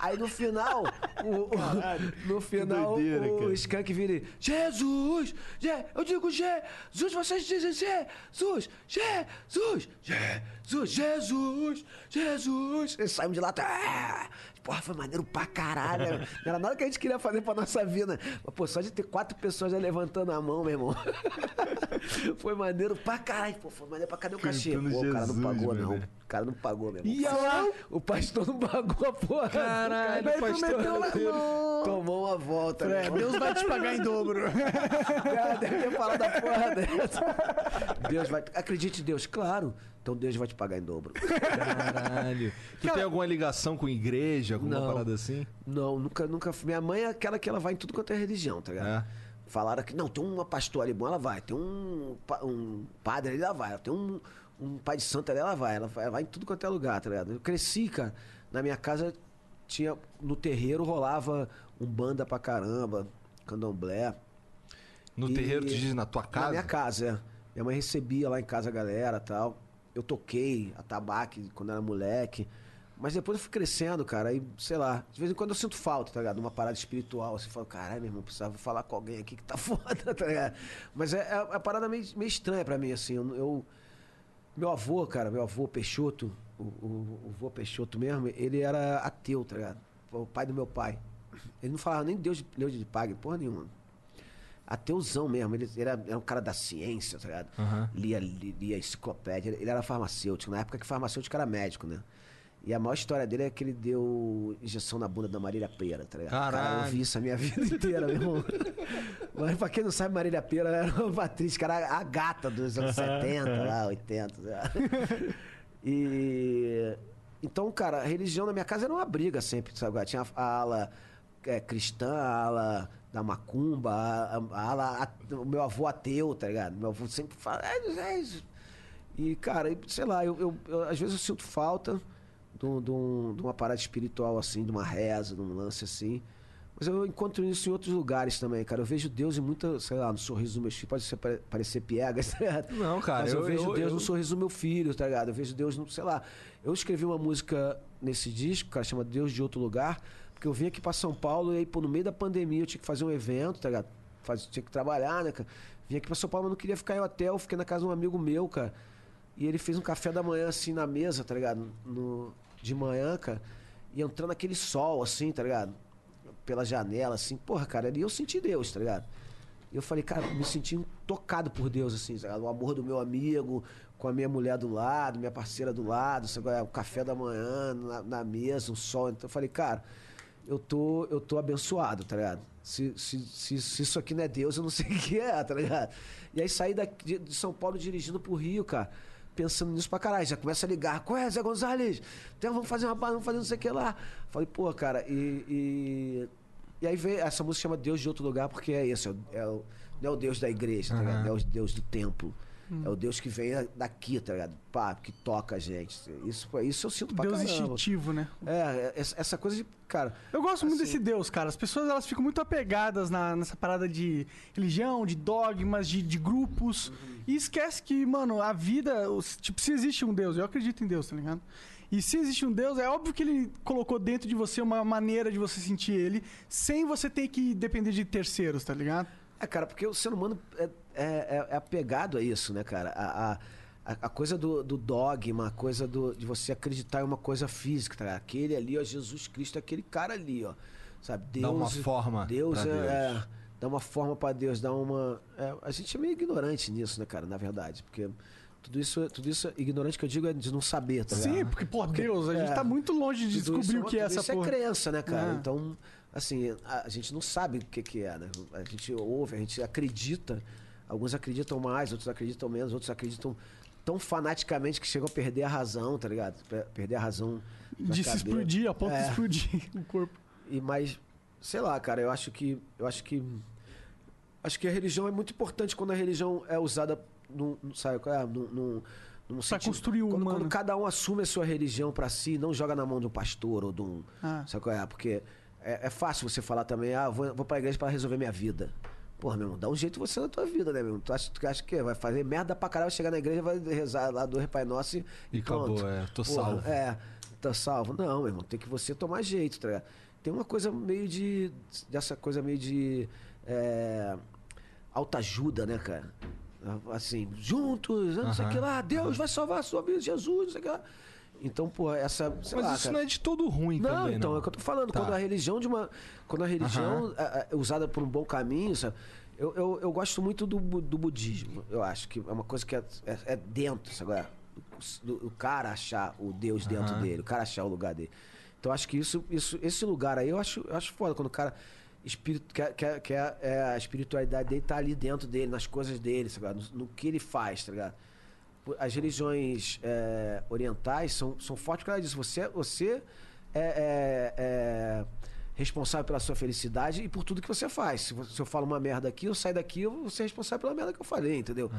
Aí no final, o, o- no final, doideira, o cara. Skank vira e, Jesus! Je- eu digo Jesus! Vocês dizem Jesus! Jesus! Jesus! Jesus! Jesus! E saímos de lá, tá, porra, foi maneiro pra caralho. né? Não era nada que a gente queria fazer pra nossa vida. Mas, pô, só de ter quatro pessoas já levantando a mão, meu irmão. foi maneiro pra caralho. Pô, foi maneiro pra cadê o cachê? Pô, o cara não pagou, não. velho. O cara não pagou, meu irmão. E lá? O pastor não pagou a porra. Caralho, tu pastor. meteu lá, não. Tomou uma volta, É, meu irmão. Deus vai te pagar em dobro. Cara, deve ter falado a porra dessa. Deus vai. Acredite em Deus, claro. Então Deus vai te pagar em dobro. Caralho. Tu tem alguma ligação com igreja, alguma Não. parada assim? Não, nunca, nunca. Minha mãe é aquela que ela vai em tudo quanto é religião, tá ligado? É. Falaram que, não, tem uma pastora ali bom, ela vai. Tem um, um padre ali, ela vai. Tem um, um pai de santo ali, ela vai. Ela vai, ela vai em tudo quanto é lugar, tá ligado? Eu cresci, cara. Na minha casa tinha. No terreiro rolava um banda pra caramba, candomblé. No E- terreiro, tu diz na tua casa? Na minha casa, é. Minha mãe recebia lá em casa a galera tal. Eu toquei atabaque quando era moleque. Mas depois eu fui crescendo, cara. Aí, sei lá, de vez em quando eu sinto falta, tá ligado? Uma parada espiritual. Assim, falo, caralho, meu irmão, precisava falar com alguém aqui que tá foda, tá ligado? Mas é, é uma parada meio, meio estranha pra mim, assim. Eu, eu- meu avô, cara, meu avô Peixoto, o, o, o avô Peixoto mesmo, ele era ateu, tá ligado? O pai do meu pai. Ele não falava nem Deus de, Deus de pague, porra nenhuma ateuzão mesmo. Ele era, era um cara da ciência, tá ligado? Lia, li- lia enciclopédia. Ele, era farmacêutico, na época que farmacêutico era médico, né? E a maior história dele é que ele deu injeção na bunda da Marília Pera, tá ligado? Cara, Caralho. eu vi isso a minha vida inteira, meu irmão. Mas pra quem não sabe, Marília Pera era uma atriz, que era a gata dos anos 70, lá, 80. sei lá. E. Então, cara, a religião na minha casa era uma briga sempre, sabe? Tinha a ala é, cristã, a ala da macumba, a, a a- o meu avô ateu, tá ligado? Meu avô sempre fala. É, é isso. E, cara, sei lá, eu, eu- eu- às vezes eu sinto falta de, um- de um- de uma parada espiritual assim, de uma reza, de um lance assim. Mas eu encontro isso em outros lugares também, cara. Eu vejo Deus em muita, sei lá, no sorriso do meu filho. Pode ser, pare- parecer piegas, tá ligado? Não, cara, Mas eu, eu- vejo eu- Deus eu- no sorriso do meu filho, tá ligado? Eu vejo Deus no, sei lá. Eu escrevi uma música nesse disco, cara, chama Deus de Outro Lugar, porque eu vim aqui pra São Paulo e aí, pô, no meio da pandemia eu tinha que fazer um evento, tá ligado? Faz, tinha que trabalhar, né, cara? Vim aqui pra São Paulo, mas não queria ficar em hotel, fiquei na casa de um amigo meu, cara. E ele fez um café da manhã, assim, na mesa, tá ligado? No, de manhã, cara. E entrando aquele sol, assim, tá ligado? Pela janela, assim. Porra, cara, ali eu senti Deus, tá ligado? Eu falei, cara, me senti tocado por Deus, assim, sabe? o amor do meu amigo, com a minha mulher do lado, minha parceira do lado, sabe? o café da manhã, na, na mesa, o sol. Então eu falei, cara, eu tô, eu tô abençoado, tá ligado? Se, se, se, se isso aqui não é Deus, eu não sei o que é, tá ligado? E aí saí daqui, de São Paulo dirigindo pro Rio, cara, pensando nisso pra caralho. Já começa a ligar, qual é, Zé Gonzalez? Então vamos fazer uma parada, vamos fazer não sei o que lá. Falei, pô, cara, e. e... E aí veio, essa música chama Deus de Outro Lugar, porque é esse, é o, é não é o Deus da igreja, tá ligado? Não é o Deus do templo. É o Deus que vem daqui, tá ligado? Pá, que toca a gente. Isso, isso eu sinto pra Deus caramba. instintivo, né? É, essa, essa coisa de. Cara. Eu gosto muito assim, desse Deus, cara. As pessoas elas ficam muito apegadas na- nessa parada de religião, de dogmas, de, de grupos. E esquece que, mano, a vida. Tipo, se existe um Deus, eu acredito em Deus, tá ligado? E se existe um Deus, é óbvio que ele colocou dentro de você uma maneira de você sentir ele, sem você ter que depender de terceiros, tá ligado? É, cara, porque o ser humano é, é, é- é apegado a isso, né, cara? A, a, a- coisa do, do dogma, a coisa do, de você acreditar em uma coisa física, tá? Aquele ali, ó, Jesus Cristo, aquele cara ali, ó. Sabe? Deus, Dá uma forma Deus é, Deus. é, dá uma forma pra Deus, dá uma. é, a gente é meio ignorante nisso, né, cara? Na verdade, porque tudo isso, tudo isso ignorante que eu digo é de não saber, tá? Sim, porque, pô, Deus, a gente é, tá muito longe de descobrir isso o que é essa isso porra. é crença, né, cara? É. Então, assim, a, a gente não sabe o que, que é, né? A gente ouve, a gente acredita. Alguns acreditam mais, outros acreditam menos, outros acreditam tão fanaticamente que chegam a perder a razão, tá ligado? Per- Perder a razão. De se cabeça. explodir, a ponto de É. explodir o corpo. E mas, sei lá, cara, eu acho que eu acho que acho que a religião é muito importante quando a religião é usada num, sabe, qual é? num, num, num sentido- construir o quando, humano. quando cada um assume a sua religião pra si, não joga na mão de um pastor ou de um, Ah. sabe qual é? Porque é, é fácil você falar também, ah, vou, vou pra igreja pra resolver minha vida. Porra, meu irmão, dá um jeito você na tua vida, né, meu irmão? Tu acha, tu acha que vai fazer merda pra caralho, vai chegar na igreja, vai rezar lá do Pai Nosso e, E pronto. acabou, é, tô Porra, salvo. É, tô salvo. Não, meu irmão, tem que você tomar jeito, tá ligado? Tem uma coisa meio de. dessa coisa meio de. É, autoajuda, né, cara? Assim, juntos, não sei o que lá, Deus vai salvar a sua vida, Jesus, não sei o que lá. Então, pô, essa. Mas lá, isso cara. não é de todo ruim Não, também, então, não. é o que eu tô falando. Tá. Quando a religião de uma. Quando a religião é, é usada por um bom caminho, sabe? Eu, eu, eu gosto muito do, do budismo. Eu acho que é uma coisa que é, é, é dentro, sabe? Do, o cara achar o Deus dentro dele, o cara achar o lugar dele. Então eu acho que isso, isso, esse lugar aí eu acho, eu acho foda. Quando o cara. Espírito, que, que, que é, é a espiritualidade dele tá ali dentro dele, nas coisas dele, sabe? No, no que ele faz, tá ligado? As religiões é, orientais são, são fortes por causa disso. Você, você é, é- é responsável pela sua felicidade e por tudo que você faz. Se, você- se eu falo uma merda aqui, eu saio daqui, eu vou ser responsável pela merda que eu falei, entendeu?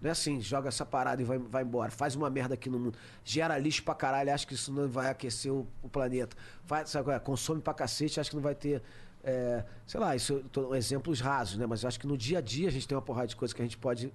Não é assim, joga essa parada e vai, vai embora. Faz uma merda aqui no mundo. Gera lixo pra caralho, acha que isso não vai aquecer o, o planeta. Faz, sabe, é? consome pra cacete, acha que não vai ter. é, sei lá, isso tô- exemplos rasos, né? Mas eu acho que no dia a dia a gente tem uma porrada de coisas que a gente pode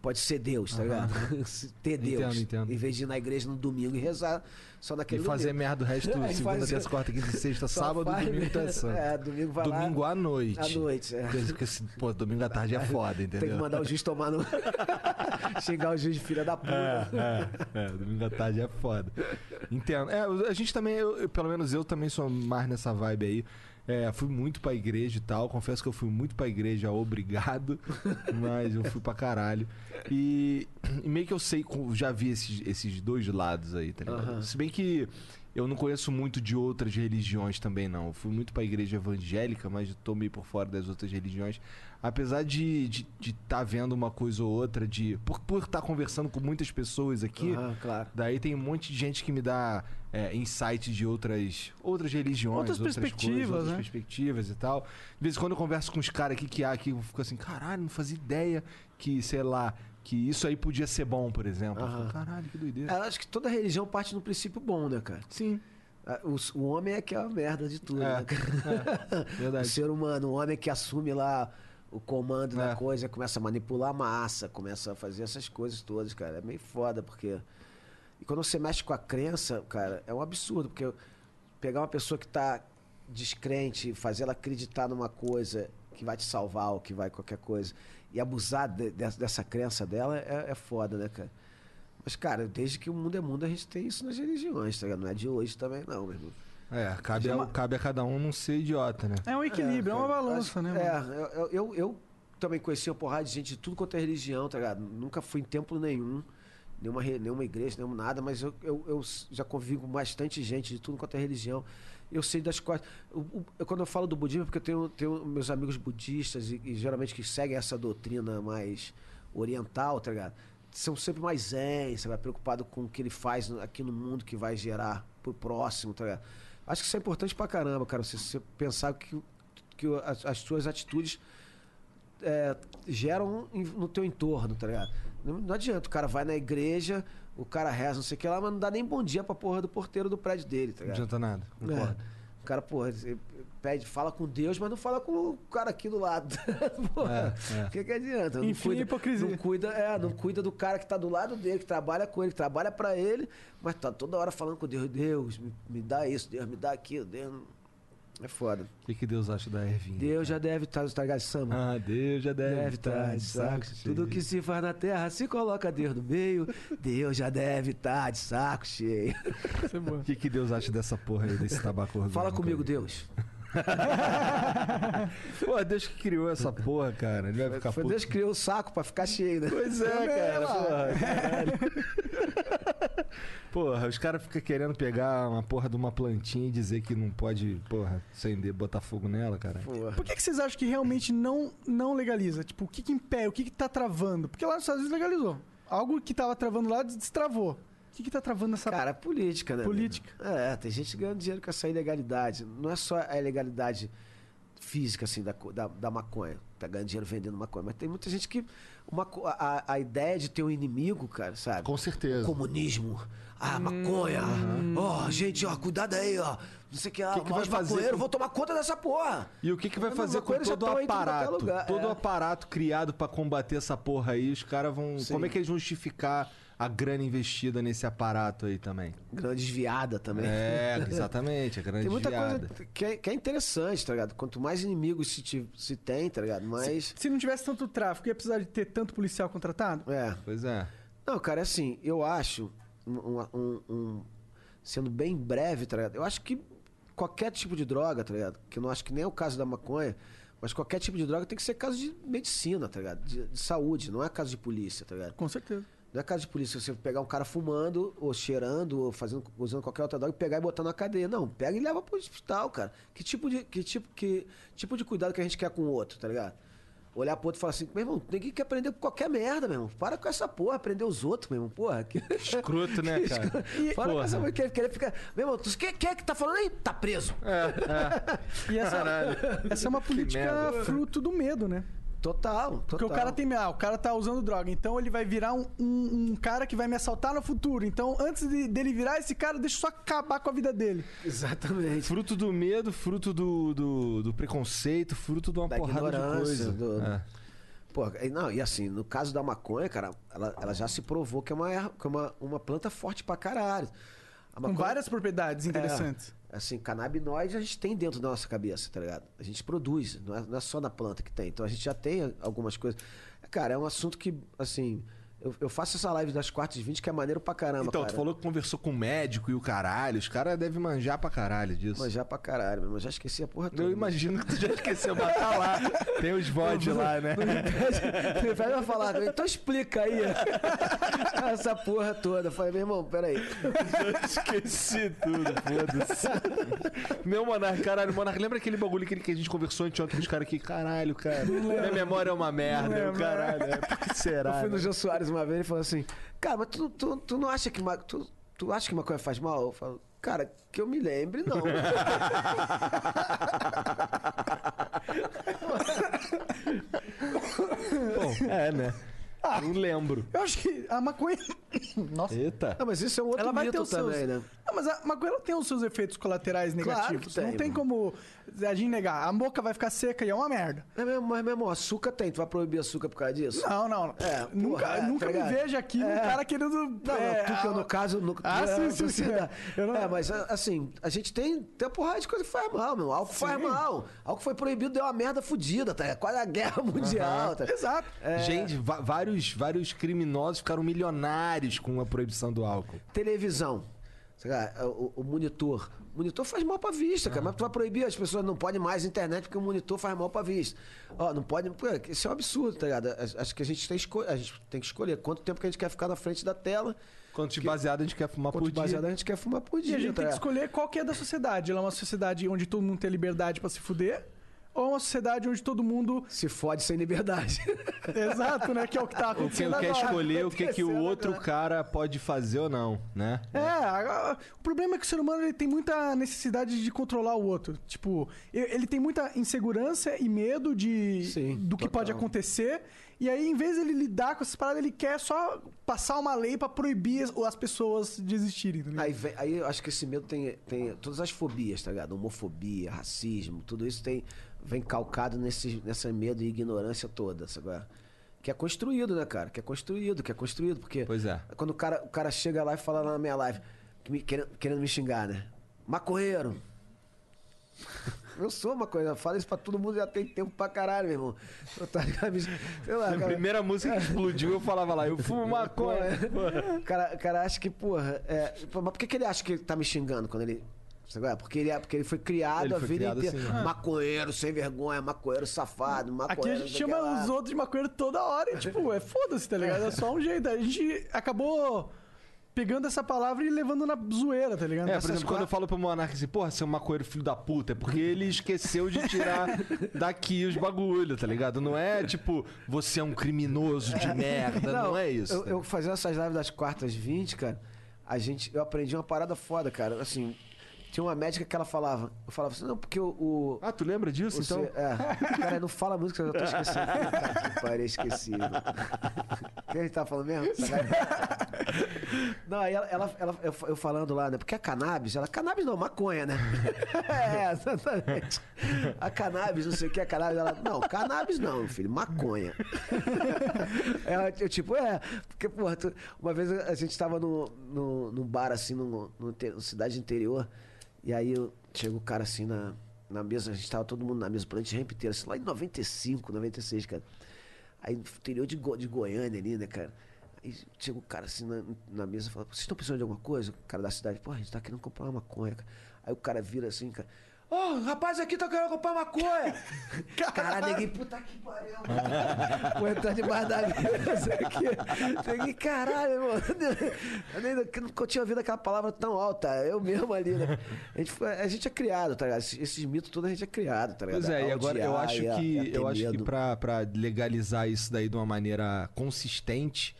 pode ser Deus, tá ligado? Ter Deus. Entendo, entendo. Em vez de ir na igreja no domingo e rezar só E naquele fazer domingo. merda o resto, É, e segunda, fazer- terça, quarta, quinta, sexta, sábado, faz domingo é merda. santo. É, domingo vai lá- Domingo à noite. À noite, é. Porque- Pô, domingo à tarde é foda, entendeu? Tem que mandar o juiz tomar no. Xingar o juiz de filha da puta. É, é, domingo à tarde é foda. Entendo. É, a gente também, eu- pelo menos eu também sou mais nessa vibe aí. É, fui muito pra igreja e tal. Confesso que eu fui muito pra igreja, obrigado. mas eu fui pra caralho. E, e meio que eu sei, já vi esses, esses dois lados aí, tá ligado? Aham. Se bem que eu não conheço muito de outras religiões também, não. Eu fui muito pra igreja evangélica, mas tô meio por fora das outras religiões. Apesar de estar de, de tá vendo uma coisa ou outra, de por estar por tá conversando com muitas pessoas aqui, claro. daí tem um monte de gente que me dá é, insight de outras, outras religiões, Outras perspectivas, coisas, outras né? perspectivas e tal. De vez em quando eu converso com os caras aqui que há aqui, eu fico assim, caralho, não fazia ideia que, sei lá, que isso aí podia ser bom, por exemplo. Eu Aham. fico, caralho, que doideira. Eu acho que toda religião parte do princípio bom, né, cara? Sim. O, o homem é que é a merda de tudo, É, né, cara? O Verdade. ser humano, o homem que assume lá o comando É. da coisa, começa a manipular a massa, começa a fazer essas coisas todas, cara. É meio foda, porque. Quando você mexe com a crença, cara, é um absurdo, porque pegar uma pessoa que tá descrente, fazer ela acreditar numa coisa que vai te salvar ou que vai qualquer coisa, e abusar de- de- dessa crença dela é, é foda, né, cara? Mas, cara, desde que o mundo é mundo, a gente tem isso nas religiões, tá ligado? Não é de hoje também, não, meu irmão. É, cabe, a, cabe a cada um não ser idiota, né? É um equilíbrio, é, uma cara. balança, né? É, mano? eu, eu, eu- eu também conheci uma porrada de gente de tudo quanto é religião, tá ligado? Nunca fui em templo nenhum, nenhuma, nenhuma igreja, nenhum nada, mas eu, eu, eu já convivo com bastante gente de tudo quanto é religião. Eu sei das coisas. quando eu falo do budismo, é porque eu tenho, tenho meus amigos budistas e, e geralmente que seguem essa doutrina mais oriental, tá ligado? São sempre mais zen, vai preocupado com o que ele faz aqui no mundo que vai gerar pro próximo, tá ligado? Acho que isso é importante pra caramba, cara. Você, você pensar que, que as, as suas atitudes é, geram no teu entorno, tá ligado? Não, não adianta, o cara vai na igreja, o cara reza, não sei o que lá, mas não dá nem bom dia pra porra do porteiro do prédio dele, tá Não ligado? adianta nada. É. Concordo. O cara, porra, pede, fala com Deus, mas não fala com o cara aqui do lado. porra, É, é. o que, que adianta? Não Enfim, cuida, hipocrisia. Não cuida, é, não cuida do cara que tá do lado dele, que trabalha com ele, que trabalha pra ele, mas tá toda hora falando com Deus, Deus, me, me dá isso, Deus, me dá aquilo, Deus. É foda. O que, que Deus acha da ervinha? Deus já deve estar, tá ligado, Samba? Ah, Deus já deve, Deve estar de saco. cheio. Tudo que se faz na terra, se coloca Deus no meio, Deus já deve estar de saco cheio. O que, que Deus acha dessa porra aí, desse tabaco orgânico Fala comigo, aí? Deus. Pô, Deus que criou essa porra, cara. Ele vai ficar Foi puto. Deus que criou o saco pra ficar cheio, né? Pois é, cara. Porra, caralho. Porra, os caras ficam querendo pegar uma porra de uma plantinha e dizer que não pode, porra, acender, botar fogo nela, cara. Porra. Por que, que vocês acham que realmente não, não legaliza? Tipo, o que, que impede? O que, que tá travando? Porque lá nos Estados Unidos legalizou. Algo que tava travando lá destravou. O que, que tá travando essa Cara, política, né? política? É, tem gente ganhando dinheiro com essa ilegalidade. Não é só a ilegalidade física, assim, da, da, da maconha. Tá ganhando dinheiro vendendo maconha. Mas tem muita gente que. Uma, a, a ideia de ter um inimigo, cara, sabe? Com certeza. Comunismo. Ah, maconha. Ó, gente, ó, cuidado aí, ó. Não sei o que, ah, Que que vai fazer com- vão tomar conta dessa porra. E o que, que vai fazer com todo o é aparato? Todo o é. aparato criado pra combater essa porra aí, os caras vão. Sim. Como é que eles vão justificar a grana investida nesse aparato aí também? Grana desviada também. É, exatamente, a grana Tem muita desviada. coisa que é, que é interessante, tá ligado? Quanto mais inimigos se, ti- se tem, tá ligado? Mais. Se não tivesse tanto tráfico, ia precisar de ter tanto policial contratado? É. Pois é. Não, cara, assim, eu acho, um, um- um- sendo bem breve, tá ligado? Eu acho que qualquer tipo de droga, tá ligado? Que eu não acho que nem é o caso da maconha, mas qualquer tipo de droga tem que ser caso de medicina, tá ligado? De, de saúde, não é caso de polícia, tá ligado? Com certeza. Não é caso de polícia você pegar um cara fumando, ou cheirando, ou fazendo, usando qualquer outra droga e pegar e botar na cadeia. Não, pega e leva pro hospital, cara. Que tipo de, que tipo, que tipo de cuidado que a gente quer com o outro, tá ligado? Olhar pro outro e falar assim, meu irmão, ninguém quer aprender com qualquer merda, meu irmão. Para com essa porra, aprender os outros, meu irmão. Porra. Que... Escroto, né, cara? E, Para com Porra. essa porra, quer, quer ficar. Meu irmão, tu quer, quer que tá falando aí? Tá preso. E essa, essa é uma política fruto do medo, né? Total, total. Porque o cara tem. Ah, o cara tá usando droga, então ele vai virar um, um- um cara que vai me assaltar no futuro. Então, antes de- dele virar esse cara, deixa eu só acabar com a vida dele. Exatamente. Fruto do medo, fruto do, do, do preconceito, fruto de uma Da porrada de coisa. do- É. Pô, e não, e assim, no caso da maconha, cara, ela, ela já se provou que é uma, que é uma, uma planta forte pra caralho. A Com maconha- várias propriedades interessantes. É, assim, canabinoide a gente tem dentro da nossa cabeça, tá ligado? A gente produz, não é, não é só na planta que tem. Então a gente já tem algumas coisas. Cara, é um assunto que, assim, eu, eu faço essa live das quartas de 20 que é maneiro pra caramba, Então, cara. tu falou que conversou com o médico e o caralho. Os caras devem manjar pra caralho disso. Manjar pra caralho, meu irmão. Já esqueci a porra toda. Eu imagino que tu já esqueceu, mas tá lá. Tem os VOD lá, né? Ele vai falar comigo, então explica aí essa porra toda. Eu falei, meu irmão, peraí. Esqueci tudo, foda-se. Meu Monark, caralho, Monark, lembra aquele bagulho que, a gente conversou anteontem com os caras aqui? Caralho, cara. Minha memória é uma merda, eu, caralho. É, por que será? Eu fui no né? Jô Soares uma vez ele falou assim: Cara, mas tu, tu, tu não acha que. ma- Tu, tu acha que maconha faz mal? Eu falo, cara, que eu me lembre, não. Bom, é, né? Não lembro. Eu acho que a maconha. Nossa. Eita. não, mas isso é um outro Ela vai ter os também, seus. né? Não, mas a maconha ela tem os seus efeitos colaterais Claro negativos. que tem, não tem mano. como a gente negar. A boca vai ficar seca e é uma merda. É mesmo, mas, meu irmão, açúcar tem. Tu vai proibir açúcar por causa disso? Não, não. É, nunca porra, é, nunca tá me ligado? veja aqui um É. cara querendo. Não, é, não, tu que eu, a- no caso. No, Ah, é sim, sim, sim. não- É, mas assim, a gente tem, tem uma porrada de coisa que faz mal, meu. Álcool faz mal. Álcool foi proibido, deu uma merda fodida, tá? É Quase a guerra mundial, tá? Exato. Gente, vários, vários criminosos ficaram milionários com a proibição do álcool. Televisão. O monitor. O monitor faz mal pra vista, cara. Mas tu vai proibir, as pessoas não podem mais internet porque o monitor faz mal pra vista. Ó, não pode. Pô, isso é um absurdo, tá ligado? Acho que a gente tem, esco... a gente tem que escolher quanto tempo que a gente quer ficar na frente da tela. Quanto de baseado a gente quer fumar Quanto por de baseado dia. a gente quer fumar por E dia. a gente tá tem que escolher qual que é da sociedade. Ela é uma sociedade onde todo mundo tem liberdade pra se fuder? Ou uma sociedade onde todo mundo. Se fode sem liberdade. Exato, né? Que é o que tá Ou quem acontecendo quer escolher o que, que o Acontecendo outro agora. cara pode fazer ou não, né? É, o problema é que o ser humano ele tem muita necessidade de controlar o outro. Tipo, ele tem muita insegurança e medo de Sim, do que total. pode acontecer. E aí, em vez de ele lidar com essas paradas, ele quer só passar uma lei pra proibir as- as pessoas de existirem. Tá? Aí, aí eu acho que esse medo tem, tem todas as fobias, tá ligado? Homofobia, racismo, tudo isso tem, vem calcado nesse, nessa medo e ignorância toda, sabe? Que é construído, né, cara? Que é construído, que é construído. Porque Pois é. quando o cara, o cara chega lá e fala lá na minha live, que me- querendo, querendo me xingar, né? Maconheiro. Eu sou maconheiro, eu falo isso pra todo mundo, já tem tempo pra caralho, meu irmão. Eu tá Sei lá, A cara. primeira música que explodiu, eu falava lá, eu fumo maconha. O cara, cara acha que, porra, é, mas por que, que ele acha que ele tá me xingando quando ele. É? Porque ele, é, porque ele foi criado Ele a foi vida criado inteira. assim. Maconheiro, sem vergonha, maconheiro safado, maconheiro. Aqui a gente chama lá. os outros de maconheiro toda hora e, tipo, é foda-se, tá ligado? É só um jeito. A gente acabou pegando essa palavra e levando na zoeira, tá ligado? É, por Essas exemplo, quando eu falo pro Monark assim, porra, seu maconheiro filho da puta, é porque ele esqueceu de tirar daqui os bagulho, tá ligado? Não é tipo, você é um criminoso de merda, não, é isso. Eu, eu fazendo essas lives das quartas 20, cara, a gente, eu aprendi uma parada foda, cara. Assim, tinha uma médica que ela falava, eu falava assim, não, porque o. o Ah, tu lembra disso, então? É. Cara, não fala que eu já tô esquecendo. Puta que pariu, esqueci. mano. O que a gente tá falando mesmo? Não, aí ela, ela, ela- eu, eu falando lá, né? Porque a cannabis, ela. Cannabis não, maconha, né? é, exatamente. A cannabis, não sei o que, a cannabis, ela. Não, cannabis não, filho, maconha. Ela, eu, tipo, é, porque, porra, tu- uma vez a gente tava no, no, num bar, assim, num, num te- numa cidade interior, e aí eu, chega o cara assim na, na mesa, a gente tava todo mundo na mesa, plante ramp inteiro, assim, lá em 95, 96, cara. Aí no interior de, Go- de Goiânia ali, né, cara? Aí chega o cara assim na, na mesa e fala, vocês estão precisando de alguma coisa? O cara da cidade, pô, a gente tá querendo comprar uma maconha, cara. Aí o cara vira assim, cara. Ô, rapaz aqui tá querendo comprar maconha! Caralho, neguinho, puta que pariu! Vou entrar debaixo da mesa aqui. Caralho, mano. Eu nem, nunca tinha ouvido aquela palavra tão alta. Eu mesmo ali, né? A gente, foi- a gente é criado, tá ligado? Esses, esses mitos todos a gente é criado, tá ligado? Pois é, A e agora eu acho a- a que eu acho que pra, pra legalizar isso daí de uma maneira consistente,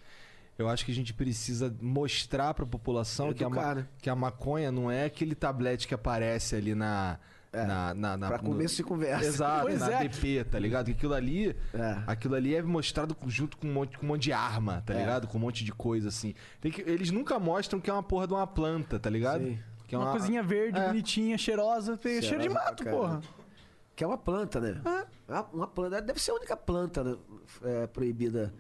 eu acho que a gente precisa mostrar pra população que a, né? que a maconha não é aquele tablete que aparece ali na. Na, na, na- É, pra começo de conversa. Exato, Pois na é. DP, tá ligado? Que aquilo ali, É. aquilo ali é mostrado junto com um monte, com um monte de arma, tá É. ligado? Com um monte de coisa assim. Tem que, eles nunca mostram que é uma porra de uma planta, tá ligado? Sim. Que é Uma, coisinha verde, É. bonitinha, cheirosa, tem cheiro de mato, porra. Que é uma planta, né? É uma- uma planta. Deve ser a única planta né, é, proibida.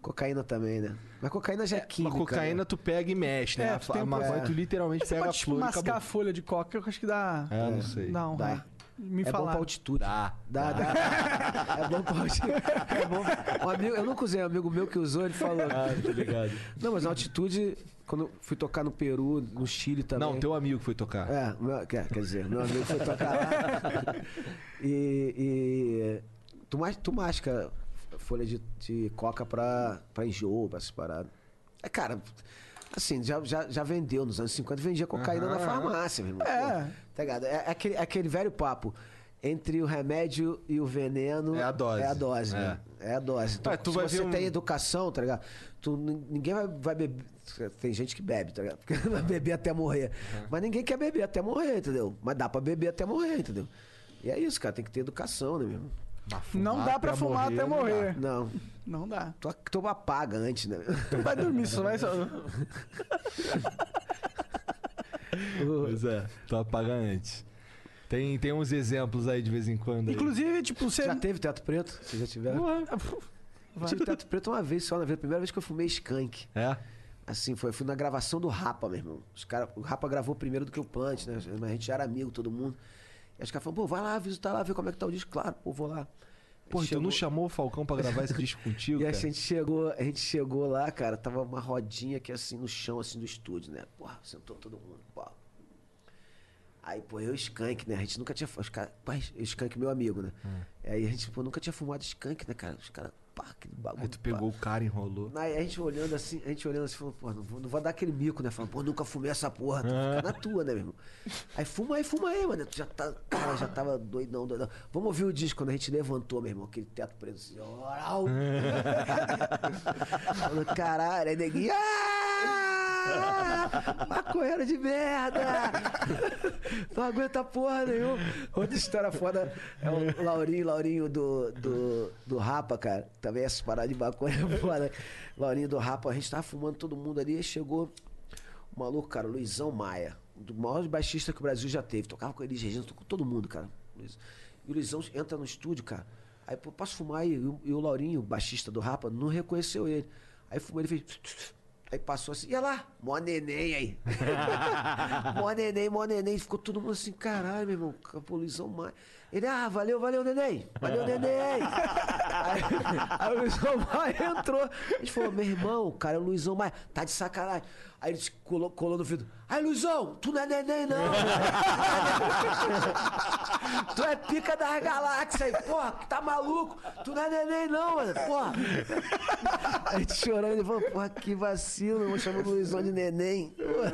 Cocaína também, né? Mas cocaína já é, química. Uma cocaína né? tu pega e mexe, né? É, a, tu a maconha é. tu literalmente Você pega a pode flor e mascar a acabou. folha de coca, eu acho que dá. É, não sei. Dá um Dá. Me É bom pra altitude. Dá. Dá, dá. É bom pra altitude. É bom. Um amigo, eu nunca usei, um amigo meu que usou, ele falou. Ah, tô ligado. Não, mas a altitude, quando eu fui tocar no Peru, no Chile também. Não, teu amigo foi tocar. É, meu- quer, quer dizer, meu amigo foi tocar lá. E, e tu, mas- tu masca folha de, de coca pra, pra enjoo, pra essas paradas. É, cara, assim, já, já, já vendeu nos anos 50, vendia cocaína na Aham. farmácia, meu irmão. É. Pô, Tá ligado? É, é aquele, é aquele velho papo. Entre o remédio e o veneno. É a dose. É a dose, É. né? É a dose. Então, É, tu se você um- tem educação, tá ligado? Tu, nin- ninguém vai, vai beber. Tem gente que bebe, tá ligado? Porque vai beber até morrer. Mas ninguém quer beber até morrer, entendeu? Mas dá pra beber até morrer, entendeu? E é isso, cara. Tem que ter educação, né, mesmo? Não dá pra fumar até não dá. morrer. Não. Não dá. Tu, tu apaga antes, né? Tu vai dormir, só vai. Só... Pois é, tu apaga antes. Tem, tem uns exemplos aí de vez em quando. aí. Inclusive, tipo, você. Já teve teto preto? Você já tiveram? Eu tive teto preto uma vez só, na vida. Primeira vez que eu fumei skunk. É? Assim, foi, fui na gravação do Rapa, meu irmão. Os cara, o Rapa gravou primeiro do que o Plant, né? Mas a gente já era amigo, todo mundo. Os caras falaram, pô, vai lá visitar lá, ver como é que tá o disco. Claro, pô, vou lá. Pô, tu Chegou- não chamou o Falcão pra gravar esse disco contigo, E a cara? gente chegou, a gente chegou lá, cara, tava uma rodinha aqui assim no chão, assim, do estúdio, né? Porra, sentou todo mundo, pô. Aí, pô, eu e Skank, né? A gente nunca tinha. Os cara, pai, Skank, meu amigo, né? Hum. Aí a gente, pô, nunca tinha fumado Skank, né, cara? Os caras, pá, aquele bagulho. Aí tu pá. pegou o cara e enrolou. Aí a gente olhando assim, a gente olhando assim, falou, pô, não vou, não vou dar aquele mico, né? Falando, pô, nunca fumei essa porra, tu fica na tua, né, meu irmão? Aí fuma aí, fuma aí, mano. Tu já tá, cara, já tava doidão, doidão. Vamos ouvir o disco quando a gente levantou, meu irmão, aquele teto preto assim, oral. Falando, caralho, aí neguinho, ah! Maconheiro de merda! Não aguenta porra nenhuma. Outra história foda é o Laurinho, Laurinho do, do, do Rapa, cara. Também essas paradas de maconha é foda. Laurinho do Rapa, a gente tava fumando todo mundo ali chegou o maluco, cara, Luizão Maia. Um dos maiores baixistas que o Brasil já teve. Tocava com Elis Regina, com todo mundo, cara. E o Luizão entra no estúdio, cara. Aí, pô, posso fumar aí? E o, e o Laurinho, baixista do Rapa, não reconheceu ele. Aí fumou, ele fez. Aí passou assim, ia lá, mó neném aí. mó neném, mó neném. Ficou todo mundo assim, caralho, meu irmão, pô, Luizão Maia. Ele, ah, valeu, valeu, neném. Valeu, neném. aí, aí o Luizão Maia entrou. A gente falou, meu irmão, cara, é o Luizão Maia, tá de sacanagem. Aí ele colou, colou no vidro. Aí, Luizão, tu não é neném, não. tu tu é pica das galáxias aí, porra, tá maluco? Tu não é neném, não, mano, porra. A gente chorando, ele falou, porra, que vacilo, eu chamando o Luizão de neném. Porra.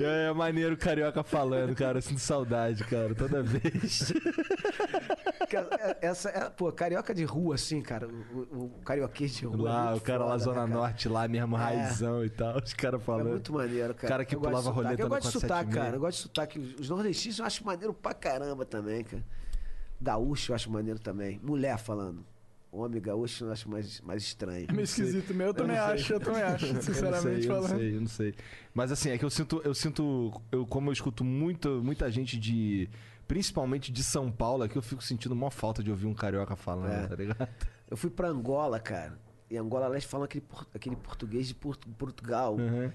É, é maneiro o carioca falando, cara. Eu sinto saudade, cara, toda vez. Cara, Essa, é, pô, carioca de rua, assim, cara, o, o, o carioquês de rua. é Lá, muito o cara lá, foda, Zona né? Norte, lá mesmo, É. raizão e tal. Os caras É falando. Muito maneiro, cara. Cara que Eu gosto pulava de sotaque. roleta Eu gosto de sotaque, 476. cara. Eu gosto de sotaque. Os nordestinos eu acho maneiro pra caramba também, cara. Gaúcho eu acho maneiro também. Mulher falando. Homem gaúcho eu acho mais, mais estranho. É meio esquisito mesmo. Eu também não sei. acho, eu também acho, sinceramente eu não sei, falando. Eu não sei, eu não sei. Mas assim, é que eu sinto, eu sinto, eu, como eu escuto muito, muita gente de. Principalmente de São Paulo, aqui eu fico sentindo uma falta de ouvir um carioca falando, É. tá ligado? Eu fui pra Angola, cara. E Angola, lá, eles falam aquele, aquele português de Portu- Portugal. Uhum.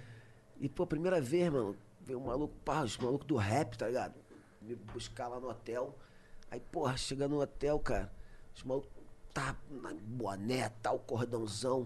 E, pô, primeira vez, mano, veio um maluco, pá, os malucos do rap, tá ligado? Me buscar lá no hotel. Aí, porra, chega no hotel, cara, os malucos tá na boné, tal, cordãozão.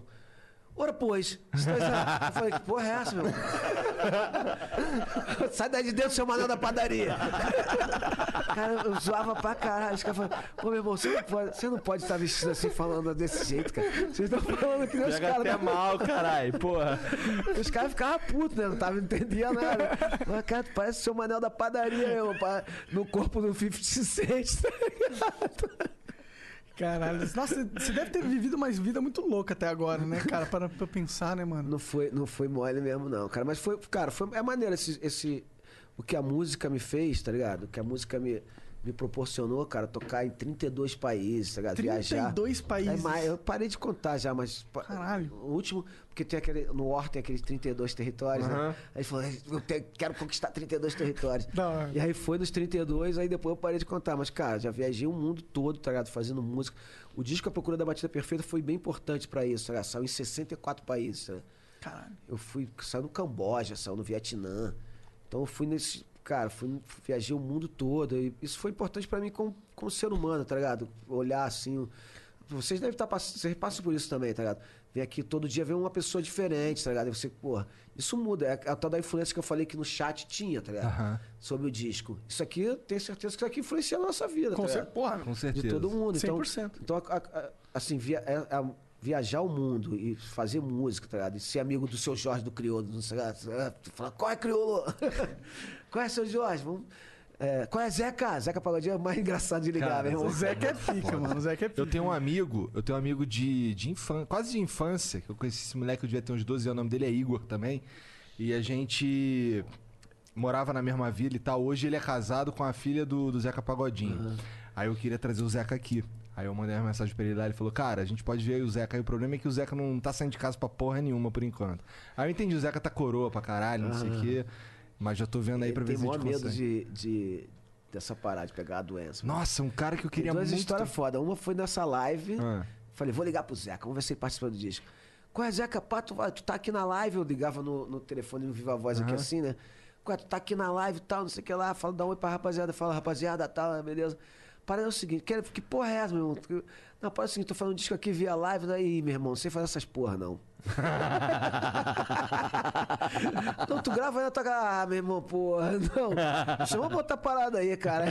Ora, pois. Eu falei, que porra é essa, meu? irmão? Sai daí de dentro, seu mané da padaria. Cara, eu zoava pra caralho. Os caras falavam, pô, meu irmão, você não pode, você não pode estar vestido assim, falando desse jeito, cara. Vocês estão falando que nem os caras. até mal, caralho, porra. Os caras ficavam putos, né? Não tava entendendo nada. Mas, cara, tu parece o seu manel da padaria, meu, no corpo do 50 Cent, tá ligado? Caralho. Nossa, você deve ter vivido uma vida muito louca até agora, né, cara? Para pra pensar, né, mano? Não foi, não foi mole mesmo, não, cara. Mas foi, cara, foi, é maneiro esse, esse. O que a música me fez, tá ligado? O que a música me, me proporcionou, cara, tocar em 32 países, tá ligado? Viajar. 32 países. É eu parei de contar já, mas. Caralho. O último, porque tem aquele. No War tem aqueles 32 territórios, Aham. né? Aí ele falou, eu te- quero conquistar 32 territórios. Hora. E aí foi dos 32, aí depois eu parei de contar. Mas, cara, já viajei o mundo todo, tá ligado? Fazendo música. O disco A Procura da Batida Perfeita foi bem importante pra isso, tá ligado? Saiu em 64 países, tá ligado? Caralho. Eu fui, saiu no Camboja, saiu no Vietnã. Então eu fui nesse. Cara, fui, viajei o mundo todo. E isso foi importante pra mim como, como ser humano, tá ligado? Olhar assim. Vocês devem estar passando. Vocês passam por isso também, tá ligado? Vem aqui todo dia ver uma pessoa diferente, tá ligado? E você, porra, isso muda. É a tal da influência que eu falei que no chat tinha, tá ligado? Sobre o disco. Isso aqui, eu tenho certeza que isso aqui influencia a nossa vida, Com tá cer- ligado? porra, Com de certeza. todo mundo. Então, 100%. então a- a- a- assim, via- é- é- viajar o mundo e fazer música, tá ligado? E ser amigo do seu Jorge do Criolo, não sei lá. Falar, qual é Criolo? qual é seu Jorge? Vamos, é, qual é Zeca? Zeca Pagodinho é o mais engraçado de ligar, Cara, meu irmão. O Zeca é pica, mano. O Zeca é pica. Eu tenho um amigo, eu tenho um amigo de, de infância, quase de infância, que eu conheci esse moleque, eu devia ter uns 12 anos, o nome dele é Igor também. E a gente morava na mesma vila e tal. Hoje ele é casado com a filha do, do Zeca Pagodinho. Aí eu queria trazer o Zeca aqui. Aí eu mandei uma mensagem pra ele lá, ele falou, cara, a gente pode ver aí o Zeca. Aí o problema é que o Zeca não tá saindo de casa pra porra nenhuma por enquanto. Aí eu entendi, o Zeca tá coroa pra caralho, não sei o quê. Mas já tô vendo aí pra ver Tem se a gente medo consegue. de, de- dessa parada, de pegar a doença. Nossa, um cara que eu Tem queria duas muito... histórias foda. Uma foi nessa live. Ah. Falei, vou ligar pro Zeca, vamos ver se ele participa do disco. Qual é, Zeca? Pá, tu, tu tá aqui na live. Eu ligava no, no telefone no Viva Voz aqui assim, né? Qual é, tu tá aqui na live e tal, não sei o que lá. Fala, dá um oi pra rapaziada. Fala, rapaziada, tal, beleza. Para é o seguinte, que, que porra é essa, meu irmão? Não, para é o seguinte, tô falando um disco aqui via live, daí, meu irmão, não sei fazer essas porra, não. não, tu grava aí na tua cara. Ah, meu irmão, porra, não. Chama eu botar parada aí, cara.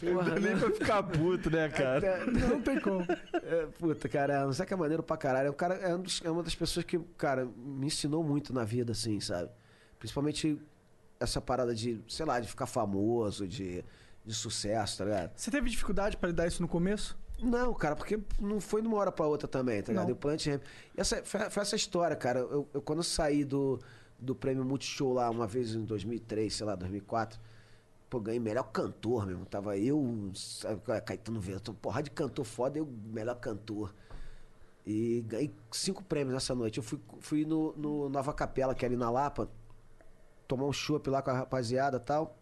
Porra, Nem não. pra ficar puto, né, cara? É, Não tem como. é, puta, cara, o Zeca é maneiro pra caralho. O cara é, um dos- é uma das pessoas que, cara, me ensinou muito na vida, assim, sabe? Principalmente essa parada de, sei lá, de ficar famoso, de, de sucesso, tá ligado? Você teve dificuldade pra lidar isso no começo? Não, cara, porque não foi de uma hora pra outra também, tá ligado? Não. E o Planet Ramp. E essa, foi, foi essa história, cara. Eu, eu- quando eu saí do, do prêmio Multishow lá uma vez em 2003, sei lá, 2004, pô, ganhei melhor cantor mesmo. Tava eu, sabe, Caetano Veloso, porra de cantor foda, eu melhor cantor. E ganhei cinco prêmios nessa noite. Eu fui, fui no, no Nova Capela, que é ali na Lapa, tomar um chopp lá com a rapaziada tal.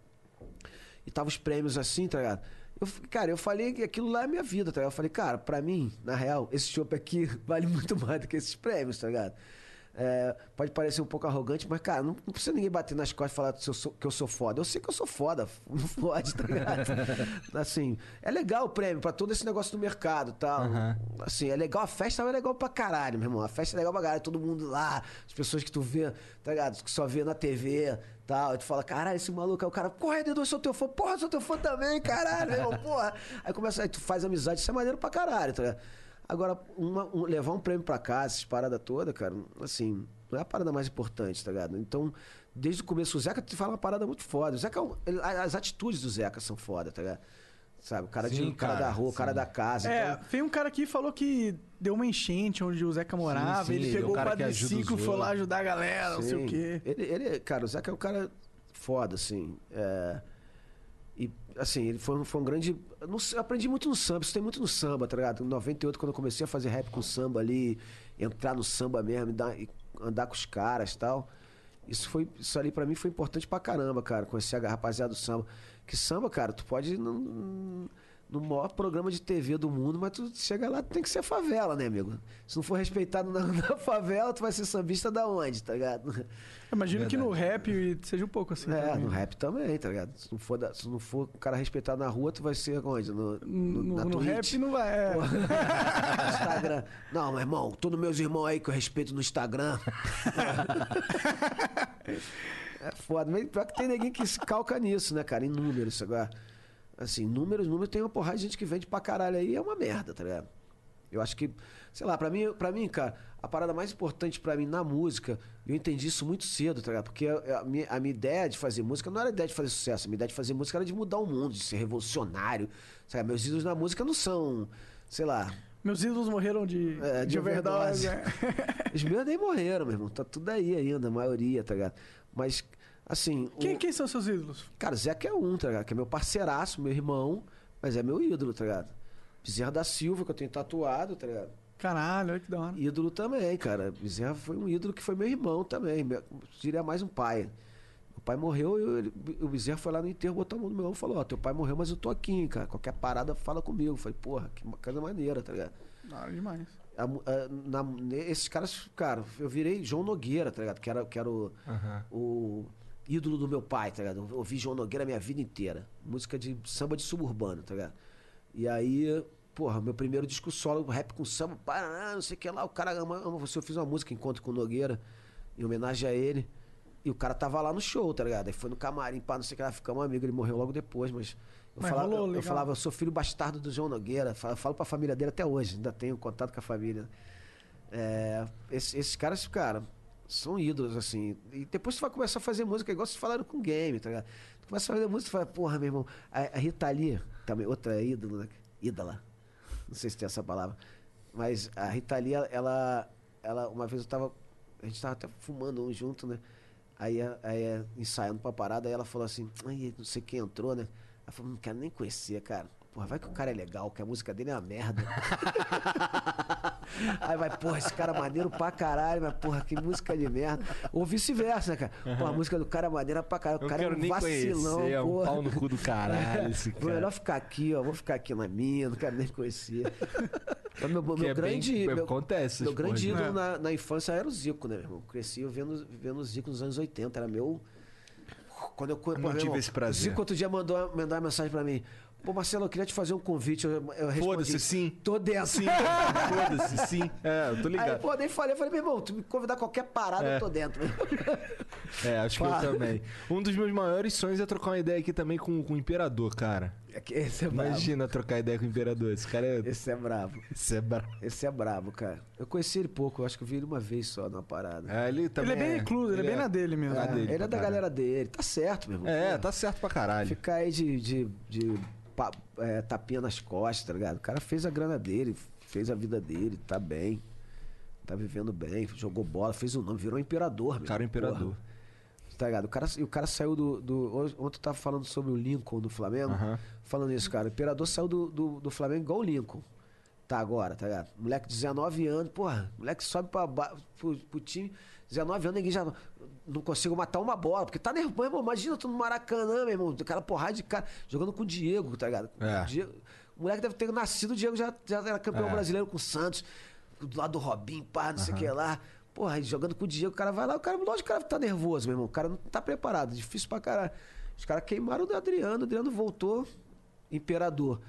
E tava os prêmios assim, tá ligado? Eu, cara, eu falei que aquilo lá é minha vida, tá ligado? Eu falei, cara, pra mim, na real, esse chopp aqui vale muito mais do que esses prêmios, tá ligado? É, pode parecer um pouco arrogante, mas, cara, não, não precisa ninguém bater nas costas e falar que eu, sou, que eu sou foda. Eu sei que eu sou foda, não pode, tá ligado? assim, é legal o prêmio pra todo esse negócio do mercado e tal. Assim, é legal, a festa é legal pra caralho, meu irmão. A festa é legal pra caralho, todo mundo lá, as pessoas que tu vê, tá ligado? Que só vê na TV tal. E tu fala, caralho, esse maluco é o cara, porra, Dedo, eu sou teu fã, porra, eu sou teu fã também, caralho, meu irmão, porra. Aí começa, aí tu faz amizade, isso é maneiro pra caralho, tá ligado? Agora, uma- um- levar um prêmio pra casa, essas paradas todas, cara, assim, não é a parada mais importante, tá ligado? Então, desde o começo, o Zeca te fala uma parada muito foda. O Zeca, é as atitudes do Zeca são foda, tá ligado? Sabe, o cara, de, Sim, o cara cara, da rua, o cara sim. da casa. É, então- tem um cara aqui que falou que deu uma enchente onde o Zeca morava, sim, ele ele pegou o quadriciclo, os foi lá ajudar a galera, não sei o Sim. quê. Ele, ele, cara, o Zeca é um cara foda, assim. é, e, assim, ele foi, foi um grande. No- aprendi muito no samba, isso tem muito no samba, tá ligado? Em 98, quando eu comecei a fazer rap com samba ali, entrar no samba mesmo, e, dar- e andar com os caras e tal. Isso, foi, isso ali pra mim foi importante pra caramba, cara, conhecer a rapaziada do samba. Que samba, cara, tu pode ir num- no maior programa de TV do mundo, mas tu chega lá, tu tem que ser favela, né, amigo? Se não for respeitado na, na favela, tu vai ser sambista da onde, tá ligado? Imagino que no rap seja um pouco assim. É, também. no rap também, tá ligado? Se não for, da- se não for um cara respeitado na rua, tu vai ser onde? No, no, No, no rap não vai. é. Instagram. Não, meu irmão, todos meus irmãos aí que eu respeito no Instagram. é foda, mas pior que tem ninguém que se calca nisso, né, cara? Em números agora. Assim, números, números, tem uma porrada de gente que vende pra caralho aí, é uma merda, tá ligado? Eu acho que, sei lá, pra mim, pra mim, cara, a parada mais importante pra mim na música, eu entendi isso muito cedo, tá ligado? Porque a, a minha, a minha ideia de fazer música não era a ideia de fazer sucesso, a minha ideia de fazer música era de mudar o mundo, de ser revolucionário. Sabe? Meus ídolos na música não são, sei lá, Meus ídolos morreram de, É, de, de overdose. overdose. né? os meus nem morreram, meu irmão. Tá tudo aí ainda, a maioria, tá ligado? Mas, assim. Quem, o- quem são seus ídolos? Cara, o Zeca é um, tá ligado? Que é meu parceiraço, meu irmão, mas é meu ídolo, tá ligado? Bezerra da Silva, que eu tenho tatuado, tá ligado? Caralho, olha que da hora. Ídolo também, cara. Bezerra foi um ídolo que foi meu irmão também. Meu, diria mais um pai. O pai morreu e ele- o Bezerra foi lá no enterro, botou a mão no meu ombro e falou: Ó, teu pai morreu, mas eu tô aqui, cara. Qualquer parada, fala comigo. Eu falei, porra, que coisa maneira, tá ligado? Da hora demais. A a- na- esses caras, cara, eu virei João Nogueira, tá ligado? Que era, que era o, o ídolo do meu pai, tá ligado? Eu ouvi João Nogueira a minha vida inteira. Música de samba de suburbano, tá ligado? E aí, porra, meu primeiro disco solo, rap com samba, Paraná, não sei o que lá, o cara ama, ama você. Eu fiz uma música Encontro com o Nogueira, em homenagem a ele. E o cara tava lá no show, tá ligado? Aí foi no camarim, pá, não sei o que lá, ficamos amigos, ele morreu logo depois, mas. Eu, Mas falava, rolou, eu- eu, falava, eu sou filho bastardo do João Nogueira. Falo, falo pra família dele até hoje, ainda tenho contato com a família. É, esse- esses caras, cara, são ídolos, assim. E depois tu vai começar a fazer música, igual vocês falaram com game, tá ligado? Tu começa a fazer música e fala, porra, meu irmão, a, a Rita Lee, também, outra ídolo, né? Ídola. Não sei se tem essa palavra. Mas a Rita Lee, ela, ela, uma vez eu tava. A gente tava até fumando um junto, né? Aí, aí ensaiando pra parada, aí ela falou assim, ai, não sei quem entrou, né? Ela falou, não quero nem conhecer, cara. Porra, vai que o cara é legal, que a música dele é uma merda. Aí vai, porra, esse cara é maneiro pra caralho, mas porra, que música de merda. Ou vice-versa, né, cara? Porra, a música do cara é maneira pra caralho. O Eu cara é um vacilão, conhecer, é um pau no cu do caralho esse Vou cara. melhor ficar aqui, ó. Vou ficar aqui na minha, não quero nem conhecer. Mas meu, meu é bem- grande. meu, acontece meu grande ídolo né? na, na infância era o Zico, né, meu irmão? Cresci vendo, vendo o Zico nos anos 80. Era meu. Quando eu, pô, não meu tive irmão, esse prazer. O Zico outro dia mandou, mandou uma mensagem pra mim. Pô, Marcelo, eu queria te fazer um convite. Eu, eu respondi, Foda-se, sim. Tô dentro. Sim, foda-se, sim. É, eu tô Aí, ligado. pô, nem falei, eu falei, meu irmão, tu me convidar qualquer parada, É. eu tô dentro. É, acho que eu também. Um dos meus maiores sonhos é trocar uma ideia aqui também com, com o Imperador, cara. É Esse é brabo. Imagina trocar ideia com o Imperador. Esse cara é. Esse é brabo. Esse é brabo. Esse é brabo, cara. Eu conheci ele pouco, eu acho que eu vi ele uma vez só na parada. É, ele também. Ele é bem recluso, ele é bem na dele mesmo. na É, dele ele é da caralho. galera dele. Tá certo, meu irmão. É, Pô, tá certo pra caralho. Ficar aí de, de, de pa- é, tapinha nas costas, tá ligado? O cara fez a grana dele, fez a vida dele, tá bem. Tá vivendo bem, jogou bola, fez o nome, virou imperador, meu. Cara, é imperador. Porra. Tá ligado? O cara, o cara saiu do, do. Ontem eu tava falando sobre o Lincoln do Flamengo. Aham. Falando isso, cara. O imperador saiu do, do, do Flamengo igual o Lincoln. Tá agora, tá ligado? Moleque de 19 anos, porra, moleque sobe pra, pro, pro time, 19 anos, ninguém já não, consigo matar uma bola, porque tá nervoso, irmão. Imagina tu no Maracanã, meu irmão, aquela porrada de cara, jogando com o Diego, tá ligado? É. O, Diego- o moleque deve ter nascido, o Diego já, já era campeão É. brasileiro com o Santos, do lado do Robinho, pá, não sei o que lá. Porra, jogando com o Diego, o cara vai lá, o cara, lógico que o cara tá nervoso, meu irmão. O cara não tá preparado, difícil pra caralho. Os caras queimaram o Adriano, o Adriano voltou, imperador.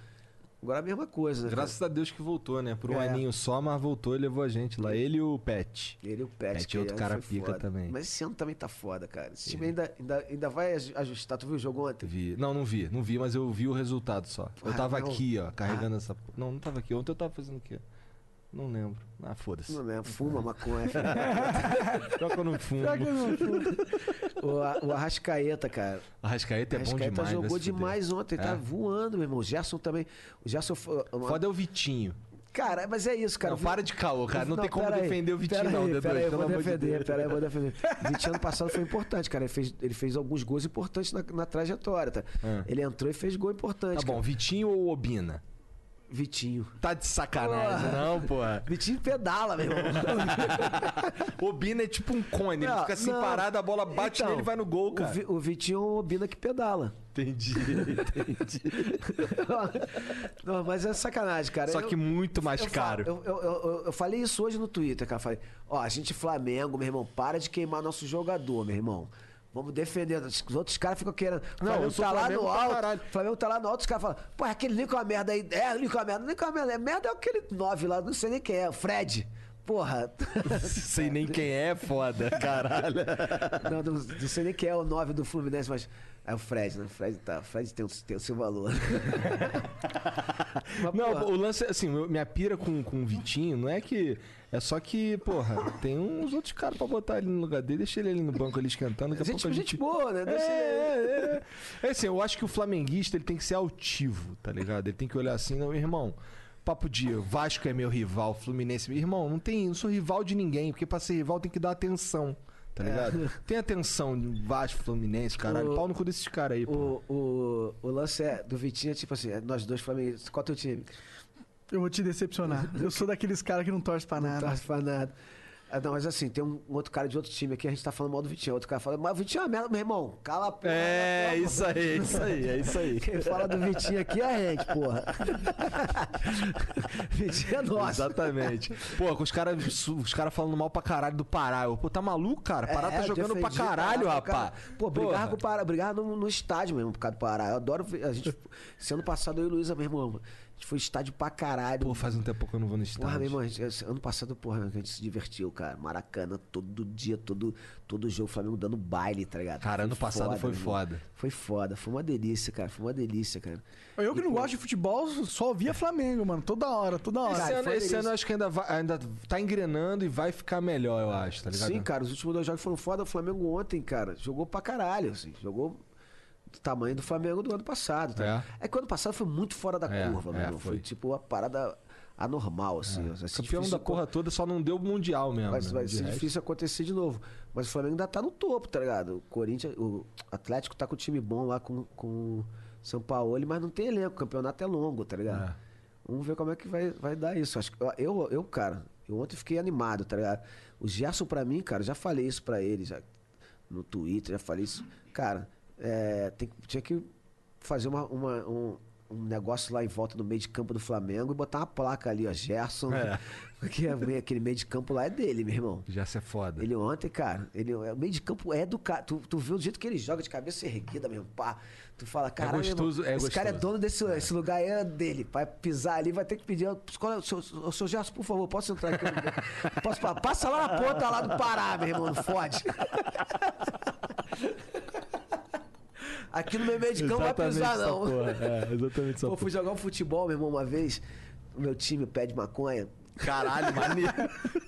Agora a mesma coisa, né? cara? Graças a Deus que voltou, né? Por um É. aninho só, mas voltou e levou a gente lá. Ele e o Pet. Ele e o Pet. Pet que é outro cara pica foda. também. Mas esse ano também tá foda, cara. Esse time ainda, ainda, ainda vai aj- ajustar. Tu viu o jogo ontem? Vi. Não, não vi. Não vi, mas eu vi o resultado só. Eu Ah, tava não. aqui, ó, carregando essa. Não, não tava aqui. Ontem eu tava fazendo o quê? Não lembro. Ah, foda-se. Não lembro, fuma maconha. filho. Pior que eu não fumo. Pior que eu não fui. o, A- o Arrascaeta, cara. Arrascaeta é bom Arrascaeta demais. jogou fuder. demais ontem, tá É. voando, meu irmão. O Gerson também. O Gerson foi. uma- Foda é o Vitinho. Cara, mas é isso, cara. Não, para de caô, cara. Não, tem como aí, defender o Vitinho, pera não, aí, D2, Pera aí, vou de defender, pera aí, eu vou defender. O Vitinho ano passado foi importante, cara. Ele fez, ele fez alguns gols importantes na, na trajetória, tá? Ah. Ele entrou e fez gol importante. Tá bom, cara. Vitinho ou Obina? Vitinho. Tá de sacanagem, Porra. não, porra. Vitinho pedala, meu irmão. Obina é tipo um cone, ele Não, fica assim não. parado, a bola bate Então, nele e vai no gol, O, cara. Vi- o Vitinho é o Obina que pedala. Entendi, entendi. Não, mas é sacanagem, cara. Só Eu- que muito mais eu caro. eu- eu- eu falei isso hoje no Twitter, cara. Falei, ó, a gente Flamengo, meu irmão, para de queimar nosso jogador, meu irmão. Vamos defender. Os outros caras ficam querendo. Não, Flamengo eu sou tá lá Flamengo no pra alto. Flamengo tá lá no alto, os caras falam, pô, aquele Nico é uma merda aí. É, o Nico é uma merda. O Nico é uma merda. É merda é aquele 9 lá, não sei nem quem é, o Fred. Porra. Sei nem quem é, foda, caralho. não, não, não sei nem quem é o 9 do Fluminense, mas é o Fred, né? O Fred, tá, o Fred tem, o- tem o seu valor. Mas, Não, porra, o lance, assim, minha pira com, com o Vitinho não é que. É só que, porra, tem uns outros caras pra botar ele no lugar dele, deixa ele ali no banco ali esquentando. Daqui a gente, pouco a gente gente. boa, né? É, Deixa- é, é. É assim, eu acho que o flamenguista ele tem que ser altivo, tá ligado? Ele tem que olhar assim, não, irmão. Papo de Vasco é meu rival, Fluminense. Irmão, não tem, não sou rival de ninguém, porque pra ser rival tem que dar atenção, tá ligado? Tem atenção de Vasco, Fluminense, caralho. O- Pau no cu desses caras aí, pô. O, o, o lance é, do Vitinho é tipo assim, é nós dois flamenguistas. Qual é o teu time? Eu vou te decepcionar. Eu sou daqueles caras que não torce pra Não nada. torce pra nada. Ah, não, mas assim, tem um, um outro cara de outro time aqui, a gente tá falando mal do Vitinho. Outro cara fala, mas o Vitinho é merda, meu irmão. Cala a porra. É, isso aí, é isso aí, é isso aí. Quem fala do Vitinho aqui é a gente, porra. Vitinho é nosso. Exatamente. Pô, com os caras os cara falando mal pra caralho do Pará. Eu, pô, tá maluco, cara? Pará tá É, jogando pra caralho, Pará, rapaz. cara. Pô, brigava com o Pará, brigava no, no estádio mesmo por causa do Pará. Eu adoro ver. A gente, esse ano passado eu e o Luísa, meu irmão, a gente foi estádio pra caralho. Pô, faz um tempo que eu não vou no estádio. Porra, meu irmão, gente- ano passado, porra, a gente se divertiu, cara. Maracanã, todo dia, todo, todo jogo, o Flamengo dando baile, tá ligado? Cara, ano passado foi meu irmão. foda. Foi foda, foi uma delícia, cara. Foi uma delícia, cara. Eu que não gosto de futebol, só via Flamengo, mano. Toda hora, toda hora. Esse, Cara, ano, foi esse ano eu acho que ainda, vai, ainda tá engrenando e vai ficar melhor, eu acho, tá ligado? Sim, cara, os últimos dois jogos foram foda. O Flamengo ontem, cara, jogou pra caralho, assim. Jogou do tamanho do Flamengo do ano passado. Tá? É. que o ano passado foi muito fora da É, curva, é. Foi. foi. tipo uma parada anormal, assim. assim, Campeão da porra toda só não deu mundial mesmo. Né? vai De ser difícil acontecer de novo. Mas o Flamengo ainda tá no topo, tá ligado? O Corinthians, o Atlético tá com um time bom lá com, com o São Paulo, mas não tem elenco. O campeonato é longo, tá ligado? É. Vamos ver como é que vai, vai dar isso. Acho que eu, eu, eu, cara, eu ontem fiquei animado, tá ligado? O Gerson, pra mim, cara, já falei isso pra ele, já no Twitter, já falei isso. Cara, é, tem, tinha que fazer uma, uma- um, um negócio lá em volta do meio de campo do Flamengo e botar uma placa ali, ó, Gerson. É. Porque aquele meio de campo lá é dele, meu irmão. Já se é foda. Ele ontem, cara, ele, o meio de campo é do cara. Tu, tu vê o jeito que ele joga de cabeça erguida mesmo, pá. Tu fala, cara, gostoso, é esse cara é gostoso. dono desse esse lugar, é dele. Vai pisar ali, vai ter que pedir. É o seu, seu Gerson, por favor, posso entrar aqui? posso, pa- passa lá na ponta lá do Pará, meu irmão, não fode. Aqui no meu meio de campo não vai pisar, não. porra, É, exatamente essa Pô, fui jogar um futebol, meu irmão, uma vez. O meu time, pé de maconha. Caralho, maneiro.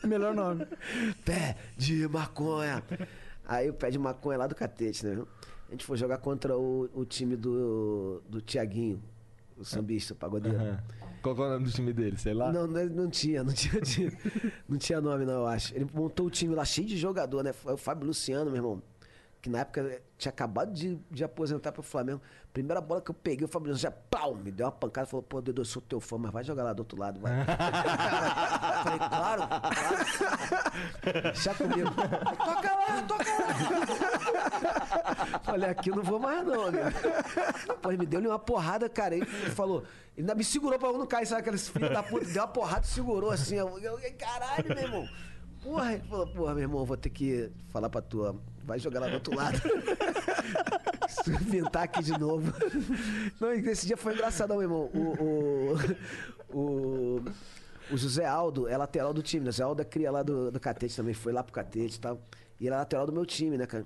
Melhor nome. Pé de maconha. Aí o pé de maconha lá do catete, né? A gente foi jogar contra o, o time do, do Tiaguinho, o sambista, o pagodeiro. Aham. Qual que é o nome do time dele, sei lá? Não, não, não tinha, não tinha, time. não tinha nome, não, eu acho. Ele montou o time lá cheio de jogador, né? Foi o Fábio Luciano, meu irmão. Que na época tinha acabado de, de aposentar pro Flamengo. Primeira bola que eu peguei, o Luciano já pau, me deu uma pancada. Falou, pô, Dedo, eu sou teu fã, mas vai jogar lá do outro lado, vai. Falei, claro, claro. Deixa comigo. Toca lá, toca lá. Falei, aqui eu não vou mais não, né? Pô, ele me deu uma porrada, cara. Ele falou, ele ainda me segurou pra eu não cair, sabe aqueles filhos da puta? Deu uma porrada e segurou assim. Eu, eu, caralho, meu irmão. Porra, ele falou, porra, meu irmão, vou ter que falar pra tua. Vai jogar lá do outro lado. Se tu pintar aqui de novo. Não, esse dia foi engraçadão, meu irmão. O, o, o, o José Aldo é lateral do time, né? O José Aldo é cria lá do, do Catete também, foi lá pro Catete e tal. E ele é lateral do meu time, né, cara?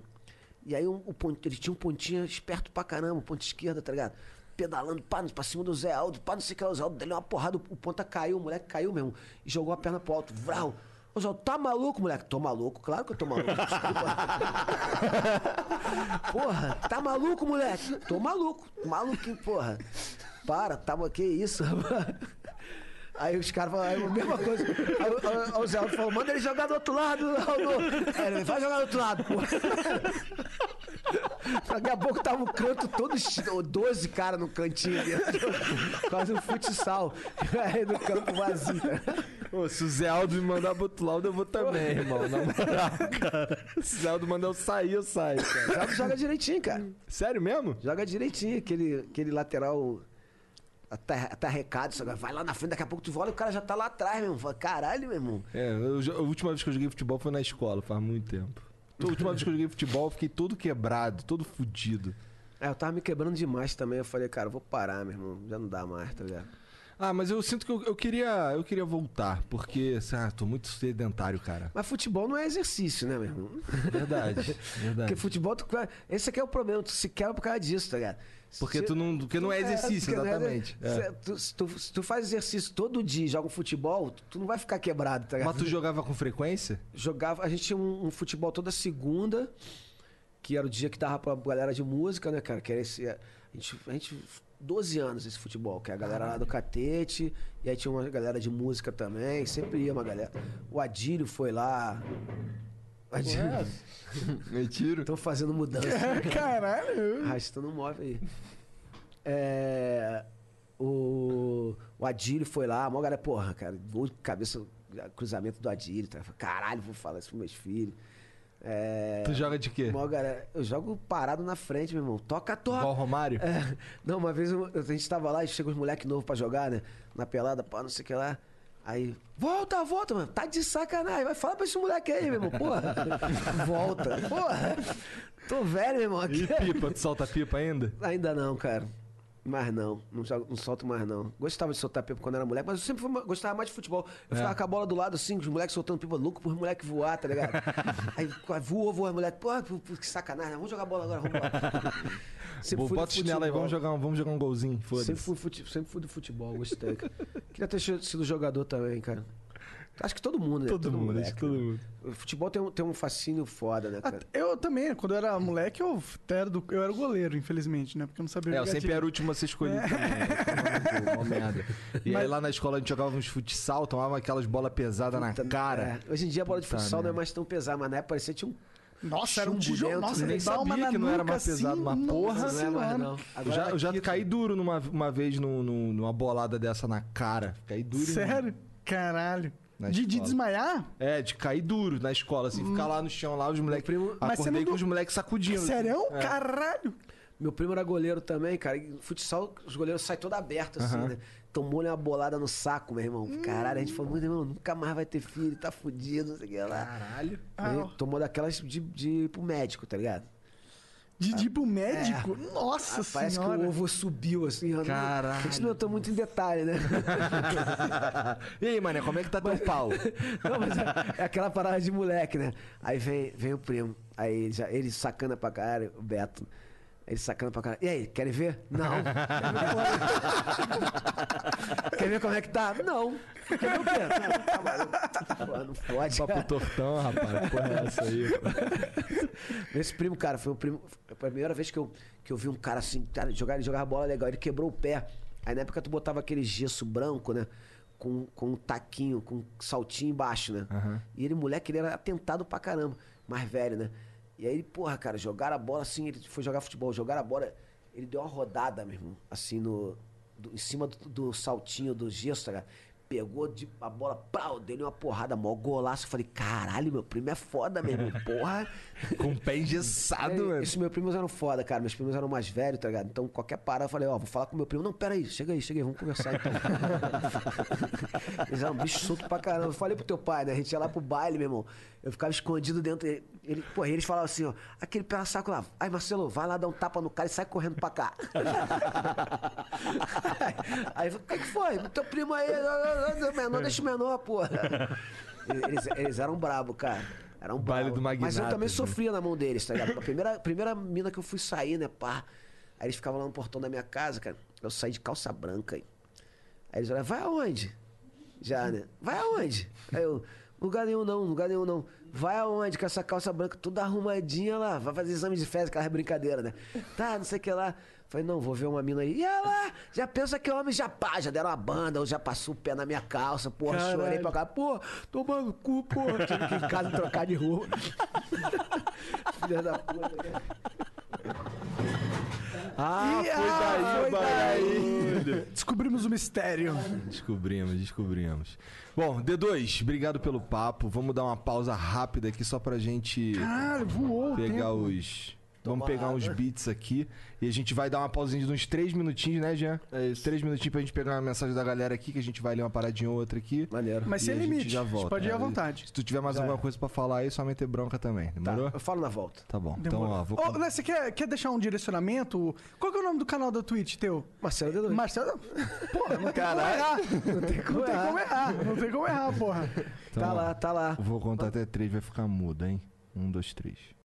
E aí um, o ponto, ele tinha um pontinho esperto pra caramba, ponto esquerda, tá ligado? Pedalando, pá, pra cima do Zé Aldo, pá, não sei o que lá, o Zé Aldo deu uma porrada, o ponta caiu, o moleque caiu mesmo, e jogou a perna pro alto, vral. Aldo, tá maluco, moleque? Tô maluco, claro que eu tô maluco, desculpa. porra, tá maluco, moleque? Tô maluco, maluquinho, porra. Para, tá, que isso, rapaz? Aí os caras falaram a mesma coisa. Aí, o- aí o Zé Aldo falou, manda ele jogar do outro lado, Aldo. Ele, vai jogar do outro lado, pô. Daqui a pouco tava o canto todo, chi- 12 caras no cantinho ali. Quase um futsal. Aí no campo vazio. Ô, se o Zé Aldo me mandar pro outro lado, eu vou também, irmão. Na moral, cara. Se o Zé Aldo mandar eu sair, eu saio, O Zé cara. Aldo joga direitinho, cara. Sério mesmo? Joga direitinho, aquele, aquele lateral atarrecado. só que Vai lá na frente, daqui a pouco tu volta e o cara já tá lá atrás, meu irmão. Fala, Caralho, meu irmão. É, eu a última vez que eu joguei futebol foi na escola, faz muito tempo. A última vez que eu joguei futebol, eu fiquei todo quebrado, todo fudido. É, eu tava me quebrando demais também. Eu falei, cara, eu vou parar, meu irmão. Já não dá mais, tá ligado? Ah, mas eu sinto que eu, eu queria, eu queria voltar, porque, ah, tô muito sedentário, cara. Mas futebol não é exercício, né, meu irmão? Verdade, verdade. Porque futebol, tu, esse aqui é o problema, tu se quebra por causa disso, tá ligado? Porque Se- tu não, porque não é exercício, porque não é- exatamente. É. se, tu, se, tu, se tu faz exercício todo dia e joga um futebol, tu, não vai ficar quebrado, tá ligado? Mas tu jogava com frequência? Jogava, a gente tinha um, um futebol toda segunda, que era o dia que dava pra galera de música, né, cara? Que era esse. A gente, a gente 12 anos esse futebol, que é a galera lá do Catete, e aí tinha uma galera de música também, sempre ia uma galera. O Adílio foi lá. O Adílio. Me tiro. Estão fazendo mudança. Caralho. Arrastando um móvel aí. É, o, o Adílio foi lá, mó galera, porra, cara, gol de cabeça, cruzamento do Adílio. Tá? Caralho, vou falar isso pros meus filhos. É, Tu joga de quê? mó galera, eu jogo parado na frente, meu irmão. Toca, toca. Igual Romário? É, não, uma vez eu- a gente tava lá e chegou os moleques novos pra jogar, né? Na pelada, pá, não sei o que lá. Aí, volta, volta, mano. Tá de sacanagem. Vai falar pra esse moleque aí, meu irmão. Porra. volta. Porra. Tô velho, meu irmão. E Aqui. pipa? Tu solta pipa ainda? Ainda não, cara. Mais não. Não, jogo- não solto mais não. Gostava de soltar pipa quando era moleque, mas eu sempre fui- gostava mais de futebol. Eu ficava com a bola do lado assim, os moleques soltando pipa louco por moleque voar, tá ligado? Aí voa, voa, moleque. Porra, pô, que sacanagem. Vamos jogar bola agora, vamos embora. Sempre fui bota o chinelo aí, vamos jogar, um, vamos jogar um golzinho, Sempre foda-se. fui, fute- sempre fui do futebol, gostei. Queria ter sido jogador também, cara. Acho que todo mundo, né? Todo mundo, moleque, acho que todo né? mundo. O futebol tem um, tem um fascínio foda, né, cara? Eu também, quando eu era moleque, eu era, do, eu era o goleiro, infelizmente, né? Porque eu não sabia É, eu sempre era o último a ser escolhido também. né? Uma merda. E aí Mas- lá na escola a gente jogava uns futsal, tomava aquelas bolas pesadas na cara. é. Hoje em dia a bola de Puta futsal não é mais tão pesada, mas na época parecia que tinha um Nossa, era um tijolo. dentro, Nossa, nem dá uma sabia que não era mais pesado, assim, mas nossa porra, não é mais não. Eu já, eu já aqui- caí duro numa, uma vez no, no- numa bolada dessa na cara. Caí duro. Sério? Caralho. De, de desmaiar? É, de cair duro na escola, assim, ficar lá no chão, lá os moleques. primo- Mas você Acordei com os moleques sacudindo. Sério? É. Caralho. Meu primo era goleiro também, cara. E no futsal, os goleiros saem todo aberto, assim, né? Tomou-lhe uma bolada no saco, meu irmão. Caralho, a gente falou, meu irmão, nunca mais vai ter filho, tá fudido, não sei o que lá. Caralho. Aí, Ah. tomou daquelas de, de ir pro médico, tá ligado? De, pro médico? Nossa Ah, parece senhora. que o ovo subiu, assim. eu Caralho. A gente não entrou muito em detalhe, né? e aí, mané, como é que tá teu pau? Não, mas é, é aquela parada de moleque, né? Aí vem, vem o primo. Aí ele, já, ele sacana pra caralho, o Beto. Ele sacana pra caralho. E aí, querem ver? Não. Quer ver como é que tá? Não. Quer ver o quê? Não, tá maluco. Pô, não pode. Papo tortão, rapaz. Porra, é essa aí? Esse primo, cara, foi o primo. Foi a primeira vez que eu, que eu vi um cara assim, cara, jogar, ele jogava bola legal, ele quebrou o pé. Aí na época tu botava aquele gesso branco, né? Com, com um taquinho, com um saltinho embaixo, né? E ele, moleque, ele era atentado pra caramba, mais velho, né? E aí, porra, cara, jogaram a bola assim, ele foi jogar futebol, jogaram a bola, ele deu uma rodada, meu irmão, assim, no. do- em cima do, do saltinho do gesso, tá ligado? Pegou de, a bola, pau, deu uma porrada, mó golaço. Eu falei, caralho, meu primo é foda mesmo, porra. Com o pé engessado, É, mano. Esses meus primos eram foda, cara. Meus primos eram mais velhos, tá ligado? Então, qualquer parada, eu falei, ó, vou falar com meu primo. Não, pera aí, chega aí, chega aí, vamos conversar então. Eles eram bicho solto pra caramba. Eu falei pro teu pai, né? A gente ia lá pro baile, meu irmão. Eu ficava escondido dentro. Ele, e eles falavam assim, ó, aquele pé saco lá. Ai, Marcelo, vai lá dar um tapa no cara e sai correndo pra cá. aí, eu falei, o que, que foi? Teu primo aí, menor, deixa o menor, porra. Eles, eles eram brabo, cara. Eram Baile brabo. do Mas eu Magnata, também né? sofria na mão deles, tá ligado? A primeira, primeira mina que eu fui sair, né, pá. Aí eles ficavam lá no portão da minha casa, cara. Eu saí de calça branca aí. Aí eles olharam, vai aonde? Já, né? Vai aonde? Aí eu, lugar nenhum não, lugar nenhum não. Vai aonde com essa calça branca toda arrumadinha lá? Vai fazer exame de fezes, aquela brincadeira, né? Tá, não sei o que lá. Falei, não, vou ver uma mina aí. E ela já pensa que é homem, já pá, já deram uma banda, ou já passou o pé na minha calça, porra, Caralho. chorei pra cá, pô, tomando cu, porra. Tive que em casa trocar de roupa. Filha da puta? Ah, Ih, foi ah, daí, foi barulho. Descobrimos o mistério. Descobrimos, descobrimos. Bom, D2, obrigado pelo papo. Vamos dar uma pausa rápida aqui só pra gente Caralho, voou o pegar tempo. os. Vamos pegar uns beats aqui e a gente vai dar uma pausinha de uns três minutinhos, né, Jean? É isso. Três minutinhos pra gente pegar uma mensagem da galera aqui, que a gente vai ler uma paradinha ou outra aqui. Maneiro. Mas E sem a gente limite. já A gente volta. pode ir à É, vontade. Se tu tiver mais alguma coisa pra falar aí, só meter bronca também. Tá, Demorou? eu falo na volta. Tá bom. Demorou. Então, ó, vou. Ô, Né, você quer, quer deixar um direcionamento? Qual que é o nome do canal da Twitch teu? Marcelo D2. Marcelo. Porra, não tem como errar. Não tem como, errar. Não tem como errar, porra. Então, Tá lá, tá lá. Vou contar até três, vai ficar mudo, hein? Um, dois, três.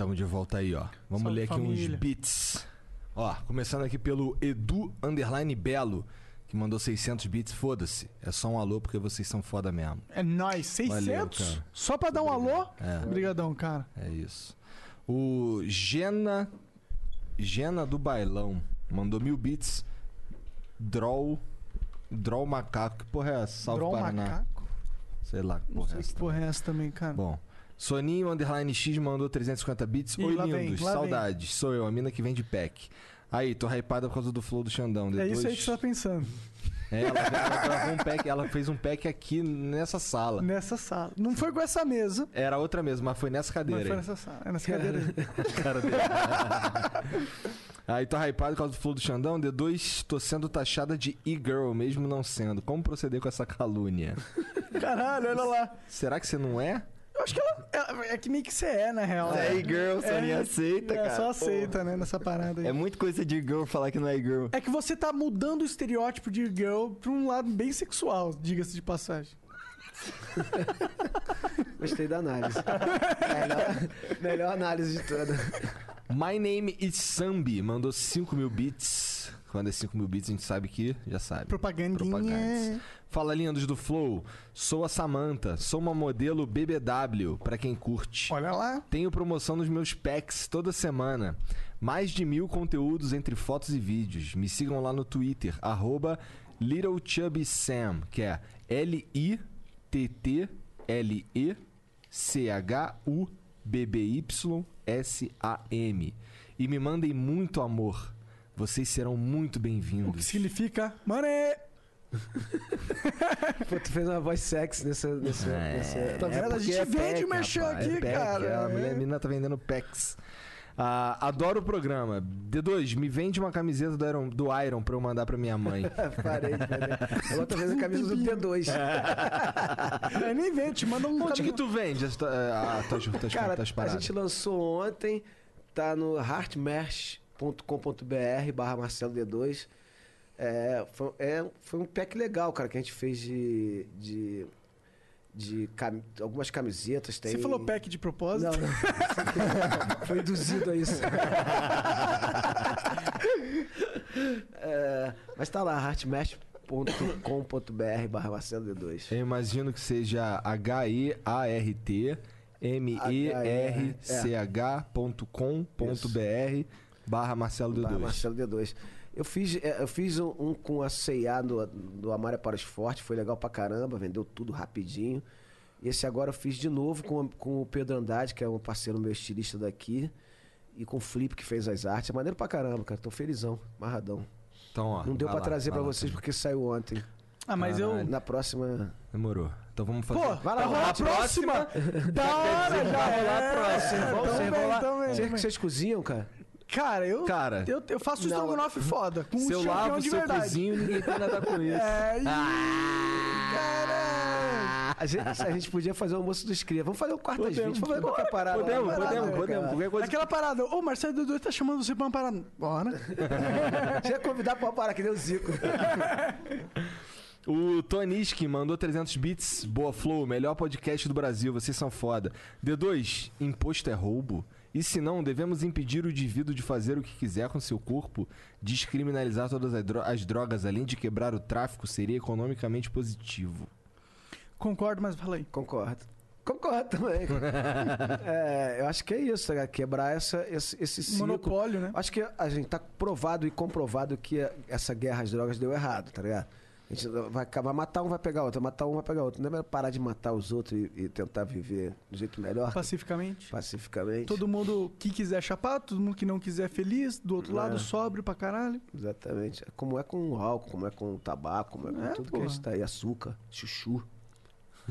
Tamo de volta aí, ó. Vamos Salve, ler aqui família. uns beats. Ó, começando aqui pelo Edu Underline Belo, que mandou 600 bits. Foda-se. É só um alô porque vocês são foda mesmo. É nóis. 600? Valeu, cara. Só pra dar um alô? É. Obrigadão, cara. É isso. O Gena. Gena do Bailão mandou mil bits. Draw. Draw Macaco. Que porra é essa? Salve Draw Paraná. Macaco? Sei lá que Não porra é sei essa. que porra é essa também, cara. Bom. Soninho Underline X mandou 350 bits. Ih, Oi, lá vem, lindos. lá vem. Saudades. Sou eu, a mina que vem de pack. Aí, tô hypada por causa do flow do Xandão. É Depois... isso aí que você tá pensando. É, ela, ela gravou um pack, ela fez um pack aqui nessa sala. Nessa sala. Não foi com essa mesa, Era outra mesmo, mas foi nessa cadeira. mas foi aí. nessa sala. É nessa cadeira aí. Cara dele. Aí tô hypado por causa do flow do Xandão. D2, tô sendo taxada de e-girl, mesmo não sendo. Como proceder com essa calúnia? Caralho, olha lá. Será que você não é? Eu acho que ela, ela- É que meio que você é, na real. É girl, só nem É, aceita, é, cara. só aceita, né, nessa parada aí. É muito coisa de girl falar que não é girl. É que você tá mudando o estereótipo de girl pra um lado bem sexual, diga-se de passagem. Gostei da análise. melhor, melhor análise de toda. My name is Sambi, mandou 5 mil bits. Quando é 5 mil bits, a gente sabe que já sabe. Propagandinha. Propagandas. Fala, lindos do Flow. Sou a Samantha, sou uma modelo BBW, pra quem curte. Olha lá. Tenho promoção nos meus packs toda semana. Mais de mil conteúdos entre fotos e vídeos. Me sigam lá no Twitter, arroba LittleChubbySam, que é L-I-T-T-L-E-C-H-U-B-B-Y-S-A-M. E me mandem muito amor. Vocês serão muito O que bem-vindos. significa money. Pô, tu fez uma voz sexy nessa. nessa, É, nessa... Tá vendo? A porque gente é vende pack, o merchan rapaz, aqui, é pack, cara. A mulher, a menina tá vendendo packs. Ah, adoro o programa. D2, me vende uma camiseta do Iron, do Iron pra eu mandar pra minha mãe. Parei, parei. Agora tô vendo a camisa do D2. É, nem vem, te manda um Onde que tu vende as, ah, tuas, tuas, Cara, tuas a gente lançou ontem, tá no heartmesh.com.br barra Marcelo D2. É, foi, é, foi um pack legal, cara, que a gente fez de. de, de cami- algumas camisetas. Tem... Você falou pack de propósito? Não, não. Foi induzido a isso. É, mas tá lá, heartmesh.com.br barra Marcelo D2. Eu imagino que seja H-E-A-R-T M-E-R-C-H.com.br barra Marcelo Barra D2. Marcelo D2. Eu fiz, é, eu fiz um, um com a C&A do, do Amária para os Fortes, foi legal pra caramba, vendeu tudo rapidinho. E esse agora eu fiz de novo com, com o Pedro Andrade, que é um parceiro meu estilista daqui, e com o Flip, que fez as artes. É maneiro pra caramba, cara. Tô felizão, marradão. Então, ó. Não deu vai pra lá, trazer vai pra lá vocês também. porque saiu ontem. Ah, mas eu. Na próxima. Demorou. Então vamos fazer. Pô, vai rolar a próxima! Da hora, já Vai rolar é. a próxima. Bem, vão lá- tamo bem, Vocês vocês cozinham, cara? Cara, eu, Cara. eu, eu faço Não, estrogonofe foda. Com Se eu um champignon lavo, de se eu verdade. cozinho, ninguém tem nada com isso. É, Ah. caralho. A gente, a gente podia fazer o almoço dos cria. Vamos fazer o quarto às 20. Vamos fazer qualquer parada. lá. Podemos, Parada, podemos, cara. podemos. Qualquer coisa. Aquela parada, ô Marcelo Dudu tá chamando você pra uma parada. Bora. Tinha que convidar pra uma parada que deu Zico. O Toniski mandou 300 bits. Boa Flow, melhor podcast do Brasil. Vocês são foda. D2, imposto é roubo? E se não, devemos impedir o indivíduo de fazer o que quiser com seu corpo? Descriminalizar todas as dro- as drogas, além de quebrar o tráfico, seria economicamente positivo. Concordo, mas fala aí. Concordo. Concordo também. É, eu acho que é isso, tá ligado? quebrar essa, esse, esse ciclo. Monopólio, né? Acho que a gente tá provado e comprovado que a- essa guerra às drogas deu errado, tá ligado? A gente vai acabar matar um, vai pegar outro, matar um, vai pegar outro. Não é melhor parar de matar os outros e, e tentar viver do jeito melhor, Pacificamente. pacificamente. Todo mundo que quiser chapar, todo mundo que não quiser feliz, do outro É. lado sóbrio pra caralho. Exatamente. Como é com o álcool, como é com o tabaco, como é com É, tudo que a porra. gente tá aí. Açúcar, chuchu.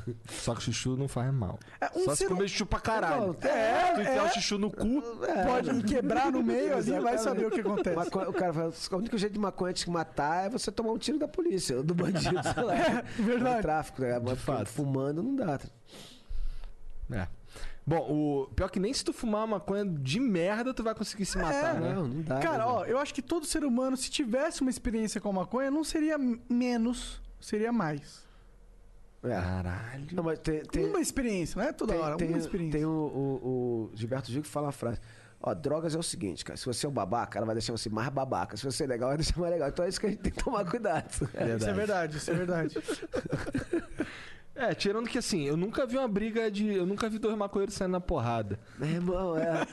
Só que chuchu não faz mal. É, um Só se comer chuchu pra caralho. Não, é, tu enfiar é. o chuchu no cu. Pode quebrar no meio ali, vai Exatamente. saber o que acontece. Maconha- o cara fala, o único jeito de maconha te matar é você tomar um tiro da polícia, do bandido, sei lá. É, verdade. Do tráfico, né? Mas. Fumando não dá. É. Bom, o pior que nem se tu fumar uma maconha de merda, tu vai conseguir se matar, né? Não, não dá. Cara, né, ó, eu acho que todo ser humano, se tivesse uma experiência com maconha, não seria menos, seria mais. É. Caralho. Não, mas tem, tem, uma experiência, não é toda tem, hora, tem, uma experiência. tem o, o- o Gilberto Gil que fala uma frase. Ó, drogas é o seguinte, cara. Se você é um babaca, ela vai deixar você mais babaca. Se você é legal, vai deixar mais legal. Então é isso que a gente tem que tomar cuidado. Isso é verdade, isso é verdade. É, tirando que assim, eu nunca vi uma briga de. Eu nunca vi dois maconheiros saindo na porrada. Meu irmão, é.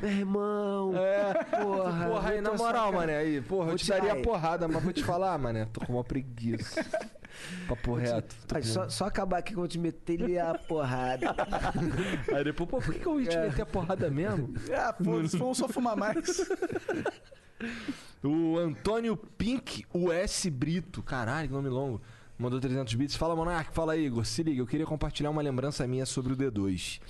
Meu irmão. É, Porra. porra, aí, eu na moral, mané, aí, porra, eu Vou te tirar daria aí. porrada, mas vou te falar, mané, tô com uma preguiça. Papo reto. Ai, só, só acabar aqui que eu vou te meter a porrada. Aí depois, pô, por que, que eu ia te É. meter a porrada mesmo? Ah, foda-se, vamos só fumar mais. O Antônio Pink US Brito, caralho, que nome longo. Mandou 300 bits. Fala, Monark, fala Igor. Se liga, eu queria compartilhar uma lembrança minha sobre o D2.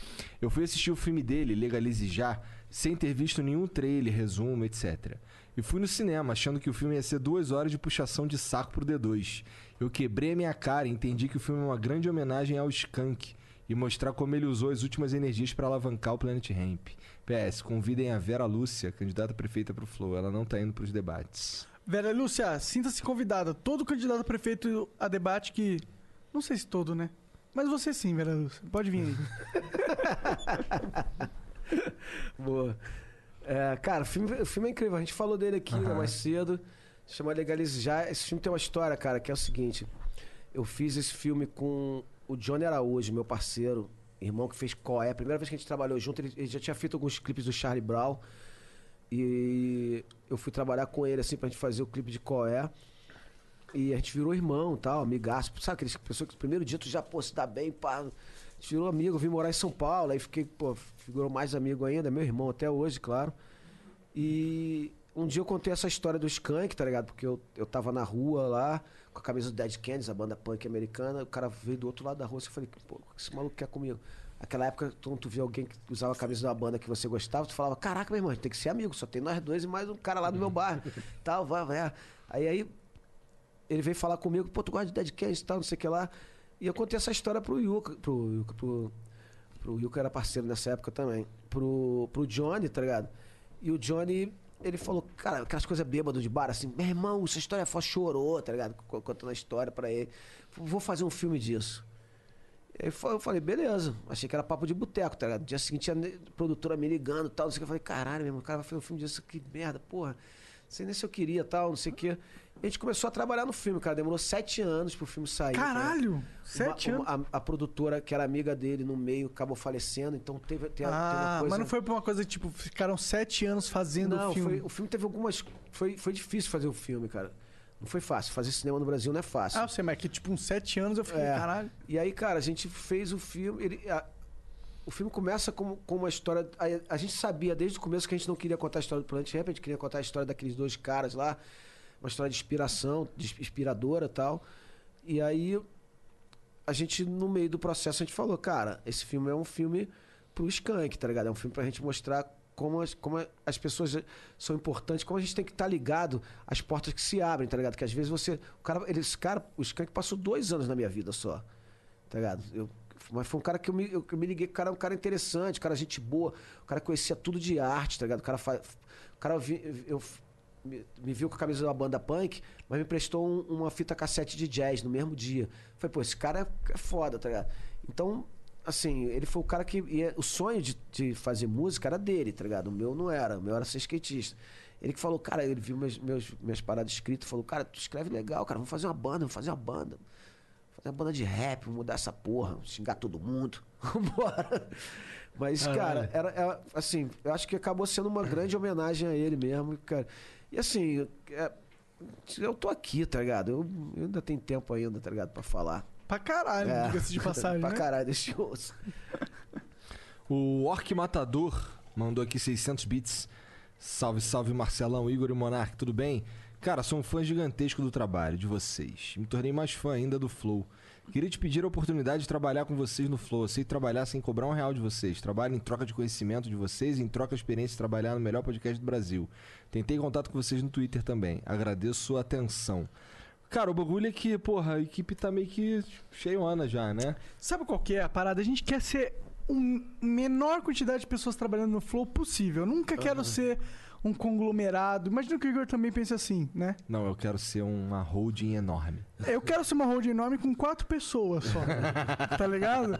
Eu fui assistir o filme dele, Legalize Já, sem ter visto nenhum trailer, resumo, etc. E fui no cinema, achando que o filme ia ser duas horas de puxação de saco pro D2. Eu quebrei a minha cara e entendi que o filme é uma grande homenagem ao Skank e mostrar como ele usou as últimas energias para alavancar o Planet Ramp. PS, convidem a Vera Lúcia, candidata a prefeita pro Flow. Ela não tá indo pros debates. Vera Lúcia, sinta-se convidada. Todo candidato a prefeito a debate que. Não sei se todo, né? Mas você sim, Vera Lúcia. Pode vir aí. Boa. É, cara, o filme, o filme é incrível. A gente falou dele aqui né, mais cedo. Chama Legalize Já. Esse filme tem uma história, cara, que é o seguinte. Eu fiz esse filme com o Johnny Araújo, meu parceiro, irmão que fez Coé. A primeira vez que a gente trabalhou junto, ele, ele já tinha feito alguns clipes do Charlie Brown. E eu fui trabalhar com ele, assim, pra gente fazer o clipe de Coé. E a gente virou irmão tal, amigaço. Sabe aqueles pessoas que no primeiro dia tu já, pô, se dá bem, pá. A gente virou amigo, vim morar em São Paulo, aí fiquei, pô, figurou mais amigo ainda, meu irmão até hoje, claro. E um dia eu contei essa história do Skank, tá ligado? Porque eu, eu tava na rua lá, com a camisa do Dead Kennedys, a banda punk americana, o cara veio do outro lado da rua, assim, eu falei, pô, o que esse maluco quer comigo? Aquela época, quando tu via alguém que usava a camisa de uma banda que você gostava, tu falava, caraca, meu irmão, tem que ser amigo, só tem nós dois e mais um cara lá do meu bairro. Tal, vai, vai. Aí, aí ele veio falar comigo, pô, tu gosta de Dead Kennedys e tal, não sei o que lá. E eu contei essa história pro Yuka, pro Yuka, pro, pro Yuka era parceiro nessa época também. Pro, pro Johnny, tá ligado? E o Johnny, ele falou, cara, aquelas coisas bêbadas de bar, assim, meu irmão, essa história é foda, chorou, tá ligado? Co- Contando a história pra ele. Vou fazer um filme disso. Aí eu falei, beleza. Achei que era papo de boteco, tá ligado? No dia seguinte, a produtora me ligando e tal. Não sei o que. Eu falei, caralho, meu irmão, o cara vai fazer um filme disso, que merda, porra. sei nem se eu queria tal, não sei o quê. A gente começou a trabalhar no filme, cara. Demorou sete anos pro filme sair. Caralho! Uma- Sete uma- A, a produtora, que era amiga dele no meio, acabou falecendo, então teve, tem, tem uma Ah, coisa. mas não foi por uma coisa tipo, ficaram sete anos fazendo Não, o filme. Foi, o filme teve algumas. Foi, foi difícil fazer o filme, cara. Não foi fácil. Fazer cinema no Brasil não é fácil. Ah, eu sei, mas que tipo, uns sete anos eu fiquei, É. caralho. E aí, cara, a gente fez o filme. ele- a- o filme começa com, com uma história. A, a gente sabia desde o começo que a gente não queria contar a história do Planet Ramp, a gente queria contar a história daqueles dois caras lá. Uma história de inspiração, de inspiradora tal. E aí, a gente, no meio do processo, a gente falou, cara, esse filme é um filme pro Skank, tá ligado? É um filme pra gente mostrar como as, como as pessoas são importantes, como a gente tem que estar ligado às portas que se abrem, tá ligado? Que às vezes você. O cara, ele, esse cara, o Skank passou dois anos na minha vida só. Tá ligado? Eu, mas foi um cara que eu me, eu, eu me liguei o cara é um cara interessante, cara gente boa, o cara conhecia tudo de arte, tá ligado? O cara faz. O cara vi- eu, me, me viu com a camisa da banda punk, mas me prestou um- uma fita cassete de jazz no mesmo dia. Falei, pô, esse cara é, foda, tá ligado? Então, assim, ele foi o cara que. ia- o sonho de, de fazer música era dele, tá ligado? O meu não era, o meu era ser skatista. Ele que falou, cara, ele viu meus, meus, minhas paradas escritas, falou, cara, tu escreve legal, cara, vamos fazer uma banda, vamos fazer uma banda. Fazer uma banda de rap, mudar essa porra, xingar todo mundo. Vambora. Mas, cara, era, era, assim, eu acho que acabou sendo uma grande homenagem a ele mesmo, cara. E assim, é, eu tô aqui, tá ligado? Eu, eu ainda tenho tempo ainda, tá ligado, pra falar. Pra caralho, É, diga-se de passagem, pra né? caralho, deixa eu ouço. O Orc Matador mandou aqui 600 bits. Salve, salve Marcelão, Igor e Monark, tudo bem? Cara, sou um fã gigantesco do trabalho de vocês. Me tornei mais fã ainda do Flow. Queria te pedir a oportunidade de trabalhar com vocês no Flow. Aceito trabalhar sem cobrar um real de vocês. Trabalho em troca de conhecimento de vocês e em troca de experiência de trabalhar no melhor podcast do Brasil. Tentei contato com vocês no Twitter também. Agradeço sua atenção. Cara, o bagulho é que, porra, a equipe tá meio que cheiona já, né? Sabe qual que é a parada? A gente quer ser um menor quantidade de pessoas trabalhando no Flow possível. Eu nunca quero ser um conglomerado. Imagina que o Igor também pensa assim, né? Não, eu quero ser uma holding enorme. Eu quero ser uma holding enorme com quatro pessoas só. tá ligado?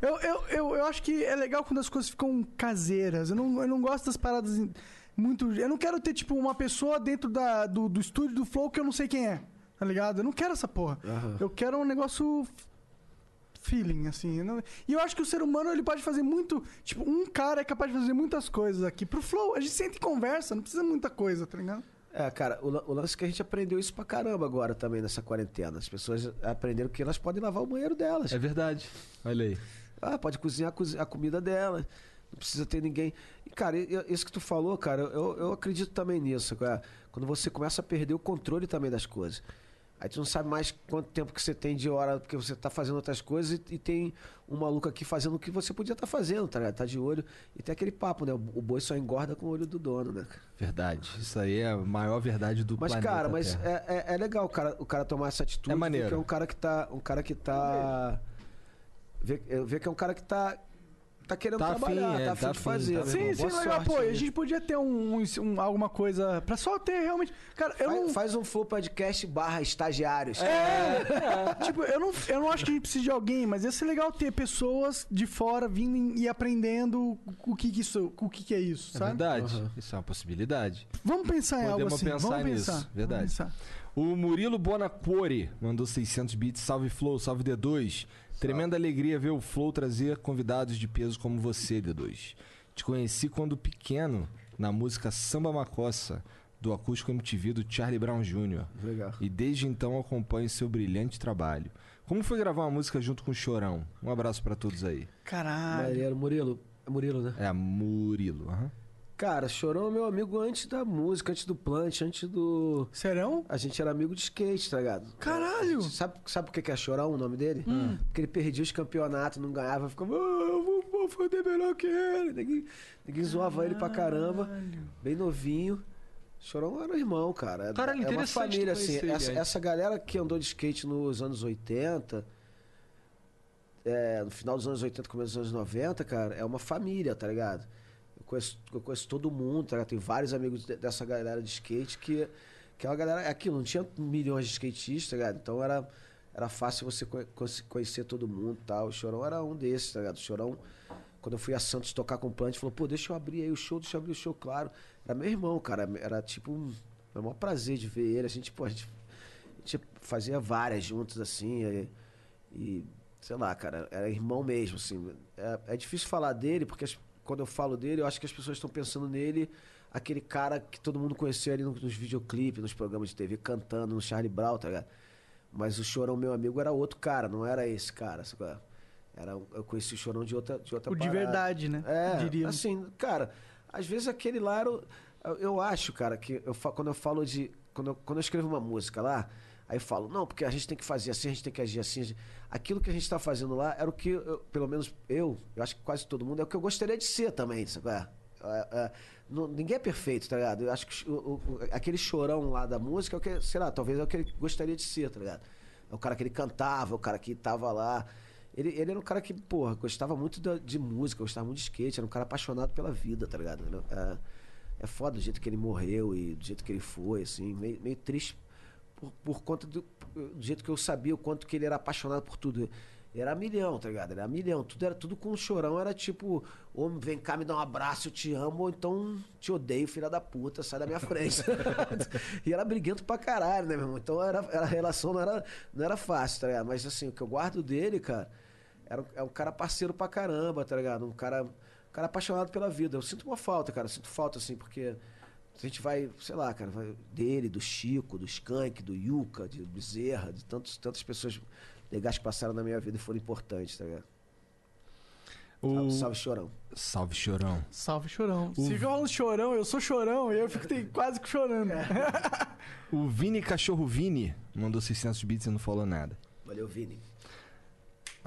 eu, eu, eu, eu acho que é legal quando as coisas ficam caseiras. Eu não, eu não gosto das paradas muito. Eu não quero ter, tipo, uma pessoa dentro da, do, do estúdio do Flow que eu não sei quem é. Tá ligado? Eu não quero essa porra. Eu quero um negócio feeling, assim. eu não- E eu acho que o ser humano ele pode fazer muito. Tipo, um cara é capaz de fazer muitas coisas aqui. Pro Flow, a gente senta e conversa, não precisa muita coisa, tá ligado? É, cara, o, o lance é que a gente aprendeu isso pra caramba agora também nessa quarentena. As pessoas aprenderam que elas podem lavar o banheiro delas. É verdade. Olha aí. Ah, pode cozinhar a comida dela. Não precisa ter ninguém. E, cara, isso que tu falou, cara, eu, eu acredito também nisso. cara. Quando você começa a perder o controle também das coisas. Aí tu não sabe mais quanto tempo que você tem de hora, porque você tá fazendo outras coisas e, e tem um maluco aqui fazendo o que você podia estar fazendo, tá ligado? Tá de olho. E tem aquele papo, né? O, o boi só engorda com o olho do dono, né? Verdade. Isso aí é a maior verdade do Mas, planeta cara, mas Terra. é, é, é legal o cara, o cara tomar essa atitude. É maneiro. Ver que é um cara que tá. Um cara que tá. Ver, ver que é um cara que tá. Tá querendo Tá afim, trabalhar, é, tá afim tá de afim, fazer. tá Sim, sim, legal. Pô, a gente podia ter um, um- um- alguma coisa pra só ter realmente. Cara, eu Faz, não. faz um flow podcast barra estagiários. É, tipo, eu não, eu não acho que a gente precisa de alguém, mas ia ser legal ter pessoas de fora vindo e aprendendo o que, que isso, o que, que é isso, É sabe? verdade. Isso é uma possibilidade. Vamos pensar em algo Podemos assim. pensar vamos nisso. pensar. Verdade. Vamos pensar. O Murilo Bonacore mandou 600 bits. Salve Flow, salve D2. Tremenda alegria ver o Flow trazer convidados de peso como você, D2. Te conheci quando pequeno na música Samba Macossa, do acústico MTV do Charlie Brown Jr. Legal. E desde então acompanho seu brilhante trabalho. Como foi gravar uma música junto com o Chorão? Um abraço pra todos aí. Caralho. Maneiro, Murilo. É Murilo, né? É, Murilo. aham. Cara, Chorão é meu amigo antes da música, antes do plant, antes do. Serão? A gente era amigo de skate, tá ligado? Caralho! Gente- Sabe, sabe por que é Chorão o nome dele? Hum. Porque ele perdia os campeonatos, não ganhava, ficava, ah, eu vou, vou foder melhor que ele. Ninguém, ninguém zoava ele pra caramba. Bem novinho. Chorão era irmão, cara. É, Caralho, é uma família, assim. ele, Essa, essa galera que andou de skate nos anos 80, é, no final dos anos 80, começo dos anos 90, cara, é uma família, tá ligado? Conheço, eu conheço todo mundo, tá? Tem vários amigos de- dessa galera de skate que, que é uma galera. É aquilo, não tinha milhões de skatistas, tá? Então era, era fácil você conhe- conhe- conhecer todo mundo tal. O Chorão era um desses, tá? O Chorão. Quando eu fui a Santos tocar com o Plant, falou, pô, deixa eu abrir aí o show, deixa eu abrir o show, claro. Era meu irmão, cara. Era tipo. Era o maior prazer de ver ele. A gente, pô, a gente, a gente fazia várias juntos, assim. E, e, sei lá, cara, era irmão mesmo, assim. É, é difícil falar dele, porque as- quando eu falo dele, eu acho que as pessoas estão pensando nele, aquele cara que todo mundo conhecia ali no- nos videoclipes, nos programas de TV, cantando, no Charlie Brown, tá ligado? Mas o Chorão, meu amigo, era outro cara, não era esse cara. é? Era, eu conheci o Chorão de outra, de outra O de parada. verdade, né? É, Diríamos. assim, cara, às vezes aquele lá era. Eu, eu acho, cara, que eu, quando eu falo de. Quando eu, quando eu escrevo uma música lá, aí eu falo, não, porque a gente tem que fazer assim, a gente tem que agir assim. Aquilo que a gente tá fazendo lá era o que, eu- pelo menos eu, eu acho que quase todo mundo, é o que eu gostaria de ser também, sabe? é? É, é, não- ninguém é perfeito, tá ligado? Eu acho que o- o- aquele chorão lá da música é o que, sei lá, talvez é o que ele gostaria de ser, tá ligado? É o cara que ele cantava, o cara que tava lá. Ele, ele era um cara que, porra, gostava muito da- de música, gostava muito de skate, era um cara apaixonado pela vida, tá ligado? É, é foda do jeito que ele morreu e do jeito que ele foi, assim, meio, meio triste por, por conta do, do jeito que eu sabia o quanto que ele era apaixonado por tudo. Era milhão, tá ligado? Era milhão. Tudo era tudo com um chorão, era tipo, homem, vem cá, me dá um abraço, eu te amo, ou então te odeio, filha da puta, sai da minha frente. e era briguento pra caralho, né, meu irmão? Então era, era- a relação não era, não era fácil, tá ligado? Mas assim, o que eu guardo dele, cara, era, é um cara parceiro pra caramba, tá ligado? Um cara, um cara apaixonado pela vida. Eu sinto uma falta, cara. Eu sinto falta, assim, porque a gente vai, sei lá, cara, vai dele, do Chico, do Skank, do Yuka, de Bezerra, de tantos, tantas pessoas legais que passaram na minha vida e foram importantes, tá ligado? Salve, salve chorão. Salve, chorão. Salve chorão. O- Se fica falando chorão, eu sou chorão e eu fico tem- quase que chorando. O Vini Cachorro Vini mandou 600 bits e não falou nada. Valeu, Vini.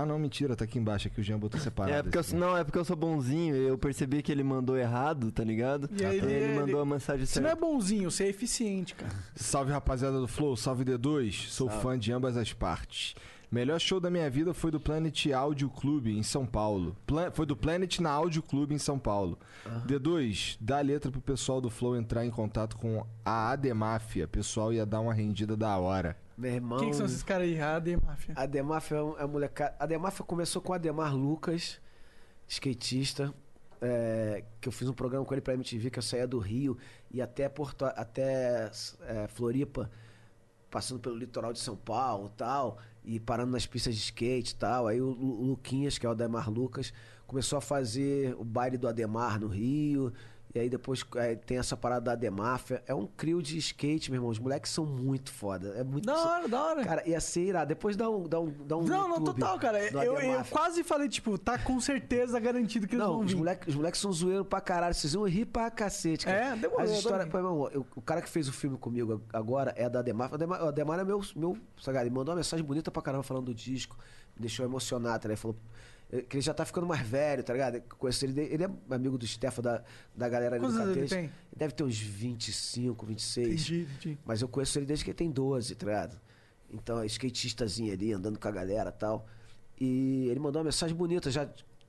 Ah, não, mentira, tá aqui embaixo, aqui o Jean botou separado. É porque eu, não, é porque eu sou bonzinho e eu percebi que ele mandou errado, tá ligado? E aí ele- ele, mandou ele- a mensagem Você não é certa. bonzinho, você é eficiente, cara. Salve rapaziada do Flow, salve D2, sou Salve. fã de ambas as partes. Melhor show da minha vida foi do Planet Audio Clube em São Paulo. Pla- foi do Planet na Audio Clube em São Paulo. D2, dá a letra pro pessoal do Flow entrar em contato com a Ademáfia. Pessoal ia dar uma rendida da hora. Meu irmão. Quem que são esses caras aí? A Máfia. A Demáfia é um- é molecada. A Demáfia começou com o Ademar Lucas, skatista. é, que eu fiz um programa com ele pra MTV, que eu saía do Rio e até Porto, até é, Floripa, passando pelo litoral de São Paulo e tal, e parando nas pistas de skate e tal. Aí o, o Luquinhas, que é o Ademar Lucas, começou a fazer o baile do Ademar no Rio. E aí depois é, tem essa parada da Ademáfia. É um crio de skate, meu irmão. Os moleques são muito foda. É muito Da hora, da hora. Cara, ia ser irado. Depois dá um, dá um, dá um Não, não, total, cara. Eu, eu quase falei, tipo, tá com certeza garantido que eles Não, vão os vir. moleques, os moleques são zoeiros pra caralho. Vocês vão rir pra cacete, cara. É, demorou, As histórias, meu irmão, eu- o cara que fez o filme comigo agora é da. O Ademar, o Ademar é meu, meu sabe, ele mandou uma mensagem bonita pra caramba falando do disco. Me deixou emocionado, tá ligado? Ele falou que ele já tá ficando mais velho, tá ligado? Conheço ele, ele é amigo do Stefan, da, da galera ali Quantos do anos ele tem? deve ter uns 25, 26. Entendi, entendi. Mas eu conheço ele desde que ele tem 12, tá ligado? Então, é skatistazinho ali, andando com a galera tal. E ele mandou uma mensagem bonita, já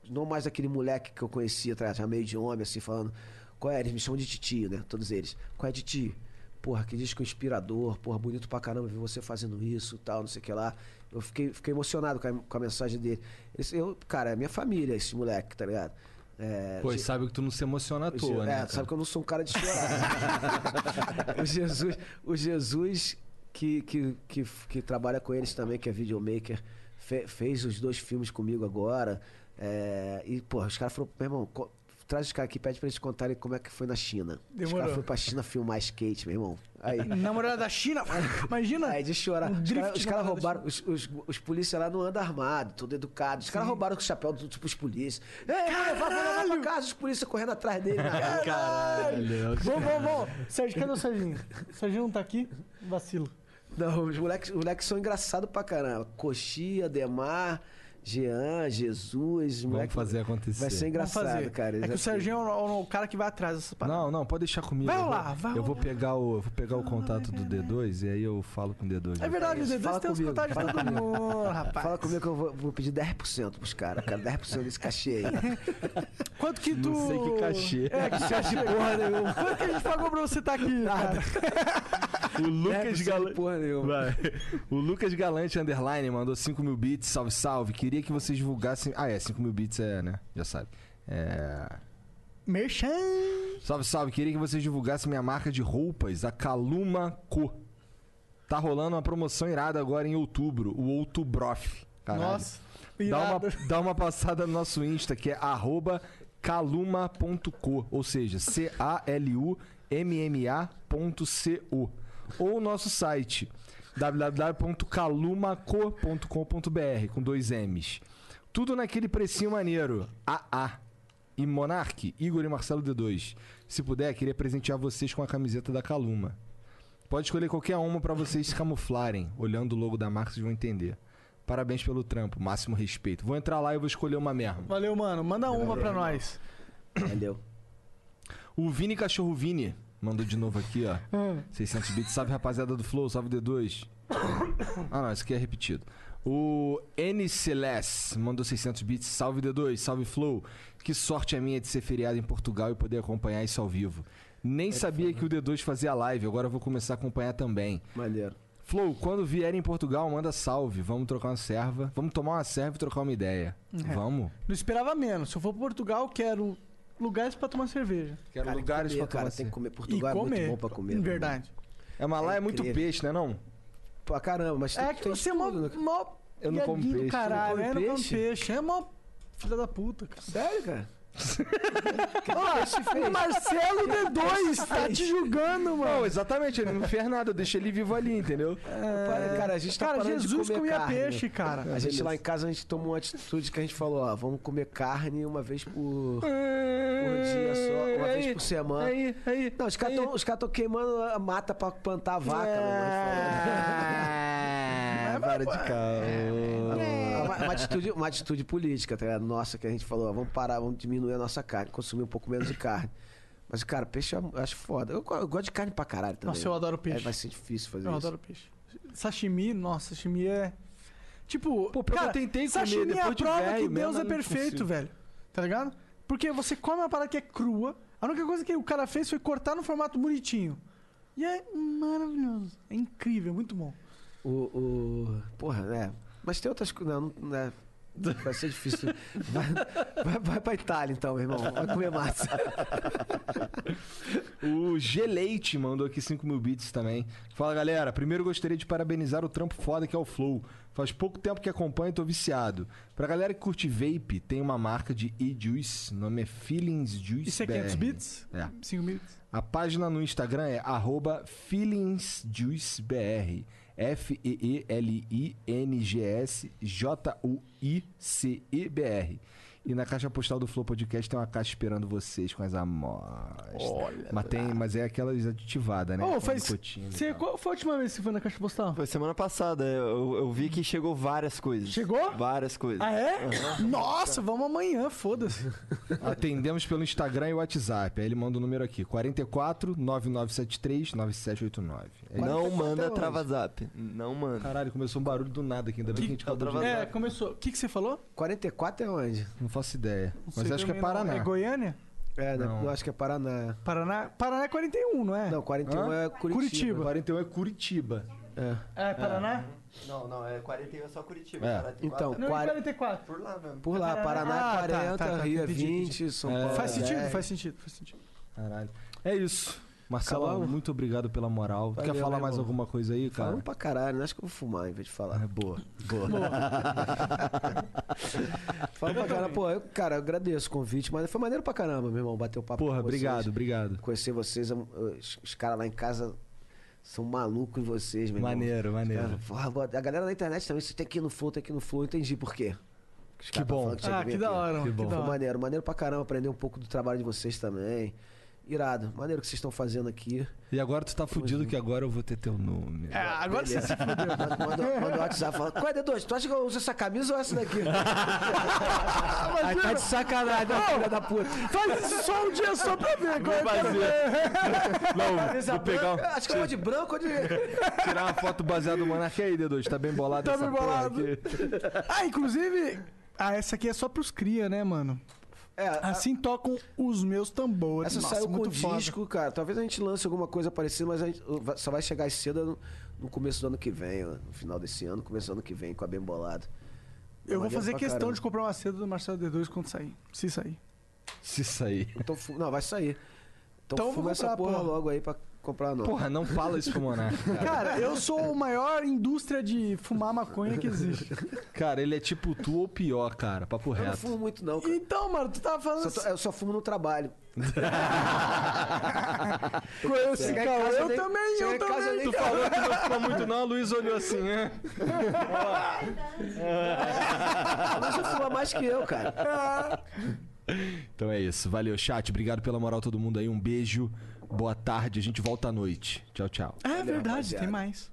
não mais aquele moleque que eu conhecia, tá ligado? Já meio de homem, assim, falando. Qual é? Eles me chamam de titio, né? Todos eles. Qual é, titio? Porra, que disco inspirador, porra, bonito pra caramba ver você fazendo isso tal, não sei o que lá. Eu fiquei, fiquei emocionado com a, com a mensagem dele. Esse, eu, cara, é minha família, esse moleque, tá ligado? É, Pois de- sabe que tu não se emociona à Je- toa, né? É, sabe que eu não sou um cara de chorar. o Jesus, o Jesus que, que, que, que trabalha com eles também, que é videomaker, fe- fez os dois filmes comigo agora. é, e, porra, os caras falaram, meu irmão, co- traz os caras aqui, pede pra eles contarem como é que foi na China. Os Demorou. caras foram pra China filmar skate, meu irmão. Aí. Namorada da China, imagina. Aí de chorar. Um Os caras cara roubaram, os, os, os polícias lá não andam armados, tudo educado. Os caras roubaram com o chapéu do tipo os polícias. Ei, vou levar, vou levar pra casa, os polícias correndo atrás dele. rua. Caralho. Vamos, vamos, vamos. Sérgio, cadê o Serginho? O Serginho não tá aqui? Vacilo. Não, os moleques, os moleques são engraçados pra caramba. Coxia, Demar, Jean, Jesus. os Vamos moleques- fazer acontecer. Vai ser Vamos engraçado, fazer. cara. É que o Serginho é o, o cara que vai atrás dessa parada. Não, não, pode deixar comigo. Vai eu vou- lá, vai Eu vou rolar. pegar o, eu vou pegar o contato do D2 e aí eu falo com o D2. É verdade, o isso, D2 fala tem os comigo, contatos de fala todo mundo, rapaz. Fala comigo que eu vou, vou pedir 10% pros caras, cara. 10% desse cachê aí. Quanto que tu... Não sei que cachê. É, que cachê porra nenhuma. Quanto que a gente pagou pra você estar aqui, cara? O Lucas 10% Galante. porra nenhuma. Vai. O Lucas Galante Underline mandou 5 mil bits, salve, salve. Queria que vocês divulgassem. Ah, é, 5 mil bits é, né? Já sabe. É. Merchan! Salve, salve. Queria que vocês divulgassem minha marca de roupas, a Caluma Co. Tá rolando uma promoção irada agora em outubro, o Outubrof. Caralho. Nossa, Dá uma, dá uma passada no nosso Insta, que é arroba caluma.co, ou seja, C-A-L-U-M-M-A.co. Ou o nosso site, www.calumaco.com.br, com dois M's. Tudo naquele precinho maneiro. AA. E Monark, Igor e Marcelo D2. Se puder, queria presentear vocês com a camiseta da Caluma. Pode escolher qualquer uma pra vocês se camuflarem. Olhando o logo da marca, vocês vão entender. Parabéns pelo trampo, máximo respeito. Vou entrar lá e vou escolher uma mesmo. Valeu, mano. Manda uma pra nós. Valeu. O Vini Cachorro Vini mandou de novo aqui, ó. Hum. 600 bits. Salve, rapaziada do Flow. Salve, D2. Ah, não. Isso aqui é repetido. O N Celeste mandou 600 bits. Salve, D2. Salve, Flow. Que sorte a minha de ser feriado em Portugal e poder acompanhar isso ao vivo. Nem sabia que o D2 fazia live. Agora eu vou começar a acompanhar também. Maneiro. Flow, quando vier em Portugal, manda salve. Vamos trocar uma serva. Vamos tomar uma serva e trocar uma ideia. É. Vamos. Não esperava menos. Se eu for pra Portugal, quero lugares pra tomar cerveja. Quero Cara, lugares pra tomar cara, tem que comer. E Portugal é comer. muito bom pra comer. Verdade. É, mas lá é, É muito peixe, né não? Pra caramba, mas tem, É que tem você é mó, tudo, né? mó Eu não como peixe. Caralho, não é, come não peixe? peixe. É mó filha da puta, cara. Sério, cara? Ó, o Marcelo D2 tá te julgando, Não, mano. exatamente, ele não fez nada, eu deixei ele vivo ali, entendeu? Para- cara, a gente tá Cara, parando de Jesus comer comia carne. peixe, cara. A gente lá em casa, a gente tomou uma atitude que a gente falou, ó, vamos comer carne uma vez por, por dia só, uma vez por semana. Aí, aí. Não, os caras tão- os caras estão queimando a mata pra plantar vaca, meu irmão. É, para de caô. É uma, uma atitude, uma atitude política, tá ligado? Nossa, que a gente falou, ó, vamos parar, vamos diminuir a nossa carne, consumir um pouco menos de carne. Mas, cara, peixe eu acho foda. Eu, eu gosto de carne pra caralho também. Nossa, eu adoro peixe. É, vai ser difícil fazer Eu isso. adoro peixe. Sashimi, nossa, sashimi é. Tipo, Pô, cara, eu tentei comer sashimi é depois a de prova velho que Deus eu é perfeito, velho. Tá ligado? Porque você come uma parada que é crua, a única coisa que o cara fez foi cortar no formato bonitinho. E é maravilhoso. É incrível, muito bom. O, o... Porra, é. Mas tem outras coisas. Não, não é. Vai ser difícil. Vai, vai, vai pra Itália então, meu irmão. Vai comer massa. O G-Leite mandou aqui 5 mil bits também. Fala galera, primeiro gostaria de parabenizar o trampo foda que é o Flow. Faz pouco tempo que acompanho e tô viciado. Pra galera que curte vape, tem uma marca de e-juice, o nome é Feelings Juice Isso é BR. 500 bits? É. 5 bits? A página no Instagram é arroba feelingsjuicebr. F-E-E-L-I-N-G-S-J-U-I-C-E-B-R. E na caixa postal do Flow Podcast tem uma caixa esperando vocês com as amostras. mas, tem, mas é aquelas aditivadas, né? Ô, Com faz- Você, qual foi a última vez que você foi na caixa postal? Foi semana passada, eu, eu vi que chegou várias coisas. Chegou? Várias coisas. Ah, é? Nossa, vamos amanhã, foda-se. Atendemos pelo Instagram e WhatsApp. Aí ele manda o número aqui: 44 9973 9789. É isso. Não manda travazap. Não manda. Caralho, começou um barulho do nada aqui. Ainda bem que a gente acabou de... É, começou. O que, que você falou? 44 é onde? Não faço ideia. Mas Sei acho que é também não. Paraná. É Goiânia? É, né? Não. Eu acho que é Paraná. Paraná? Paraná é 41, não é? Não, 41 Hã? é Curitiba. Curitiba. 41 é Curitiba. É. É, Paraná? Não, não, é 41 é só Curitiba. É. 44 Então, Não, é Quar- 44. Por lá mesmo. Por lá, Paraná Ah, é tá, 40, tá, tá, Rio é entendi, 20, São Paulo Faz é sentido, 10. faz sentido, faz sentido. Caralho. É isso. Acabamos? muito obrigado pela moral. Valeu, Quer falar mais irmão. alguma coisa aí, cara? Falando pra caralho, acho que eu vou fumar em vez de falar. É boa. Boa. Fala pra caralho, pô, eu, cara, eu agradeço o convite, mas foi maneiro pra caramba, meu irmão, bater o papo Porra, com vocês. obrigado, obrigado. Conhecer vocês, os, os caras lá em casa são malucos em vocês, meu irmão. Maneiro, maneiro. Cara, a galera na internet também, você tem que ir no Flow, tem que ir no Flow, eu entendi por quê. Os Que bom. tinha Ah, que da aqui. hora, mano. Que Que bom. da Foi hora. maneiro, maneiro pra caramba aprender um pouco do trabalho de vocês também. Irado, maneiro que vocês estão fazendo aqui. E agora tu tá fudido que agora eu vou ter teu nome. É, agora você se fudeu. Manda, manda, o WhatsApp fala: Qual é, D2? Tu acha que eu uso essa camisa ou essa daqui? Aí tá de sacanagem, filha da puta. Faz isso só um dia só pra ver. Vou Não, vou pegar, um- Acho que eu vou de branco ou de. tirar uma foto baseada no Monark aí, D2. Tá bem bolado Tá essa bem bolado. aqui. Ah, inclusive... Ah, essa aqui é só pros cria, né, mano? É, a- Assim tocam os meus tambores. essa Nossa, saiu com muito foda. disco, cara. Talvez a gente lance alguma coisa parecida, mas a gente vai- só vai chegar cedo no, no começo do ano que vem, ó, no final desse ano, começo do ano que vem, com a Bem Bolado. Eu vou fazer questão caramba. de comprar uma seda do Marcelo D2 quando sair. Se sair. Se sair. Então, não, vai sair. Então, Então fuma essa comprar, porra porra. logo aí pra comprar não. Porra, não fala isso pro Monark. Cara. Cara, eu sou a maior indústria de fumar maconha que existe. Cara, ele é tipo tu ou pior, cara. Papo Eu não reto. fumo muito não, cara. Então, mano, tu tava falando Só tô- eu só fumo no trabalho. com esse cara. Eu nem- também, eu também. nem- Tu falou que não fuma muito não, a Luiz olhou assim, né? Mas você fuma mais que eu, cara. Então é isso. Valeu, chat. Obrigado pela moral todo mundo aí. Um beijo. Boa tarde. A gente volta à noite. Tchau, tchau. É verdade, rapaziada. tem mais.